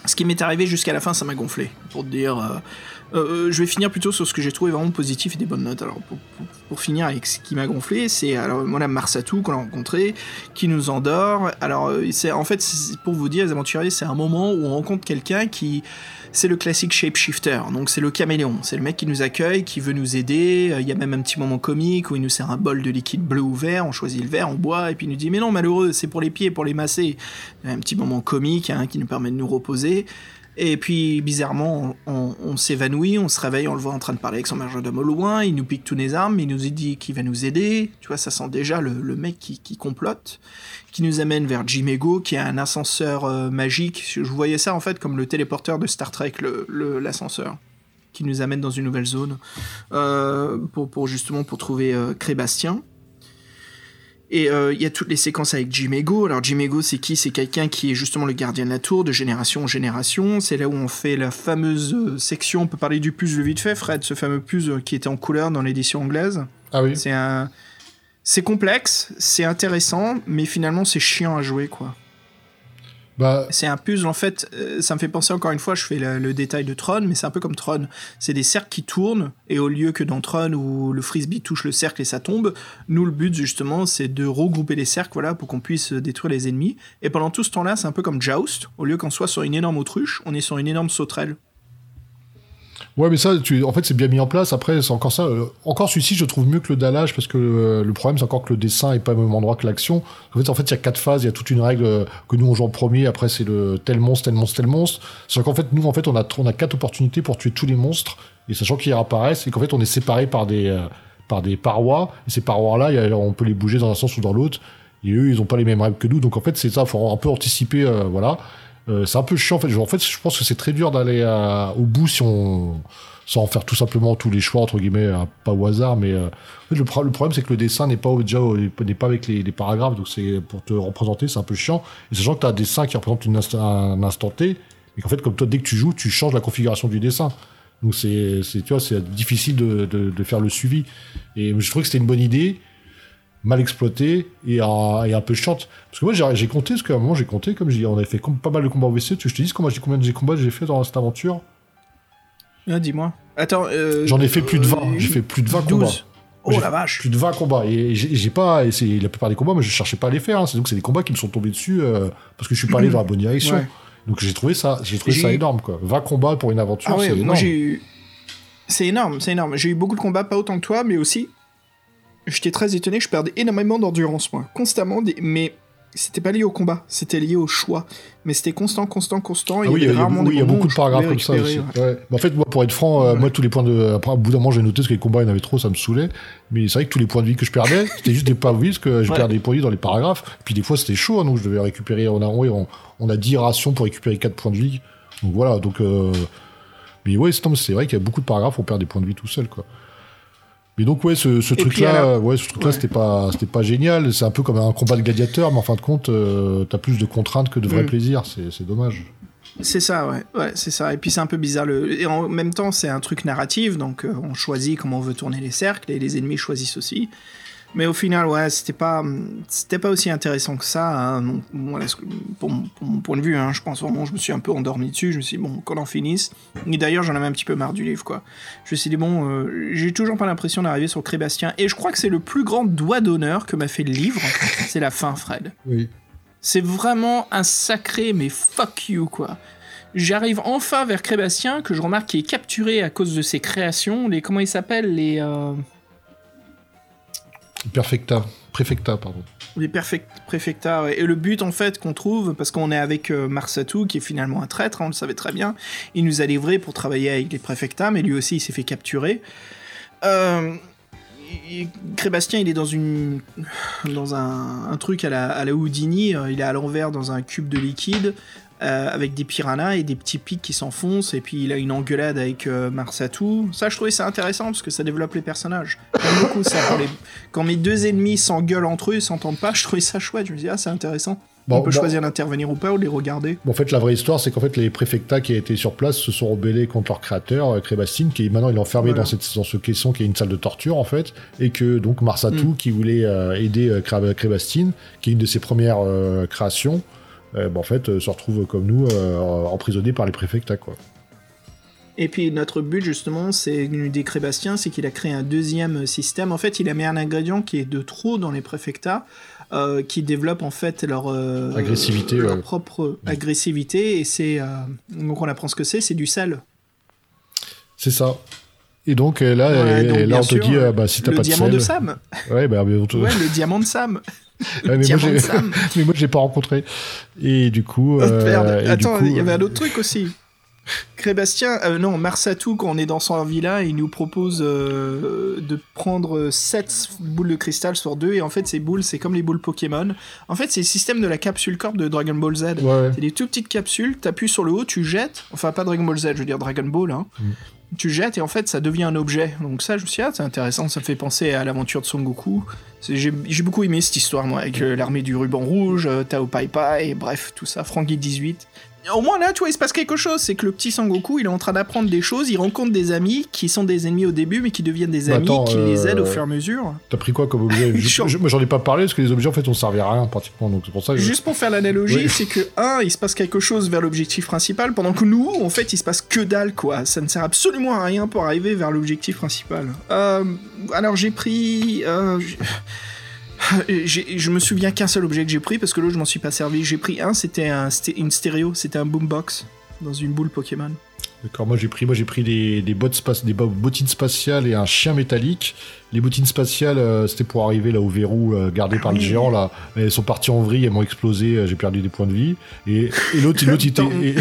Ce qui m'est arrivé jusqu'à la fin, ça m'a gonflé. Pour te dire. euh, euh, je vais finir plutôt sur ce que j'ai trouvé vraiment positif et des bonnes notes. Alors, pour, finir avec ce qui m'a gonflé, c'est alors Madame Marsatou qu'on a rencontré, qui nous endort. Alors, c'est en fait, pour vous dire, les aventuriers, c'est un moment où on rencontre quelqu'un qui. C'est le classique shapeshifter, donc c'est le caméléon. C'est le mec qui nous accueille, qui veut nous aider. Euh, Il y a même un petit moment comique où il nous sert un bol de liquide bleu ou vert, on choisit le vert, on boit, et puis il nous dit Mais non, malheureux, c'est pour les pieds, pour les masser. Un petit moment comique hein, qui nous permet de nous reposer. Et puis, bizarrement, on, s'évanouit, on se réveille, on le voit en train de parler avec son majordome au loin, il nous pique tous les armes, il nous dit qu'il va nous aider. Tu vois, ça sent déjà le, le mec qui, qui complote, qui nous amène vers Jimego, qui a un ascenseur euh, magique. Je voyais ça en fait comme le téléporteur de Star Trek, le- le- l'ascenseur, qui nous amène dans une nouvelle zone euh, pour, pour justement pour trouver euh, Crébastien. Et il y a toutes les séquences avec Jimego. Alors Jimego, c'est qui? C'est quelqu'un qui est justement le gardien de la tour de génération en génération. C'est là où on fait la fameuse section. On peut parler du puzzle vite fait, Fred, ce fameux puzzle qui était en couleur dans l'édition anglaise. Ah oui. C'est un, c'est complexe, c'est intéressant, mais finalement c'est chiant à jouer quoi. Bah, C'est un puzzle en fait. euh, ça me fait penser encore une fois. Je fais le, le détail de Tron, mais c'est un peu comme Tron. C'est des cercles qui tournent et au lieu que dans Tron où le frisbee touche le cercle et ça tombe, nous le but justement c'est de regrouper les cercles voilà pour qu'on puisse détruire les ennemis. Et pendant tout ce temps-là, c'est un peu comme Joust. Au lieu qu'on soit sur une énorme autruche, on est sur une énorme sauterelle. Ouais, mais ça, en fait, c'est bien mis en place. Après, c'est encore ça. euh, encore celui-ci, je trouve mieux que le dallage parce que euh, le problème, c'est encore que le dessin est pas au même endroit que l'action. En fait, en fait, il y a quatre phases. Il y a toute une règle euh, que nous on joue en premier. Après, c'est le tel monstre, tel monstre, tel monstre. Sachant qu'en fait, nous, en fait, on a on a quatre opportunités pour tuer tous les monstres et sachant qu'ils réapparaissent et qu'en fait, on est séparés par des par des parois. Et ces parois-là, on peut les bouger dans un sens ou dans l'autre. Et eux, ils ont pas les mêmes règles que nous. Donc en fait, c'est ça. Faut un peu anticiper. voilà. Euh, c'est un peu chiant en fait. Je pense que c'est très dur d'aller au bout si on sans faire tout simplement tous les choix entre guillemets pas au hasard mais euh, le, pro- le problème c'est que le dessin n'est pas déjà n'est pas avec les, paragraphes donc c'est pour te représenter c'est un peu chiant. Sachant que tu as un dessin qui représente un instant T et qu'en fait comme toi dès que tu joues tu changes la configuration du dessin. Donc c'est tu vois c'est difficile de, de faire le suivi. Et je trouvais que c'était une bonne idée mal exploitée et, un- et un peu chiante parce que moi j'ai compté parce qu'à un moment j'ai compté comme je dis on avait fait pas mal de combats OVC tu veux que je te dis combien, combien de combats j'ai fait dans cette aventure? Ah, dis-moi. Attends. euh, J'en ai fait plus de 20. euh, J'ai fait plus de 20 12. combats. Oh la vache. Plus de 20 combats. Et j'ai pas. Et la plupart des combats, moi, je cherchais pas à les faire. Hein. C'est donc c'est des combats qui me sont tombés dessus euh, parce que je suis pas allé dans la bonne direction. Ouais. Donc j'ai trouvé ça, j'ai trouvé ça énorme quoi. 20 combats pour une aventure, Ah ouais, c'est moi énorme. j'ai eu. C'est énorme, c'est énorme. J'ai eu beaucoup de combats, pas autant que toi, mais aussi. J'étais très étonné, je perdais énormément d'endurance, moi. Constamment, des... mais c'était pas lié au combat, c'était lié au choix. Mais c'était constant, constant, constant. Ah oui, il y a, oui, y beaucoup de paragraphes comme ça aussi. ouais. Ouais. Mais en fait, moi, pour être franc, euh, Ouais. moi, tous les points de. Après, au bout d'un moment, j'ai noté parce que les combats, il y en avait trop, ça me saoulait. Mais c'est vrai que tous les points de vie que je perdais, c'était juste des points de vie parce que je perdais des points de vie dans les paragraphes. Puis des fois, c'était chaud, hein, donc je devais récupérer. On a, on, on a 10 rations pour récupérer 4 points de vie. Donc voilà, donc. Euh... Mais ouais, c'est vrai qu'il y a beaucoup de paragraphes, on perd des points de vie tout seul, quoi. Mais donc ouais, ce, truc-là, ouais, ce truc-là, Ouais. c'était pas, c'était pas génial. C'est un peu comme un combat de gladiateur, mais en fin de compte, euh, t'as plus de contraintes que de vrai Mm. plaisir. C'est, c'est dommage. C'est ça, ouais, ouais, c'est ça. Et puis c'est un peu bizarre. Le... Et en même temps, c'est un truc narratif, donc euh, on choisit comment on veut tourner les cercles et les ennemis choisissent aussi. Mais au final, ouais, c'était pas, c'était pas aussi intéressant que ça. hein. Voilà, pour, mon, pour mon point de vue, hein, je pense vraiment, je me suis un peu endormi dessus. Je me suis dit, bon, qu'on en finisse. Et d'ailleurs, j'en avais un petit peu marre du livre, quoi. Je me suis dit, bon, euh, j'ai toujours pas l'impression d'arriver sur Crébastien. Et je crois que c'est le plus grand doigt d'honneur que m'a fait le livre. c'est la fin, Fred. Oui. C'est vraiment un sacré, mais fuck you, quoi. J'arrive enfin vers Crébastien, que je remarque qui est capturé à cause de ses créations. Les, comment ils s'appellent Les, euh, Perfecta, préfecta, pardon. les perfect. Et le but, en fait, qu'on trouve, parce qu'on est avec euh, Marsatou, qui est finalement un traître, hein, on le savait très bien. Il nous a livré pour travailler avec les préfectats, mais lui aussi, il s'est fait capturer. Euh, Crébastien, il est dans une dans un, un truc à la, à la Houdini. euh, Il est à l'envers dans un cube de liquide euh, avec des piranhas et des petits pics qui s'enfoncent. Et puis il a une engueulade avec euh, Marsatou. Ça, je trouvais ça intéressant parce que ça développe les personnages. J'aime beaucoup ça. Quand, les- quand mes deux ennemis s'engueulent entre eux, ils s'entendent pas, je trouvais ça chouette. Je me dis ah c'est intéressant. Bon, On peut bon. choisir d'intervenir ou pas ou de les regarder. Bon, en fait, la vraie histoire, c'est qu'en fait, les préfectats qui étaient sur place se sont rebellés contre leur créateur, euh, Crébastine, qui est maintenant il est enfermé Voilà. dans, cette, dans ce caisson qui est une salle de torture, en fait, et que donc Marsatou, Mm. qui voulait euh, aider Cré- Crébastine, qui est une de ses premières créations, bah, en fait, euh, se retrouve comme nous, euh, emprisonné par les préfectats, quoi. Et puis notre but justement, c'est des Crébastien, c'est qu'il a créé un deuxième système. En fait, il a mis un ingrédient qui est de trop dans les préfectats, euh, qui développe en fait leur euh, Agressivité, leur ouais. propre agressivité. Et c'est euh, donc on apprend ce que c'est, c'est du sel. C'est ça. Et donc, là, Ouais, donc, là on te sûr, dit, euh, bah, si t'as le pas de diamant sel... de Sam. Ouais, bah, on te- le diamant de Sam. Ouais, mais, moi, j'ai... Sam. mais moi, je l'ai pas rencontré. Et du coup... Oh, euh, merde. et du Attends, coup, il y avait euh, un autre truc aussi. Crébastien, euh, non, Marsatou, quand on est dans son villa, il nous propose euh, de prendre 7 boules de cristal sur 2, et en fait, ces boules, c'est comme les boules Pokémon. En fait, c'est le système de la capsule corp de Dragon Ball Z. Ouais. C'est des toutes petites capsules, t'appuies sur le haut, tu jettes, enfin pas Dragon Ball Z, je veux dire Dragon Ball, hein. Mm. Tu jettes et en fait ça devient un objet. Donc ça, je me suis dit, ah, c'est intéressant, ça me fait penser à l'aventure de Son Goku. J'ai beaucoup aimé cette histoire, moi, avec euh, l'armée du ruban rouge, euh, Tao Pai Pai, bref, tout ça, Frankie 18. Au moins là, tu vois, il se passe quelque chose. C'est que le petit Sangoku, il est en train d'apprendre des choses. Il rencontre des amis qui sont des ennemis au début, mais qui deviennent des Bah, amis, attends, qui les euh, aident au fur et à mesure. T'as pris quoi comme objet Je- Chiant. je- Moi, j'en ai pas parlé parce que les objets, en fait, on servait à rien pratiquement. Donc, c'est pour ça que. Juste pour faire l'analogie, Oui. c'est que, un, il se passe quelque chose vers l'objectif principal, pendant que nous, en fait, il se passe que dalle, quoi. Ça ne sert absolument à rien pour arriver vers l'objectif principal. Euh, alors, j'ai pris... euh, je me souviens qu'un seul objet que j'ai pris, parce que l'autre, je m'en suis pas servi. J'ai pris un, c'était un, sté- une stéréo, c'était un boombox, dans une boule Pokémon. D'accord, moi j'ai pris, moi j'ai pris des, des, bottes spa- des bo- bottines spatiales et un chien métallique. Les bottines spatiales, euh, c'était pour arriver là au verrou euh, gardé par le géant là. Elles sont parties en vrille, elles m'ont explosé, euh, j'ai perdu des points de vie. Et, et l'autre, l'autre, il était, et,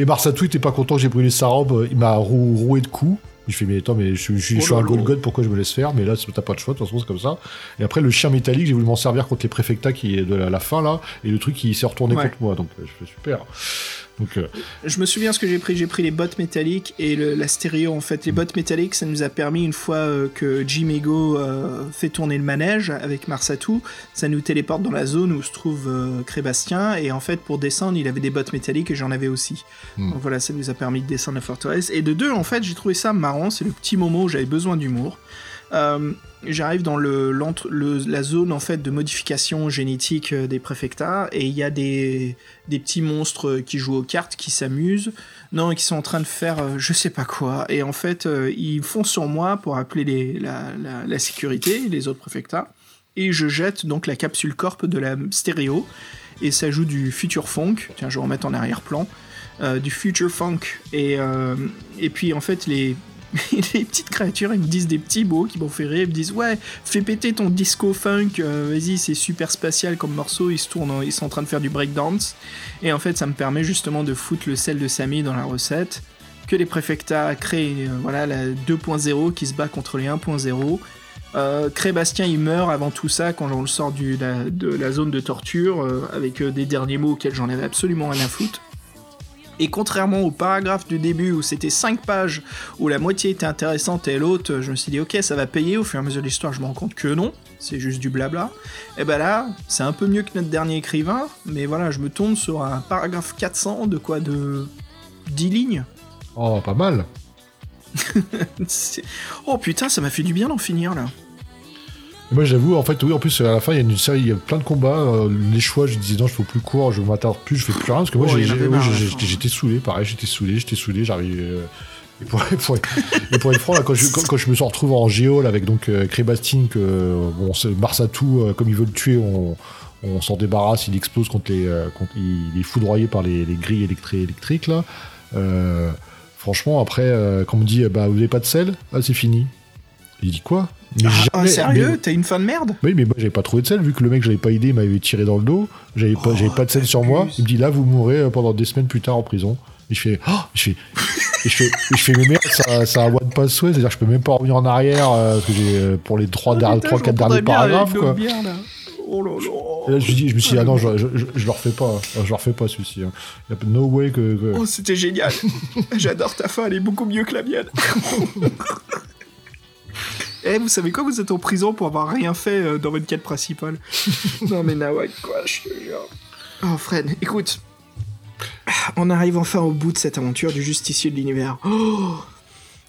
et Marsatou était pas content que j'ai brûlé sa robe, il m'a rou- roué de coups. Je fais mais attends mais je, je, je Oh suis un là. Golgot pourquoi je me laisse faire? Mais là t'as pas de choix de toute façon c'est comme ça et après le chien métallique j'ai voulu m'en servir contre les préfectats qui est de la, la fin là et le truc il s'est retourné Ouais. contre moi donc euh, je fais super donc euh, Je me souviens ce que j'ai pris. J'ai pris les bottes métalliques et le- la stéréo. En fait, les bottes métalliques, ça nous a permis une fois euh, que Jim Ego euh, fait tourner le manège avec Marsatou, ça nous téléporte dans la zone où se trouve Crébastien. Et en fait, pour descendre, il avait des bottes métalliques et j'en avais aussi. Hmm. Donc voilà, ça nous a permis de descendre la forteresse. Et de deux, en fait, j'ai trouvé ça marrant. C'est le petit moment où j'avais besoin d'humour. Euh, J'arrive dans la zone en fait de modification génétique euh, des préfectats et il y a des, petits monstres qui jouent aux cartes, qui s'amusent, non, qui sont en train de faire euh, je sais pas quoi. Et en fait, ils foncent sur moi pour appeler la, sécurité, les autres préfectats. Et je jette donc la capsule corp de la stéréo et ça joue du future funk. Tiens, je vais remettre en arrière-plan. du future funk et puis en fait les les petites créatures, ils me disent des petits mots qui m'ont fait rire. Ils me disent Ouais, fais péter ton disco funk, euh, vas-y, c'est super spatial comme morceau. Ils se tournent, sont en train de faire du breakdance. Et en fait, ça me permet justement de foutre le sel de Samy dans la recette. Que les préfectats créent euh, voilà, la 2.0 qui se bat contre les 1.0. Euh, Crébastien il meurt avant tout ça quand on le sort de la zone de torture avec des derniers mots auxquels j'en avais absolument rien à foutre. Et contrairement au paragraphe du début où c'était 5 pages où la moitié était intéressante et l'autre, je me suis dit ok ça va payer, au fur et à mesure de l'histoire je me rends compte que non, c'est juste du blabla. Et ben là, c'est un peu mieux que notre dernier écrivain, mais voilà, je me tombe sur un paragraphe 400 de quoi de 10 lignes. oh pas mal Oh putain, ça m'a fait du bien d'en finir là. Moi j'avoue, en fait, oui, en plus à la fin il y a une série, il y a plein de combats. euh, les choix, je disais non, je fais plus court, je m'attarde plus, je fais plus rien parce que moi Oh, la j'étais saoulé, pareil, j'étais saoulé, j'étais saoulé, j'arrive. euh, et pour, pour- et pour être franc, là, quand, je, quand, quand je me suis retrouvé en géo là, avec donc euh, Crébastine, que bon, Marsatou, euh, comme il veut le tuer, on, on s'en débarrasse, il explose contre les, contre, il est foudroyé par les, les grilles électri- électriques là. Franchement, après, quand on me dit, bah vous avez pas de sel, ah c'est fini. Il dit quoi Mais Ah, jamais- sérieux mais- T'as une fin de merde oui, mais moi j'avais pas trouvé de sel, vu que le mec j'avais pas aidé, m'avait tiré dans le dos, j'avais pas, j'avais pas de sel sur moi. Il me dit là, vous mourrez euh, pendant des semaines plus tard en prison. Et je fais, oh je fais, et je fais, et je fais, mais merde, ça, ça a one passway, c'est-à-dire que je peux même pas revenir en arrière euh, parce que j'ai euh, pour les trois, Oh, derniers, trois, quatre derniers paragraphes quoi. là. Oh là Et là. là, je, me dis- je me suis dit, ah non, je, je, je, je le refais pas, hein. je le refais pas celui-ci. hein. Y a no way que. que- Oh, c'était génial. J'adore ta fin, elle est beaucoup mieux que la mienne. Eh, vous savez quoi Vous êtes en prison pour avoir rien fait euh, dans votre quête principale. non mais Nawak, quoi, je te jure. Oh, Fred, écoute. On arrive enfin au bout de cette aventure du justicier de l'univers. Oh,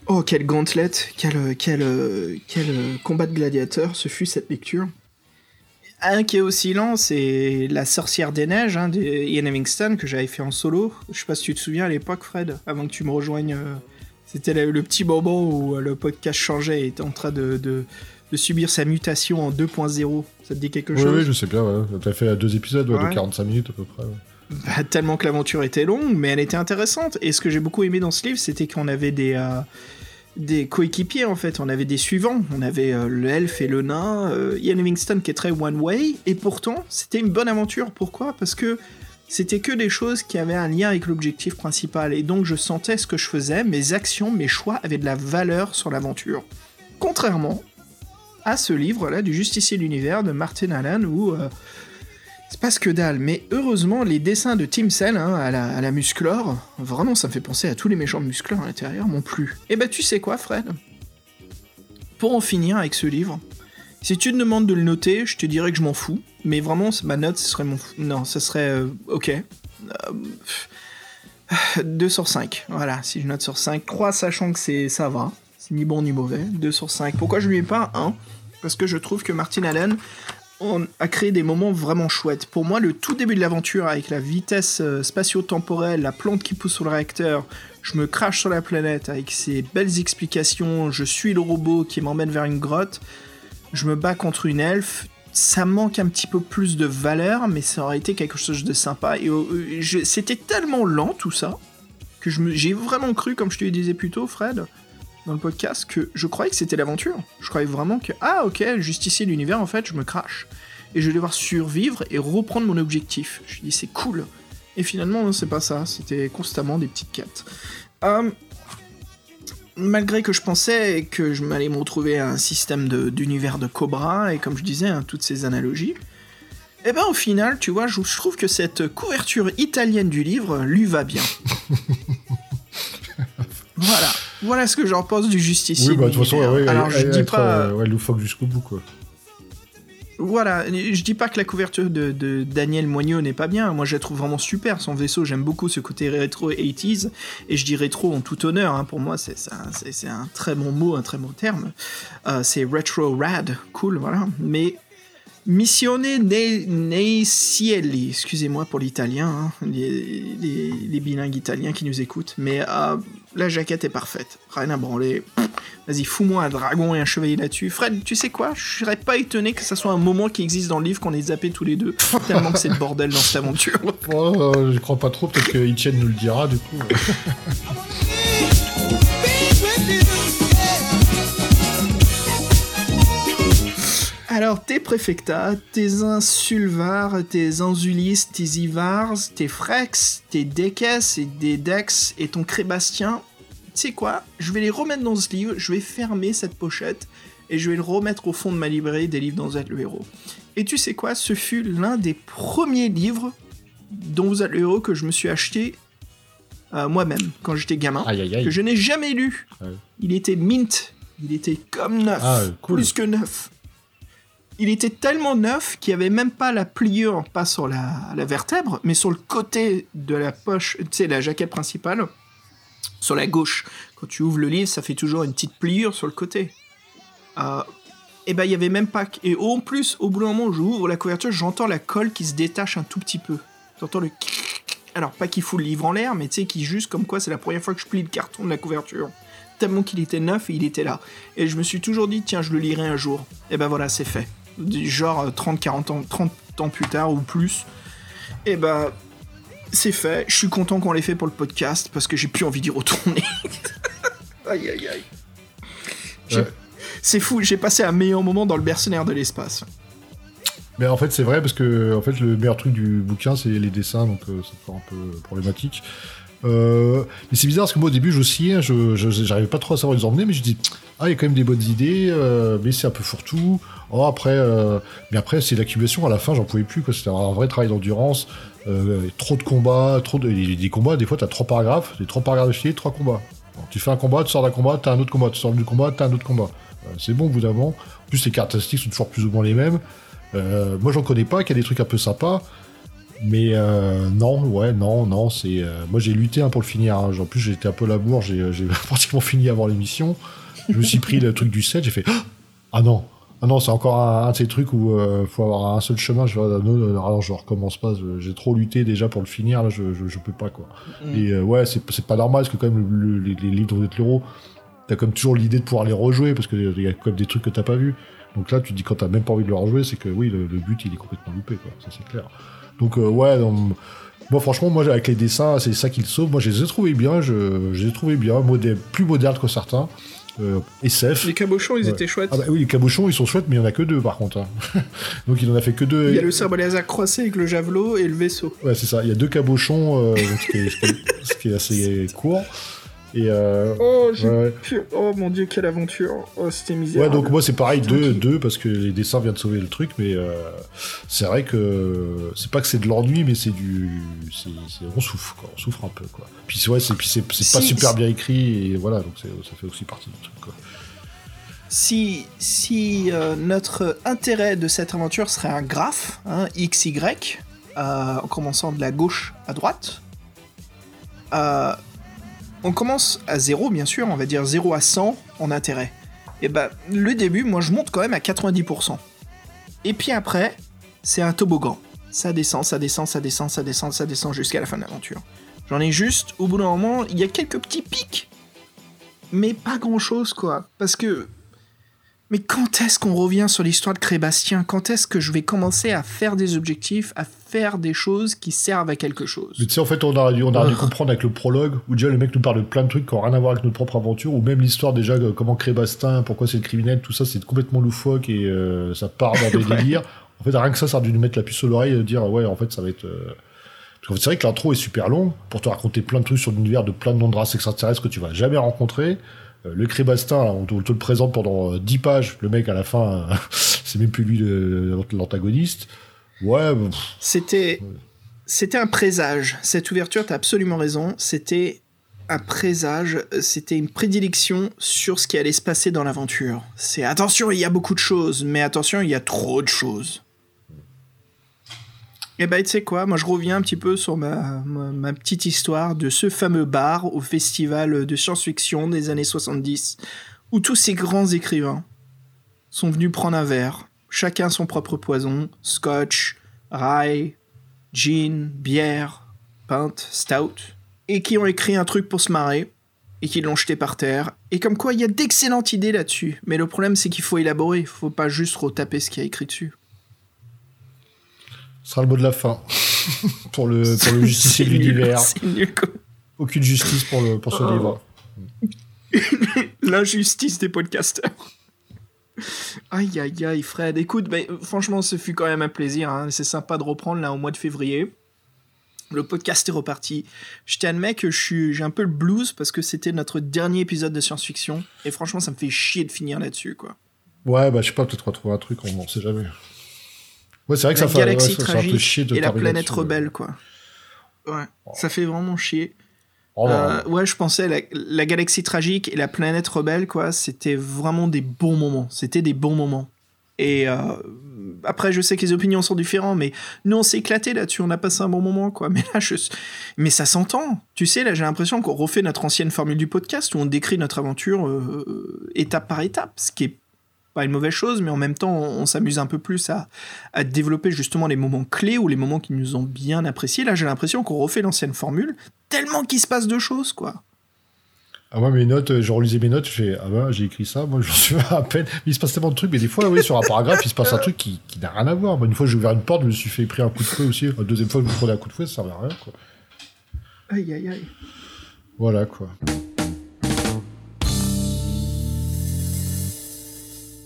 oh quelle gantelette, quel, quel, euh, quel euh, combat de gladiateur ce fut cette lecture. Un qui est aussi lent, c'est La sorcière des neiges hein, de Ian Livingstone que j'avais fait en solo. Je sais pas si tu te souviens à l'époque, Fred, avant que tu me rejoignes. euh, C'était le, le petit moment où euh, le podcast changeait et était en train de, de- de subir sa mutation en 2.0. Ça te dit quelque Oui, chose? oui, je sais bien, ouais. T'as fait deux épisodes ouais, Ouais. de 45 minutes à peu près. Bah, tellement que l'aventure était longue, mais elle était intéressante. Et ce que j'ai beaucoup aimé dans ce livre, c'était qu'on avait des, euh, des coéquipiers en fait. On avait des suivants. On avait euh, le elfe et le nain. euh, Ian Livingstone qui est très one way. Et pourtant, c'était une bonne aventure. Pourquoi? Parce que c'était que des choses qui avaient un lien avec l'objectif principal, et donc je sentais ce que je faisais, mes actions, mes choix avaient de la valeur sur l'aventure. Contrairement à ce livre-là du Justicier de l'Univers de Martin Allen, où euh, c'est pas ce que dalle, mais heureusement, les dessins de Tim Cell hein, à, la, musclore, vraiment ça me fait penser à tous les méchants musclores à l'intérieur, m'ont plu. Et bah tu sais quoi, Fred? Pour en finir avec ce livre, si tu te demandes de le noter, je te dirais que je m'en fous, mais vraiment, ma note, ce serait mon... Non, ce serait... euh, ok. Euh, 2 sur 5, voilà, si je note sur 5, 3 sachant que c'est ça va, c'est ni bon ni mauvais, 2 sur 5. Pourquoi je lui ai pas 1 Parce que je trouve que Martin Allen a créé des moments vraiment chouettes. Pour moi, le tout début de l'aventure, avec la vitesse euh, spatio-temporelle, la plante qui pousse sur le réacteur, je me crache sur la planète avec ces belles explications, je suis le robot qui m'emmène vers une grotte, je me bats contre une elfe, ça manque un petit peu plus de valeur, mais ça aurait été quelque chose de sympa. Et euh, je- c'était tellement lent tout ça, que j'ai vraiment cru, comme je te le disais plus tôt, Fred, dans le podcast, que je croyais que c'était l'aventure. Je croyais vraiment que, ah ok, justicier l'univers, en fait, je me crache. Et je vais devoir survivre et reprendre mon objectif. Je dis, c'est cool. Et finalement, non, c'est pas ça. C'était constamment des petites quêtes. Euh, malgré que je pensais que je m'allais me retrouver à un système d'univers de, Cobra, et comme je disais, hein, toutes ces analogies, et ben au final, tu vois, je, je trouve que cette couverture italienne du livre lui va bien. voilà. Voilà ce que j'en pense du justicier. Oui, bah, de toute façon, ouais, Alors, elle- je elle- dis être, pas. euh, ouais, loufoque jusqu'au bout, quoi. Voilà, je dis pas que la couverture de, Daniel Moignot n'est pas bien, moi je la trouve vraiment super, son vaisseau, j'aime beaucoup ce côté rétro 80s, et je dis rétro en tout honneur, hein, pour moi c'est un, très bon mot, un très bon terme, Euh, c'est retro rad, cool, voilà, mais Missione nei, nei cieli, excusez-moi pour l'italien, hein, les bilingues italiens qui nous écoutent, mais euh, la jaquette est parfaite, rien à branler. Vas-y, fous-moi un dragon et un chevalier là-dessus. Fred, tu sais quoi? Je serais pas étonné que ça soit un moment qui existe dans le livre qu'on ait zappé tous les deux, tellement que c'est le bordel dans cette aventure. Oh, euh, je crois pas trop, peut-être que Etienne nous le dira, du coup. Alors, tes préfectats, tes insulvars, tes insulis, tes ivars, tes frex, tes deques et des dex et ton crébastien, tu sais quoi? Je vais les remettre dans ce livre, je vais fermer cette pochette et je vais le remettre au fond de ma librairie des livres dont vous êtes le héros. Et tu sais quoi? Ce fut l'un des premiers livres dont vous êtes le héros que je me suis acheté euh, moi-même quand j'étais gamin, Aïe, aïe, aïe. que je n'ai jamais lu. Il était mint, il était comme neuf, Ah, cool. plus que neuf. Il était tellement neuf qu'il n'y avait même pas la pliure, pas sur la, vertèbre, mais sur le côté de la poche, tu sais, la jaquette principale, sur la gauche. Quand tu ouvres le livre, ça fait toujours une petite pliure sur le côté. Euh, et ben, il y avait même pas. Et en plus, au bout d'un moment où j'ouvre la couverture, j'entends la colle qui se détache un tout petit peu. T'entends le. Alors, pas qu'il fout le livre en l'air, mais tu sais, qui juste comme quoi c'est la première fois que je plie le carton de la couverture. Tellement qu'il était neuf et il était là. Et je me suis toujours dit, tiens, je le lirai un jour. Et ben voilà, c'est fait. Du Genre euh, 30, 40 ans, 30 ans plus tard ou plus. Et ben. C'est fait. Je suis content qu'on l'ait fait pour le podcast parce que j'ai plus envie d'y retourner. aïe aïe aïe. Ouais. C'est fou, j'ai passé un meilleur moment dans le mercenaire de l'espace. Mais en fait, c'est vrai parce que en fait, le meilleur truc du bouquin, c'est les dessins, donc euh, c'est un peu problématique. Euh, mais c'est bizarre parce que moi au début j'oscillais, hein, je j'arrivais pas trop à savoir où les emmener, mais je dis ah il y a quand même des bonnes idées, euh, mais c'est un peu fourre-tout. Oh après, euh, mais après c'est l'accumulation. À la fin j'en pouvais plus. C'était un vrai travail d'endurance, euh, trop de combats, trop de des, combats. Des fois t'as trois paragraphes, des trois paragraphes d'affilée, trois combats. Tu fais un combat, tu sors d'un combat, t'as un autre combat, tu sors du combat, t'as un autre combat. Euh, c'est bon au bout d'un moment. En plus les caractéristiques sont toujours plus ou moins les mêmes. Euh, moi, j'en connais pas, qu'il y a des trucs un peu sympas. Mais euh, non, ouais, non, non, c'est. euh, moi, j'ai lutté hein, pour le finir. hein. En plus, j'étais un peu labour, j'ai j'ai pratiquement fini avant l'émission. Je me suis pris le truc du 7, j'ai fait Ah non, ah non, c'est encore un, un de ces trucs où euh, faut avoir un seul chemin. Je, vais, non, non, alors, je recommence pas. J'ai trop lutté déjà pour le finir, là, je, je, je peux pas, quoi. Et euh, ouais, c'est c'est pas normal, parce que quand même, le- le- les, les livres de l'héros, t'as comme toujours l'idée de pouvoir les rejouer, parce qu'il y a quand même des trucs que t'as pas vu. Donc là, tu te dis quand t'as même pas envie de le rejouer, c'est que oui, le, le but il est complètement loupé, quoi. Ça c'est clair. Donc euh, ouais, non, moi franchement, moi avec les dessins, c'est ça qui le sauve. Moi, je les ai trouvés bien, je, je les ai trouvés bien, modè- plus modernes que certains. euh, SF. Les cabochons, ils Ouais. étaient chouettes. Ah bah oui, les cabochons, ils sont chouettes, mais il y en a que deux par contre. hein. Donc il en a fait que deux. Il y a le sabre laser croisé avec le javelot et le vaisseau. Ouais, c'est ça. Il y a deux cabochons, euh, donc ce qui est- ce qui est assez court. Et euh, Oh, ouais, ouais. pu- oh mon dieu, quelle aventure. Oh, c'était Ouais, misérable. donc moi c'est pareil, deux, Tranquille. deux, parce que les dessins viennent de sauver le truc, mais euh, c'est vrai que c'est pas que c'est de l'ennui, mais c'est du. on souffre, quoi. On souffre un peu, quoi. Puis ouais, c'est pas Si- super bien écrit, et voilà, donc ça fait aussi partie du truc, quoi. Si, si euh, notre intérêt de cette aventure serait un graphe, hein, XY, euh, en commençant de la gauche à droite, euh, on commence à 0, bien sûr, on va dire 0 à 100 en intérêt. Et ben, le début, moi, je monte quand même à 90%. Et puis après, c'est un toboggan. Ça descend, ça descend, ça descend, ça descend, ça descend jusqu'à la fin de l'aventure. J'en ai juste, au bout d'un moment, il y a quelques petits pics. Mais pas grand chose, quoi. Parce que mais quand est-ce qu'on revient sur l'histoire de Crébastien? Quand est-ce que je vais commencer à faire des objectifs, faire des choses qui servent à quelque chose Mais tu sais, en fait, on dû, on dû Ugh. comprendre avec le prologue, où déjà le mec nous parle de plein de trucs qui n'ont rien à voir avec notre propre aventure, ou même l'histoire déjà, euh, comment créer Bastin, pourquoi c'est le criminel, tout ça, c'est complètement loufoque et euh, ça part dans des Ouais. délires. En fait, rien que ça, ça aurait dû nous mettre la puce à l'oreille et dire, ouais, en fait, ça va être. euh, c'est vrai que l'intro est super long pour te raconter plein de trucs sur l'univers de plein de noms de races extraterrestres que tu vas jamais rencontrer. Euh, le Crébastin, on te, on te le présente pendant euh, 10 pages. Le mec, à la fin, euh, c'est même plus lui l'antagoniste. Ouais, C'était, c'était un présage. Cette ouverture, t'as absolument raison. C'était un présage. C'était une prédilection sur ce qui allait se passer dans l'aventure. C'est attention, il y a beaucoup de choses, mais attention, il y a trop de choses. Et bah, tu sais quoi, moi je reviens un petit peu sur ma petite histoire de ce fameux bar au festival de science-fiction des années 70, où tous ces grands écrivains sont venus prendre un verre, chacun son propre poison, scotch, rye, gin, bière, pinte, stout, et qui ont écrit un truc pour se marrer, et qui l'ont jeté par terre, et comme quoi il y a d'excellentes idées là-dessus, mais le problème c'est qu'il faut élaborer, il faut pas juste retaper ce qu'il y a écrit dessus. ce sera le mot de la fin. pour le, pour le justicier de l'univers. Aucune justice pour, le, pour ce Oh. livre. L'injustice des podcasteurs. Aïe aïe aïe Fred, écoute, ben, franchement ce fut quand même un plaisir, hein. c'est sympa de reprendre là au mois de février. Le podcast est reparti. Je t'admets que j'ai un peu le blues parce que c'était notre dernier épisode de science-fiction et franchement ça me fait chier de finir là-dessus quoi. Ouais, bah je sais pas, peut-être retrouver un truc, on ne sait jamais. Ouais, c'est vrai que la ça fait, ouais, ça un peu chier de et la planète ouais. rebelle quoi. Ouais, ça fait vraiment chier. Oh, non, Euh, ouais, je pensais la, la galaxie tragique et la planète rebelle, quoi, c'était vraiment des bons moments. C'était des bons moments. Et euh, après, je sais que les opinions sont différentes, mais nous, on s'est éclaté là-dessus, on a passé un bon moment, quoi. Mais là, je... mais ça s'entend. Tu sais, là, j'ai l'impression qu'on refait notre ancienne formule du podcast où on décrit notre aventure euh, étape par étape, ce qui est pas une mauvaise chose, mais en même temps, on, on s'amuse un peu plus à, à développer justement les moments clés ou les moments qui nous ont bien appréciés. Là, j'ai l'impression qu'on refait l'ancienne formule, tellement qu'il se passe de choses, quoi. Ah ouais, mes notes, euh, je relisais mes notes, je fais, ah ben, j'ai écrit ça, moi, je suis à peine. Mais il se passe tellement de trucs, mais des fois, oui, sur un paragraphe, il se passe un truc qui, qui n'a rien à voir. Moi, une fois, j'ai ouvert une porte, je me suis fait pris un coup de fouet aussi. La deuxième fois, je me prenais un coup de fouet, ça servait à rien, quoi. Aïe, aïe, aïe. Voilà, quoi.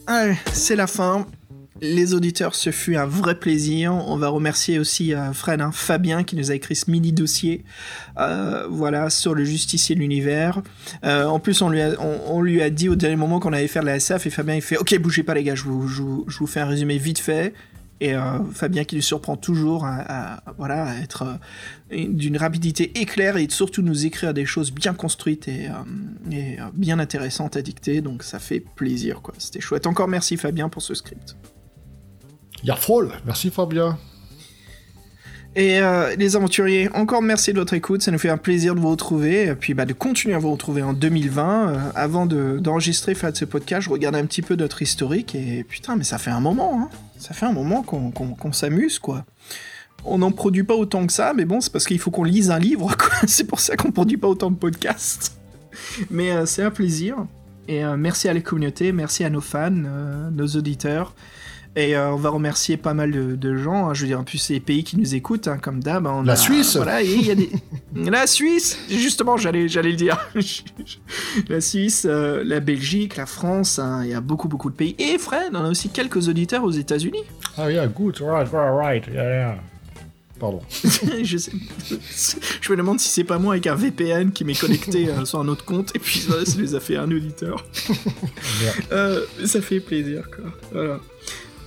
Allez, c'est la fin. Les auditeurs, ce fut un vrai plaisir. On va remercier aussi euh, Fred, hein, Fabien, qui nous a écrit ce mini dossier, euh, voilà, sur le justicier de l'univers. Euh, en plus, on lui, a, dit au dernier moment qu'on allait faire la SF, et Fabien il fait Ok, bougez pas les gars, je vous fais un résumé vite fait. Et euh, Fabien qui nous surprend toujours à, voilà, à être euh, d'une rapidité éclair et surtout nous écrire des choses bien construites et, euh, et, bien intéressantes à dicter. Donc ça fait plaisir, quoi. C'était chouette. Encore merci Fabien pour ce script. Yarfroll, merci Fabien. Et euh, les aventuriers, encore merci de votre écoute, ça nous fait un plaisir de vous retrouver, et puis bah, de continuer à vous retrouver en 2020. Euh, avant de- d'enregistrer, de ce podcast, je regardais un petit peu notre historique, et putain, mais ça fait un moment, hein. ça fait un moment qu'on qu'on s'amuse, quoi. On n'en produit pas autant que ça, mais bon, c'est parce qu'il faut qu'on lise un livre, quoi. C'est pour ça qu'on produit pas autant de podcasts. Mais euh, c'est un plaisir, et euh, merci à la communauté, merci à nos fans, nos auditeurs. Et euh, on va remercier pas mal de, de gens. hein. Je veux dire, en plus, c'est les pays qui nous écoutent, hein, comme d'hab. hein. La a- Suisse Voilà, et il y a des... La Suisse Justement, j'allais, j'allais le dire. la Suisse, euh, la Belgique, la France, hein, il y a beaucoup, beaucoup de pays. Et Fred, on a aussi quelques auditeurs aux États-Unis. Ah, yeah, good, right, right, right, yeah, yeah. Pardon. je, sais... je me demande si c'est pas moi avec un VPN qui m'est connecté euh, sur un autre compte et puis ça, ça les a fait un auditeur. Euh, ça fait plaisir quoi. Voilà.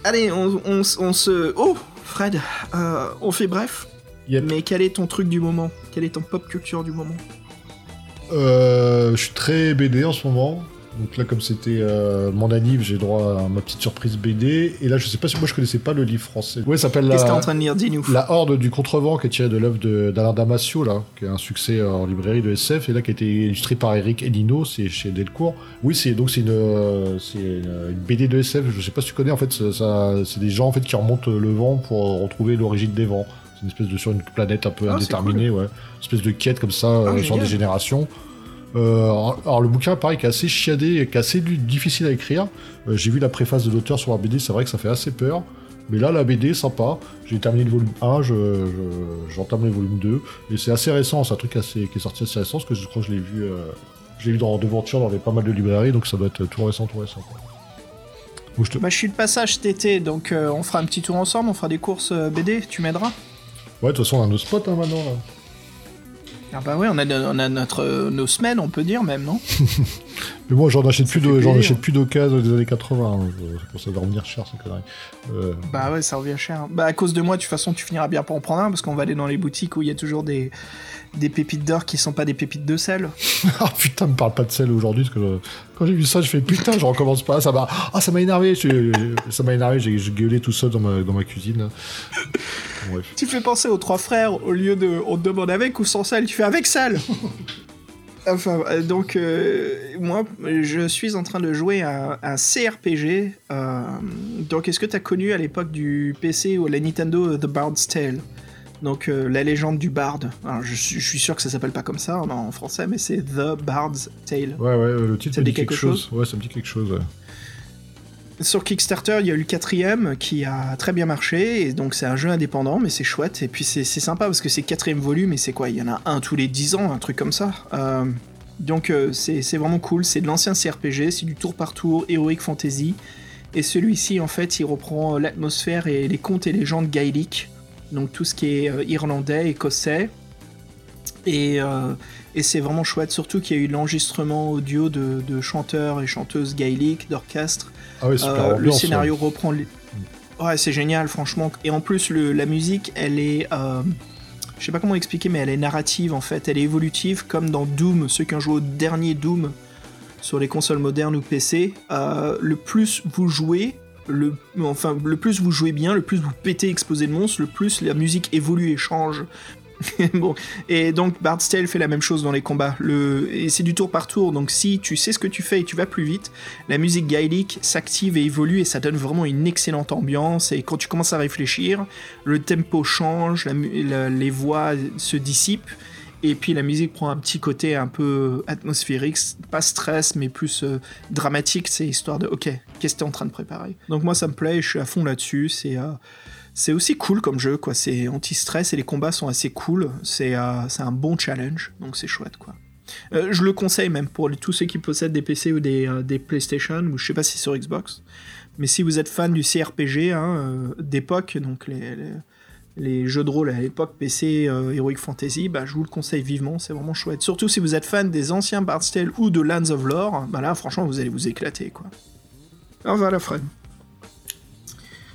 Allez, on, on se. Oh, Fred, euh, on fait bref. Yep. Mais quel est ton truc du moment? Quel est ton pop culture du moment? Euh, je suis très BD en ce moment. Donc là, comme c'était euh, mon anniv, j'ai droit à ma petite surprise BD. Et là, je sais pas si moi je connaissais pas le livre français. Ouais, ça s'appelle t'es en la, train de lire Dis-nous. la Horde du Contrevent, qui est tiré de l'œuvre de- d'Alain Damasio, là, qui est un succès euh, en librairie de SF, et là qui a été illustré par Eric Elino, c'est chez Delcourt. Oui, c'est donc c'est une, euh, c'est une, une BD de SF. Je sais pas si tu connais. En fait, ça, ça- c'est des gens en fait qui remontent le vent pour retrouver l'origine des vents. C'est une espèce de sur une planète un peu Ah, indéterminée, ouais. Une espèce de quête comme ça euh, sur génial. des générations. Euh, alors le bouquin, pareil, qui est assez chiadé et qui est assez difficile à écrire. Euh, J'ai vu la préface de l'auteur sur la BD, c'est vrai que ça fait assez peur. Mais là, la BD, sympa. J'ai terminé le volume 1, je, je- j'entame le volume 2. Et c'est assez récent, c'est un truc assez, qui est sorti assez récent, parce que je crois que je l'ai vu, euh, je vu dans devanture dans les, pas mal de librairies, donc ça doit être tout récent, tout récent. quoi. Donc, je te- Bah, je suis de passage cet été, donc euh, on fera un petit tour ensemble, on fera des courses euh, BD, tu m'aideras Ouais, de toute façon, on a nos spots hein, maintenant. Là. Ah bah ouais, on a, on a notre, euh, nos semaines, on peut dire même, non? Mais moi, j'en achète plus de, j'en achète plus d'occasion des années 80. hein. Je- Ça doit revenir cher, ces conneries. Euh, Bah ouais, ça revient cher. Bah à cause de moi, de toute façon, tu finiras bien pour en prendre un, parce qu'on va aller dans les boutiques où il y a toujours des, des pépites d'or qui sont pas des pépites de sel. Ah putain, me parle pas de sel aujourd'hui, parce que je- quand j'ai vu ça, je fais putain, je recommence pas, ça m'a, ah ça m'a énervé, je- ça m'a énervé, j'ai gueulé tout seul dans ma, dans ma cuisine. Bref. Tu fais penser aux trois frères, au lieu de on te demande avec ou sans sel, tu fais avec sel Enfin, euh, donc, euh, moi, je suis en train de jouer à un CRPG. euh, donc, est-ce que tu as connu à l'époque du PC ou la Nintendo The Bard's Tale? Donc, euh, la légende du Bard. Alors, je, suis- je suis sûr que ça s'appelle pas comme ça en, en français, mais c'est The Bard's Tale. Ouais, ouais, le titre Ça me dit quelque quelque chose. Ouais, ça me dit quelque chose. ouais. Sur Kickstarter, il y a eu le quatrième qui a très bien marché, et donc c'est un jeu indépendant, mais c'est chouette, et puis c'est sympa parce que c'est quatrième volume, et c'est quoi Il y en a un tous les 10 ans, un truc comme ça. Euh, donc euh, c'est c'est vraiment cool, c'est de l'ancien CRPG, c'est du tour par tour, Heroic Fantasy, et celui-ci en fait il reprend l'atmosphère et les contes et légendes gaéliques, donc tout ce qui est euh, irlandais, écossais, et, euh, et c'est vraiment chouette, surtout qu'il y a eu l'enregistrement audio de, de chanteurs et chanteuses gaéliques, d'orchestre. Ah super Euh, le scénario reprend. les- Ouais, c'est génial, franchement. Et en plus, le, la musique, elle est. euh, je sais pas comment expliquer, mais elle est narrative en fait. Elle est évolutive, comme dans Doom. Ceux qui ont joué au dernier Doom sur les consoles modernes ou PC, le plus vous jouez. Le, enfin, le plus vous jouez bien, le plus vous pétez exposé de monstres, le plus la musique évolue et change. bon, et donc Bard's fait la même chose dans les combats. Le, et c'est du tour par tour, donc si tu sais ce que tu fais et tu vas plus vite, la musique gaélique s'active et évolue et ça donne vraiment une excellente ambiance. Et quand tu commences à réfléchir, le tempo change, les voix se dissipent. Et puis la musique prend un petit côté un peu atmosphérique, pas stress, mais plus euh, dramatique. C'est histoire de, ok, qu'est-ce que t'es en train de préparer? Donc moi ça me plaît, je suis à fond là-dessus. C'est euh, c'est aussi cool comme jeu, quoi. C'est anti-stress et les combats sont assez cool. C'est euh, un bon challenge, donc c'est chouette, quoi. Euh, je le conseille même pour tous ceux qui possèdent des PC ou des, des PlayStation, ou je sais pas si sur Xbox. Mais si vous êtes fan du CRPG hein, d'époque, donc les, les jeux de rôle à l'époque PC euh, Heroic Fantasy, bah, je vous le conseille vivement, c'est vraiment chouette. Surtout si vous êtes fan des anciens Bard's Tale ou de Lands of Lore, bah là franchement vous allez vous éclater quoi. Alors voilà Fred.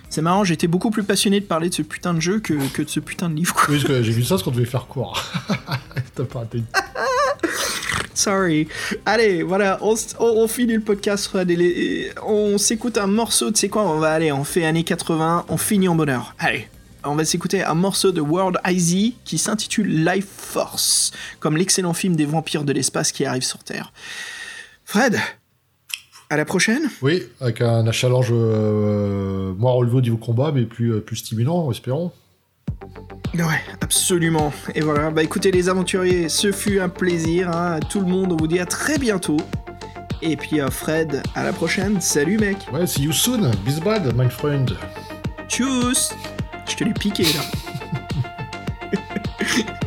C'est marrant, j'étais beaucoup plus passionné de parler de ce putain de jeu que, que de ce putain de livre quoi. Oui, parce que j'ai vu ça, ce qu'on devait faire court. T'as pas raté. Sorry. Allez, voilà, on, s- on- on finit le podcast, Fred, et les- et on s'écoute un morceau, tu sais quoi, on va aller, on fait années 80, on finit en bonheur. Allez, on va s'écouter un morceau de World Easy qui s'intitule Life Force, comme l'excellent film des vampires de l'espace qui arrive sur Terre. Fred, à la prochaine. Oui, avec un, un challenge euh, moins relevé au niveau combat, mais plus, euh, plus stimulant, espérons. Ouais, absolument. Et voilà, bah écoutez les aventuriers, ce fut un plaisir, hein, tout le monde, on vous dit à très bientôt. Et puis euh, Fred, à la prochaine. Salut mec. Ouais, see you soon. Bis bad, my friend. Tchuss je te l'ai piqué là.